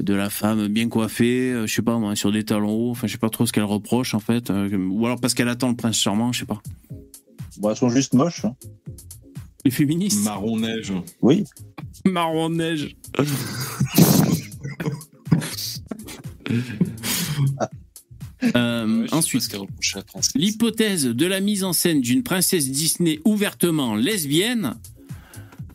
de la femme bien coiffée, euh, je sais pas moi, sur des talons hauts. Enfin, je sais pas trop ce qu'elle reproche en fait, euh, ou alors parce qu'elle attend le prince charmant, je sais pas. Bon, elles sont juste moches. hein. Les féministes. Marron neige. Oui. Marron neige. <laughs> Euh, ensuite, l'hypothèse de la mise en scène d'une princesse Disney ouvertement lesbienne,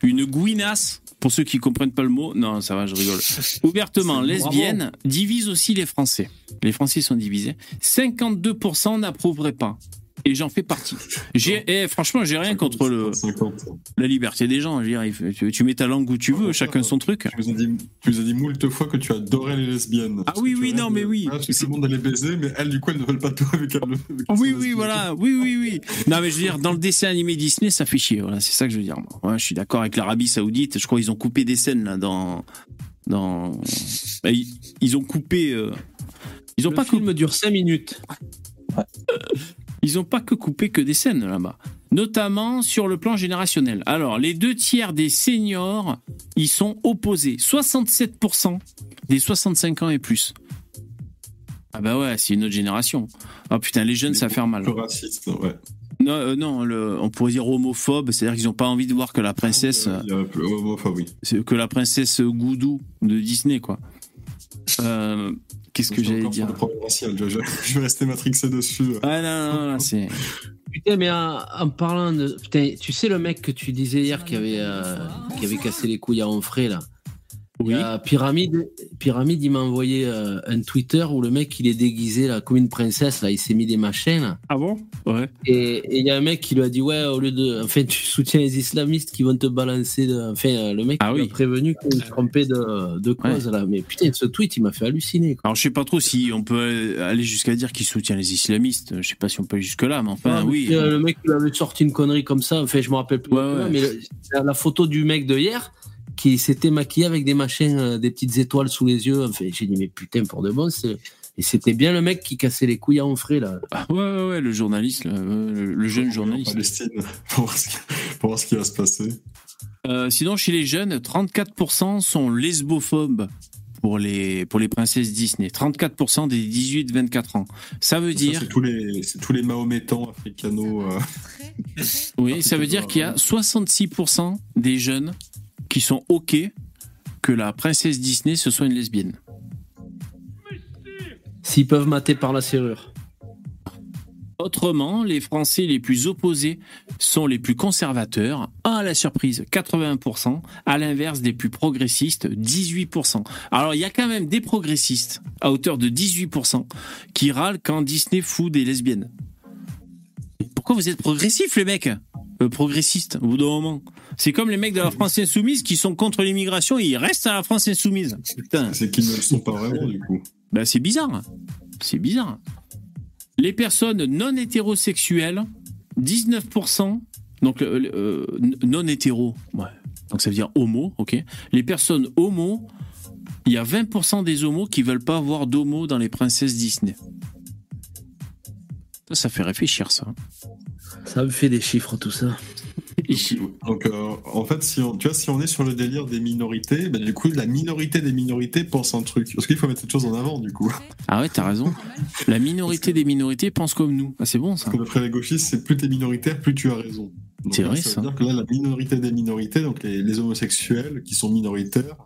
une gouinasse, pour ceux qui comprennent pas le mot, non, ça va, je rigole. <laughs> Ouvertement lesbienne divise aussi les Français. Les Français sont divisés. 52% n'approuveraient pas. Et j'en fais partie. J'ai, eh, franchement, j'ai rien contre le, la liberté des gens. Je veux dire, il- tu, tu mets ta langue où tu veux, chacun son truc. Tu nous as dit, tu nous as dit moult fois que tu adorais les lesbiennes. Ah oui, oui, non, mais oui. Ah, tout le monde allait baiser, mais elles, du coup, elles ne veulent pas toi avec elles. avec Oui, oui, voilà. Oui, oui, oui. Non, mais je veux dire, dans le dessin animé Disney, ça fait chier. Voilà, c'est ça que je veux dire. moi. Ouais, je suis d'accord avec l'Arabie Saoudite. Je crois qu'ils ont coupé des scènes là dans. dans... Bah, ils, ils ont coupé. euh, Ils ont Le pas film coupé. dure 5 minutes. Ils ont pas que coupé que des scènes là-bas. Notamment sur le plan générationnel. Alors, les deux tiers des seniors, ils sont opposés. 67% des 65 ans et plus. Ah bah ouais, c'est une autre génération. Ah putain, les jeunes, ça fait mal. Raciste, ouais. Non, euh, non le- on pourrait dire homophobe, c'est-à-dire qu'ils n'ont pas envie de voir que la princesse, Il y a un peu homophobe, oui. que la princesse Goudou de Disney, quoi. Euh, Qu'est-ce que j'allais encore dire je, je- je vais rester matrixé dessus. Ah non, non, non, c'est. Putain, mais en, en parlant de. Putain, tu sais le mec que tu disais hier qui avait, euh, qui avait cassé les couilles à Onfray, là? Oui. Il Pyramide, Pyramide, il m'a envoyé euh, un Twitter où le mec, il est déguisé là, comme une princesse, là, il s'est mis des machins, là. Ah bon? Ouais. Et il y a un mec qui lui a dit, ouais, au lieu de. Enfin, tu soutiens les islamistes qui vont te balancer. De... Enfin, euh, le mec Ah oui. a prévenu qu'il se trompait de, de cause, là. Mais putain, ce tweet, il m'a fait halluciner, quoi. Alors je sais pas trop si on peut aller jusqu'à dire qu'il soutient les islamistes. Je sais pas si on peut aller jusque là, mais enfin Ouais, oui. mais, euh, le mec, il avait sorti une connerie comme ça. Enfin, je me rappelle plus. Ouais. Mais la photo du mec de hier qui s'était maquillé avec des machins, euh, des petites étoiles sous les yeux. Enfin, j'ai dit, mais putain, pour de bon, c'est. Et c'était bien le mec qui cassait les couilles à Onfray, là. Ah, ouais, ouais, ouais, le journaliste, euh, le, le jeune journaliste. Palestine, <laughs> pour voir, ce qui, pour voir ce qui va se passer. Euh, sinon, chez les jeunes, 34% sont lesbophobes pour les, pour les princesses Disney. 34% des 18-24 ans. Ça veut Ça, dire, C'est tous les, tous les mahométans africanos. euh, oui, ça veut dire qu'il y a 66% des jeunes qui sont OK que la princesse Disney ce soit une lesbienne. S'ils peuvent mater par la serrure. Autrement, les Français les plus opposés sont les plus conservateurs, à la surprise, 81%, à l'inverse des plus progressistes, 18%. Alors il y a quand même des progressistes, à hauteur de 18%, qui râlent quand Disney fout des lesbiennes. Pourquoi vous êtes progressifs les mecs? Euh, Progressistes, au bout d'un moment. C'est comme les mecs de la France Insoumise qui sont contre l'immigration et ils restent à la France Insoumise. C'est qu'ils ne le sont pas vraiment, du coup. Ben, c'est bizarre. C'est bizarre. Les personnes non hétérosexuelles, 19%, donc euh, euh, non hétéro, ouais. donc ça veut dire homo, ok. Les personnes homo, il y a 20% des homos qui veulent pas avoir d'homo dans les princesses Disney. Ça, ça fait réfléchir, ça. Ça me fait des chiffres, tout ça. <laughs> Donc, euh, en fait, si on, tu vois, si on est sur le délire des minorités, bah, du coup, la minorité des minorités pense un truc. Parce qu'il faut mettre cette chose en avant, du coup. Ah ouais, t'as raison. La minorité des minorités pense comme nous. Ah, c'est bon ça. Parce que d'après les gauchistes, c'est plus t'es minoritaire, plus tu as raison. C'est vrai, ça. ça. veut dire que là, la minorité des minorités, donc les, les homosexuels qui sont minoritaires,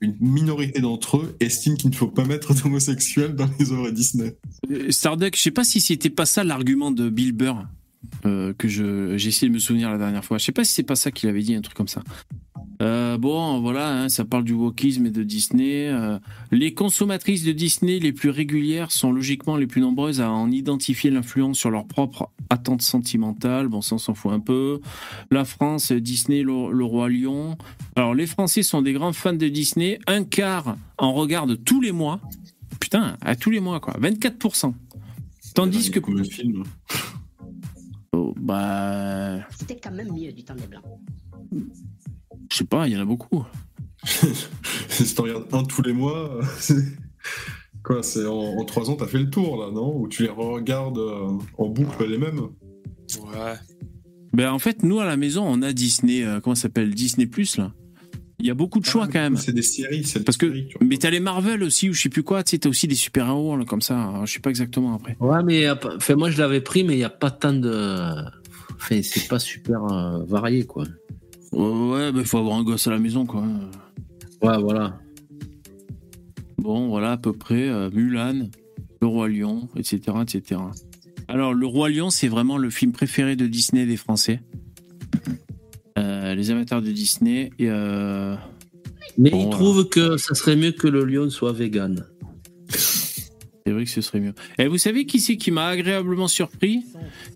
une minorité d'entre eux estiment qu'il ne faut pas mettre d'homosexuels dans les œuvres Disney. Euh, Starduck, je sais pas si c'était pas ça l'argument de Bill Burr euh, que je j'ai essayé de me souvenir la dernière fois. Je sais pas si c'est pas ça qu'il avait dit, un truc comme ça. Euh, bon, voilà, hein, ça parle du wokisme et de Disney. Euh, les consommatrices de Disney les plus régulières sont logiquement les plus nombreuses à en identifier l'influence sur leurs propres attentes sentimentales. Bon, ça, on s'en fout un peu. La France, Disney, le, le Roi Lion. Alors, les Français sont des grands fans de Disney. Un quart en regarde tous les mois. Putain, à tous les mois, quoi. 24%. Tandis que. Combien de films Oh, bah. C'était quand même mieux du temps des Blancs. Je sais pas, il y en a beaucoup. <laughs> si t'en regardes un tous les mois, <laughs> quoi, c'est en, en trois ans, t'as fait le tour, là, non? Ou tu les regardes euh, en boucle les mêmes? Ouais. Ben, en fait, nous, à la maison, on a Disney. euh, comment ça s'appelle? Disney Plus, là. Il y a beaucoup de choix quand même. C'est des séries, c'est Parce que, mais t'as les Marvel aussi, ou je sais plus quoi, tu sais, t'as aussi des super-héros, comme ça. Alors, je sais pas exactement après. Ouais, mais pas- enfin, moi je l'avais pris, mais il n'y a pas tant de. Enfin, c'est pas super euh, varié, quoi. Ouais, il faut avoir un gosse à la maison, quoi. Ouais, voilà. Bon, voilà, à peu près. euh, Mulan, Le Roi Lion, etc., etc. Alors, Le Roi Lion, c'est vraiment le film préféré de Disney des Français. Euh, les amateurs de Disney. Et, euh, Mais bon, il voilà. trouve que ça serait mieux que le lion soit vegan. C'est vrai que ce serait mieux. Et vous savez qui c'est qui m'a agréablement surpris?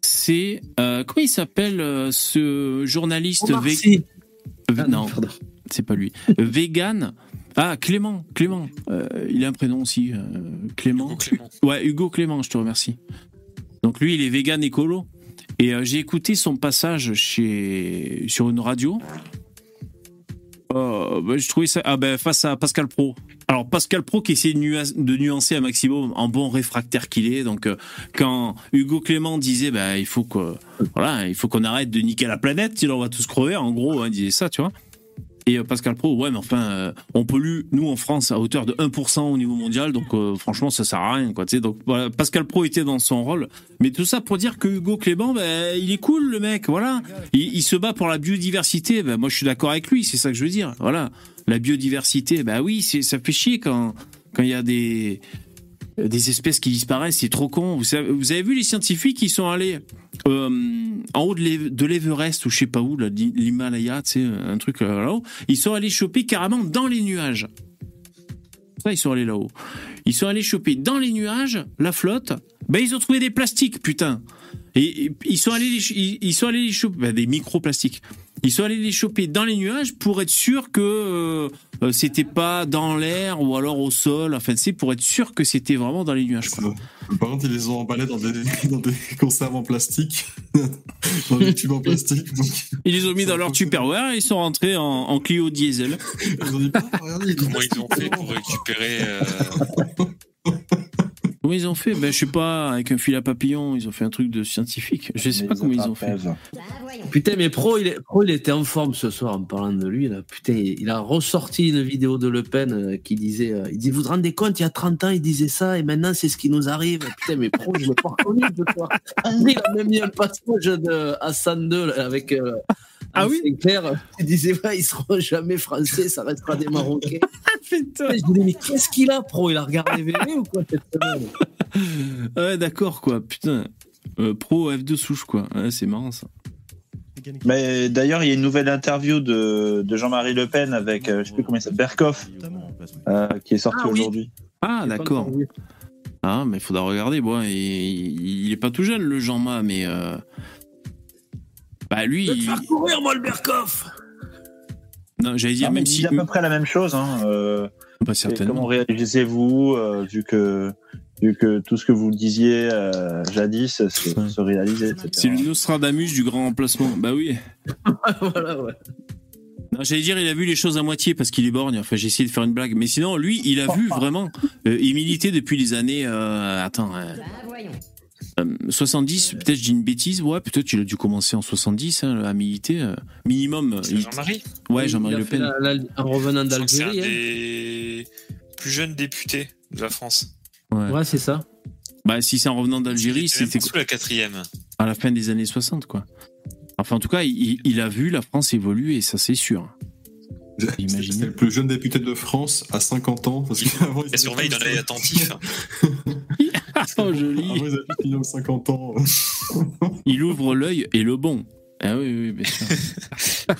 C'est euh, comment il s'appelle euh, ce journaliste. Euh, non, c'est pas lui. Vegan. Ah Clément, Clément. Euh, il a un prénom aussi. euh, Clément. Ouais, Hugo Clément. Je te remercie. Donc lui, il est vegan écolo. Et euh, j'ai écouté son passage chez sur une radio. Euh, bah, je trouvais ça ah ben face à Pascal Pro. Alors Pascal Pro qui essaie de, nua- de nuancer un maximum en bon réfractaire qu'il est. Donc euh, quand Hugo Clément disait bah il faut qu'on arrête de niquer la planète sinon on va tous crever en gros hein, il disait ça tu vois. Et euh, Pascal Pro ouais mais enfin euh, on pollue nous en France à hauteur de 1% au niveau mondial donc euh, franchement ça sert à rien quoi donc Pascal Pro était dans son rôle. Mais tout ça pour dire que Hugo Clément ben il est cool le mec voilà. Il, se bat pour la biodiversité. Ben moi je suis d'accord avec lui c'est ça que je veux dire voilà. La biodiversité ben oui ça fait chier quand il y a des des espèces qui disparaissent, c'est trop con. Vous, avez vu les scientifiques qui sont allés euh, en haut de l'Ev- de l'Everest ou je sais pas où, l'Himalaya, sais, un truc euh, là-haut. Ils sont allés choper carrément dans les nuages. Ça, ils sont allés là-haut. Ils sont allés choper dans les nuages la flotte. Ben, ils ont trouvé des plastiques, putain. Et, ils sont allés les, ils sont allés les choper, ben, des microplastiques. Ils sont allés les choper dans les nuages pour être sûr que euh, euh, c'était pas dans l'air ou alors au sol. Enfin, c'est pour être sûr que c'était vraiment dans les nuages. Quoi. Par contre, ils les ont emballés dans des, <laughs> dans des conserves en plastique, <laughs> dans des tubes en plastique. donc- Ils les ont mis dans leur Tupperware et ils sont rentrés en, en Clio diesel. Comment ils ont fait pour récupérer euh, Comment ils ont fait? Ben, je sais pas, avec un fil à papillon, ils ont fait un truc de scientifique. Je sais pas comment ils ont fait. Putain, mais Pro il, est- Pro, il était en forme ce soir en parlant de lui. Là. Putain, il a ressorti une vidéo de Le Pen euh, qui disait euh, il dit, Vous vous rendez compte, il y a 30 ans, il disait ça et maintenant, c'est ce qui nous arrive. Putain, mais Pro, je l'ai pas reconnu ce soir. <laughs> Il a même mis un passage de Hassan II là, avec. Ah oui Sinclair. Il disait ouais, Ils seront jamais français, ça restera des Marocains. <laughs> Putain. Je Mais qu'est-ce qu'il a, Pro? Il a regardé VV ou quoi cette semaine? <laughs> Ouais, d'accord, quoi. Putain. Euh, pro F2 souche, quoi. Ouais, c'est marrant, ça. Mais d'ailleurs, il y a une nouvelle interview de, de Jean-Marie Le Pen avec, euh, je sais plus comment il s'appelle, Berkoff, euh, qui est sorti aujourd'hui. Ah, d'accord. Ah, mais il faudra regarder. Bon, il, il est pas tout jeune, le Jean-Ma, mais. euh, Bah, lui. Je vais te il- faire courir, moi, le Berkoff Non, j'allais dire, Ah, mais même si. à peu près la même chose. Hein, euh, Pas et certainement. comment réalisez-vous, euh, vu que vu que tout ce que vous disiez euh, jadis se, se réalisait. C'est le Nostradamus du grand remplacement. Bah oui. <laughs> voilà, ouais. Non, J'allais dire, il a vu les choses à moitié parce qu'il est borgne. Enfin, j'ai essayé de faire une blague. Mais sinon, lui, il a vu vraiment. euh, il militait depuis les années. euh, attends. Euh, Euh, 70, peut-être je dis une bêtise, ouais, peut-être il a dû commencer en 70 hein, à militer. euh, minimum. Il- Jean-Marie Ouais, Il Jean-Marie Le Pen. la- la- en revenant d'Algérie. hein. des plus jeunes députés de la France. Ouais. Ouais, c'est ça. Bah, si c'est en revenant d'Algérie, C'était c'était sous la quatrième. à la fin des années 60, quoi. Enfin, en tout cas, il, il a vu la France évoluer, et ça, c'est sûr. C'est le plus jeune député de France à 50 ans. Parce qu'avant, Il surveille dans l'œil attentif. <laughs> oh, joli. Avant, ils avaient fini aux 50 ans. <laughs> Il ouvre l'œil et le bon. Ah oui, oui, bien sûr. <laughs>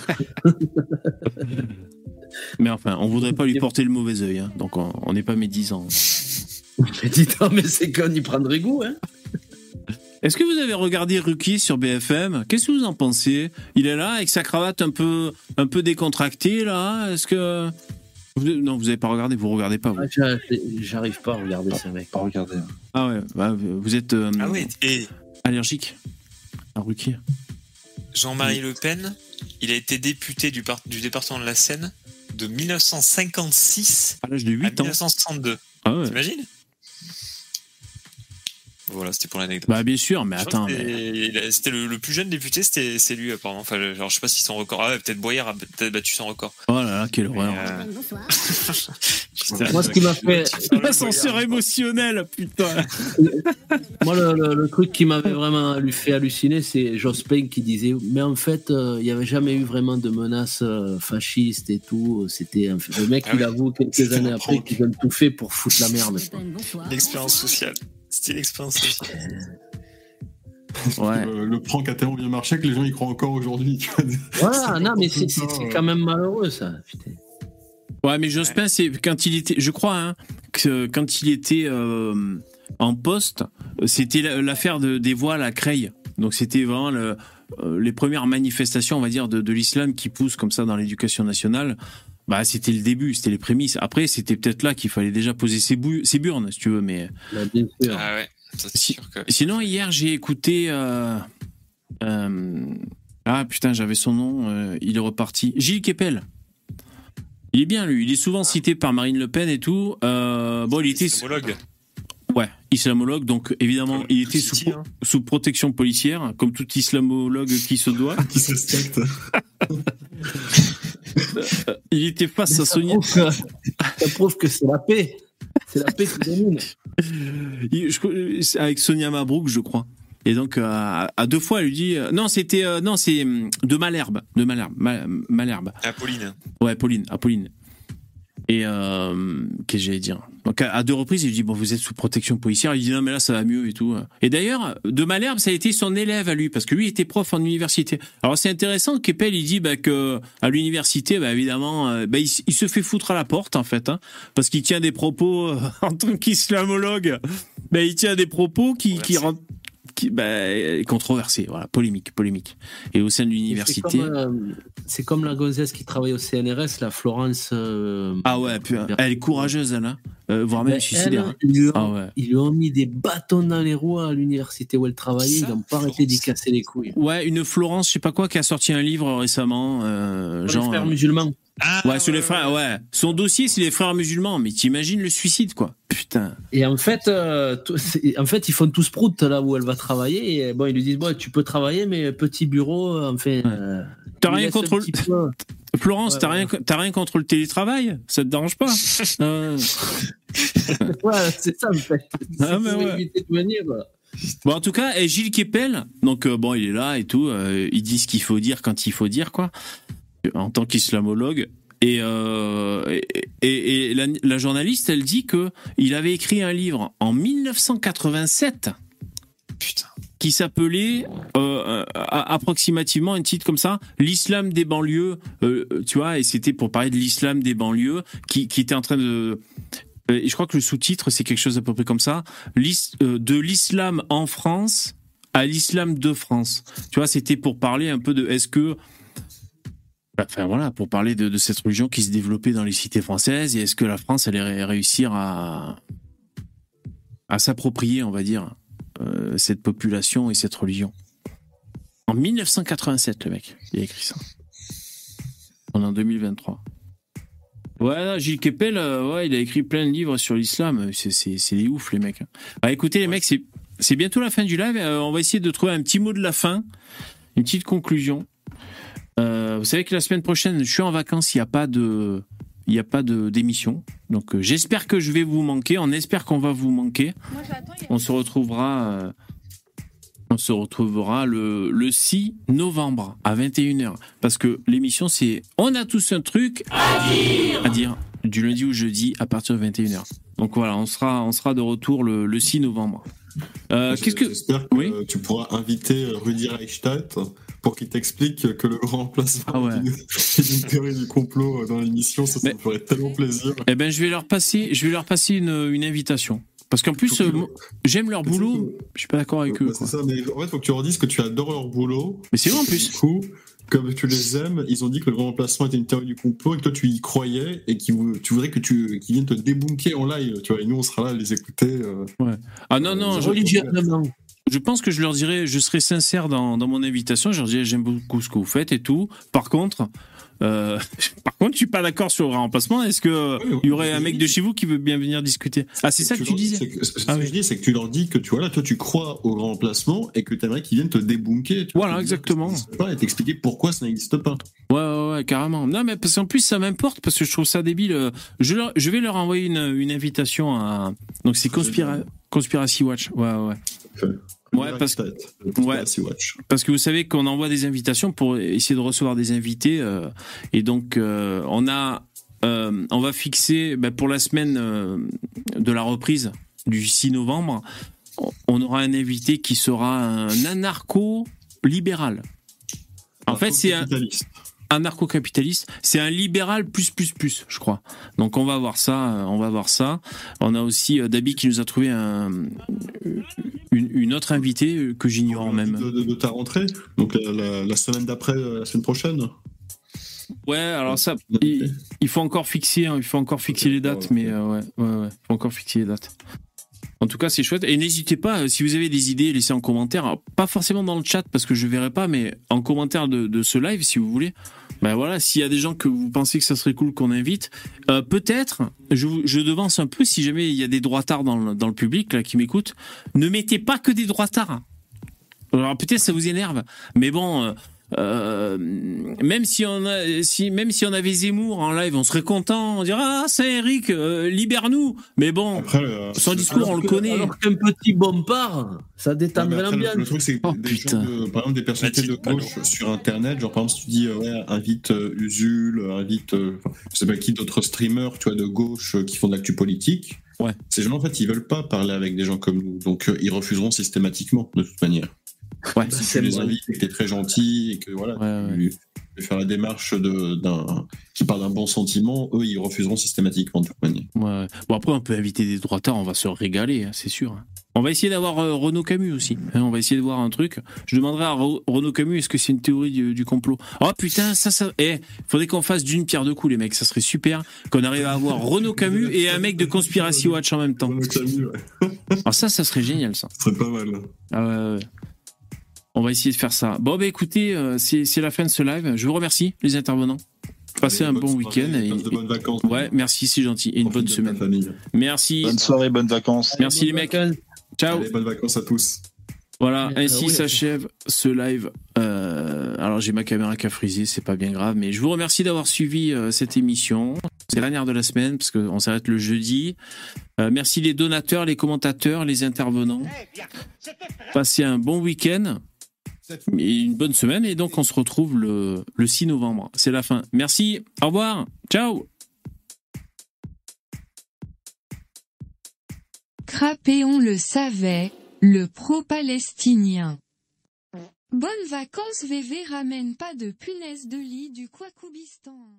mais enfin, on voudrait pas lui porter le mauvais œil, hein, donc on n'est pas médisant. <laughs> Oh, mais c'est qu'on y prendrait goût, hein. Est-ce que vous avez regardé Ruki sur BFM Qu'est-ce que vous en pensez? Il est là avec sa cravate un peu, un peu décontractée là. Est-ce que vous- non, vous avez pas regardé, vous regardez pas. Vous. Ah, j'a- J'arrive pas à regarder ce mec. Pas regarder. Ah ouais, bah, vous êtes euh, Ah et allergique à Ruki. Jean-Marie Le Pen, il a été député du, par- du département de la Seine de 1956 à l'âge de 8 à ans. 1962. Ah ouais. T'imagines? Voilà, c'était pour l'anecdote. Bah bien sûr, mais attends. mais- c'était- a- le, le plus jeune député, c'était c'est lui apparemment. Enfin, genre, je sais pas si son record. Ah ouais, peut-être Boyer a peut-être battu son record. Oh là là, quelle horreur. Euh, <laughs> Moi, ce qui m'a fait. L'ascenseur émotionnel, putain. <laughs> Moi, le, le- le truc qui m'avait vraiment lui fait halluciner, c'est Jospin qui disait Mais en fait, euh, il n'y avait jamais eu vraiment de menaces euh, fascistes et tout. C'était un- le mec, Ah il oui. avoue quelques années après qu'ils ont tout fait pour foutre la merde. L'expérience sociale. Sociale. Ouais. Le, le prank a tellement bien marché que les gens y croient encore aujourd'hui. Voilà, <laughs> non, mais c'est c'est quand même malheureux, ça. Putain. Ouais, mais Jospin, c'est quand il était, je crois, hein, que quand il était euh, en poste, c'était la- l'affaire de- des voiles à Creil. Donc c'était vraiment le- euh, les premières manifestations, on va dire, de, de l'islam qui poussent comme ça dans l'éducation nationale. Bah, c'était le début, c'était les prémices. Après, c'était peut-être là qu'il fallait déjà poser ses, burnes, si tu veux. Mais Bah, bien sûr. Ah ouais, ça c'est Si- sûr que. sinon, hier, j'ai écouté. euh, euh, ah putain, j'avais son nom. euh, il est reparti. Gilles Kepel. Il est bien, lui. Il est souvent cité par Marine Le Pen et tout. Euh, bon, il était. Ouais, islamologue, donc évidemment, il était sous, hein. sous protection policière, comme tout islamologue qui se doit. <laughs> Qui se respecte. Il était face à Sonia. prouve que, ça prouve que c'est la paix. C'est la paix qui domine. <laughs> Avec Sonia Mabrouk, je crois. Et donc, euh, à, deux fois, elle lui dit euh, Non, c'était. euh, non, c'est hum, de Malherbe. De Malherbe. Ma- Malherbe. Apolline. Ouais, Pauline. Apolline. Et euh, qu'est-ce que j'allais dire? Donc, à, à deux reprises, il lui dit Bon, vous êtes sous protection policière. Il dit Non, mais là, ça va mieux et tout. Et d'ailleurs, de Malherbe, ça a été son élève à lui, parce que lui était prof en université. Alors, c'est intéressant qu'Epel, il dit bah, que à l'université, bah, évidemment, euh, bah, il, il se fait foutre à la porte, en fait, hein, parce qu'il tient des propos euh, <laughs> en tant qu'islamologue. Bah, il tient des propos qui, qui rendent. Qui, bah, controversés, voilà, polémique, polémique. Et au sein de C'est l'université. comme, euh, C'est comme la gonzesse qui travaille au CNRS, la Florence. euh, Ah ouais, puis, elle est courageuse, elle, hein. Euh, voire même Ben, suicidaire. hein. elle, ils, lui ont, Ah ouais. ils lui ont mis des bâtons dans les roues à l'université où elle travaillait. Ils n'ont pas arrêté d'y casser les couilles. Ouais, une Florence, je sais pas quoi, qui a sorti un livre récemment. Euh, Sur les genre, frères euh, musulmans. ouais, sur les frères, ouais. Son dossier, c'est les frères musulmans, mais t'imagines le suicide, quoi. Putain. Et en fait, euh, en fait, ils font tous prout là où elle va travailler. Et bon, ils lui disent bon, tu peux travailler, mais petit bureau, euh, enfin. euh, T'as rien contre le-. <laughs> Florence, Ouais, t'as ouais. rien, t'as rien contre le télétravail? Ça te dérange pas? <laughs> Euh, <laughs> Ouais, c'est ça, en fait. Ah, mais pour ouais. éviter de venir. quoi. Bon, en tout cas, et Gilles Kepel, donc euh, bon, il est là et tout, euh, il dit ce qu'il faut dire quand il faut dire, quoi, en tant qu'islamologue. Et, euh, et, et- la, la journaliste, elle dit que il avait écrit un livre en 1987 Putain. qui s'appelait euh, euh, approximativement un titre comme ça, l'islam des banlieues, euh, tu vois, et c'était pour parler de l'islam des banlieues qui, qui était en train de et je crois que le sous-titre c'est quelque chose à peu près comme ça, de l'islam en France à l'islam de France. Tu vois, c'était pour parler un peu de est-ce que Enfin voilà, pour parler de, de cette religion qui se développait dans les cités françaises et est-ce que la France allait ré- réussir à, à s'approprier, on va dire, euh, cette population et cette religion? En 1987, le mec, il a écrit ça. On est en 2023. Ouais, Gilles Kepel, euh, ouais, il a écrit plein de livres sur l'islam. C'est, des ouf, les mecs. Bah écoutez, les mecs, c'est, c'est bientôt la fin du live. Euh, on va essayer de trouver un petit mot de la fin, une petite conclusion. Euh, vous savez que la semaine prochaine, je suis en vacances, il n'y a pas de, il n'y a pas de d'émission. Donc euh, j'espère que je vais vous manquer. On espère qu'on va vous manquer. On se retrouvera. euh, on se retrouvera le, le 6 novembre à 21h. Parce que l'émission, c'est On a tous un truc à dire. du lundi au jeudi à partir de 21h. Donc voilà, on sera, on sera de retour le, le 6 novembre. Euh, Qu'est-ce que. J'espère que tu pourras inviter Rudi Reichstadt pour qu'il t'explique que le remplacement Ah d'une théorie du complot dans l'émission, ça, ça me ferait tellement plaisir. Eh ben, je vais leur passer, je vais leur passer une, une invitation. Parce qu'en plus, euh, j'aime leur boulot. Je suis pas d'accord avec eux. C'est ça, mais en fait, faut que tu leur dises que tu adores leur boulot. Mais c'est vrai en plus. Du coup, comme tu les aimes, ils ont dit que le remplacement était une théorie du complot et que toi tu y croyais et qu'ils tu voudrais que tu qu'ils viennent te débunker en live, tu vois. Et nous, on sera là à les écouter. euh. Ouais. Ah non, non, je, je pense que je leur dirais, je serai sincère dans, dans mon invitation, je leur dirais j'aime beaucoup ce que vous faites et tout. Par contre, euh, <laughs> par contre, je suis pas d'accord sur le remplacement. Est-ce que il y aurait un mec de chez vous qui veut bien venir discuter Ah, c'est ça que tu disais c'est que- Ce que je dis, c'est que tu leur dis que tu vois là, toi, tu crois au remplacement et que tu aimerais qu'ils viennent te débunker. Voilà, te n'existe pas Et t'expliquer pourquoi ça n'existe pas. Ouais, ouais, ouais, carrément. Non, mais parce qu'en plus, ça m'importe parce que je trouve ça débile. Je, leur- je vais leur envoyer une, une invitation à. Donc, c'est Conspira... Conspiracy Watch. Ouais, ouais. Ouais, parce que. Ouais, parce que vous savez qu'on envoie des invitations pour essayer de recevoir des invités. euh, et donc, euh, on a. euh, on va fixer ben, pour la semaine de la reprise du 6 novembre, on aura un invité qui sera un anarcho-libéral. En fait, c'est un anarcho-capitaliste. C'est un libéral plus plus plus, je crois. Donc on va voir ça. euh, On va voir ça. On a aussi euh, Dabi qui nous a trouvé un, une, une autre invitée euh, que j'ignore même. De, de- de ta rentrée, donc la, la- la semaine d'après, euh, la semaine prochaine. Ouais, alors ça, il, il faut encore fixer, hein, il faut encore fixer les dates, mais euh, ouais, ouais, ouais, il faut encore fixer les dates. En tout cas, c'est chouette. Et n'hésitez pas, euh, si vous avez des idées, laissez en commentaire. Pas forcément dans le chat parce que je verrai pas, mais en commentaire de, ce live, si vous voulez. Ben voilà, s'il y a des gens que vous pensez que ça serait cool qu'on invite, euh, peut-être, je devance un peu si jamais il y a des droitards dans le, dans le public là qui m'écoutent, ne mettez pas que des droitards. Alors peut-être ça vous énerve, mais bon, euh, euh, même si on a, si même si on avait Zemmour en live, on serait content, on dirait ah c'est Eric, euh, libère-nous. Mais bon, son discours on le connaît. Alors qu'un petit bombard, ça détendrait après, l'ambiance. Le truc, c'est que des gens de- par exemple, des personnalités de gauche sur Internet, genre par exemple, si tu dis, euh, ouais, invite euh, Usul, euh, invite, euh, je sais pas qui, d'autres streamers, tu vois, de gauche euh, qui font de l'actu politique. Ouais. Ces gens, en fait, ils veulent pas parler avec des gens comme nous, donc euh, ils refuseront systématiquement, de toute manière. Ouais, si tu les invites et que t'es très gentil et que voilà, tu tu faire la démarche de- d'un qui parle d'un bon sentiment, eux, ils refuseront systématiquement de toute manière. Ouais. Bon après on peut inviter des droitards, on va se régaler, hein, c'est sûr. On va essayer d'avoir euh, Renaud Camus aussi. hein, on va essayer de voir un truc. Je demanderai à Re- Renaud Camus est-ce que c'est une théorie du, du complot? Oh putain, ça ça. Eh, faudrait qu'on fasse d'une pierre deux coups les mecs. Ça serait super qu'on arrive à avoir Renaud Camus et un mec de Conspiracy Watch en même temps. Alors ça, ça serait génial ça. Ce serait pas mal. Ah ouais, ouais. On va essayer de faire ça. Bon bah écoutez, euh, c'est la fin de ce live. Je vous remercie les intervenants. Passez un bon week-end. et- de bonnes vacances. Ouais, merci, c'est gentil. Et une bonne semaine. Merci. Bonne soirée, bonnes vacances. Merci les mecs. Ciao. Allez, bonnes vacances à tous. Voilà, Euh, ainsi oui, s'achève ce live. Euh, alors j'ai ma caméra qui a frisé, c'est pas bien grave, mais je vous remercie d'avoir suivi euh, cette émission. C'est la dernière de la semaine parce qu'on s'arrête le jeudi. Euh, merci les donateurs, les commentateurs, les intervenants. Passez un bon week-end une bonne semaine et donc on se retrouve le, le 6 novembre. C'est la fin. Merci, au revoir, ciao. Crapéon le savait, le pro-palestinien. Bonnes vacances VV ramène pas de punaise de lit du Kwakoubistan.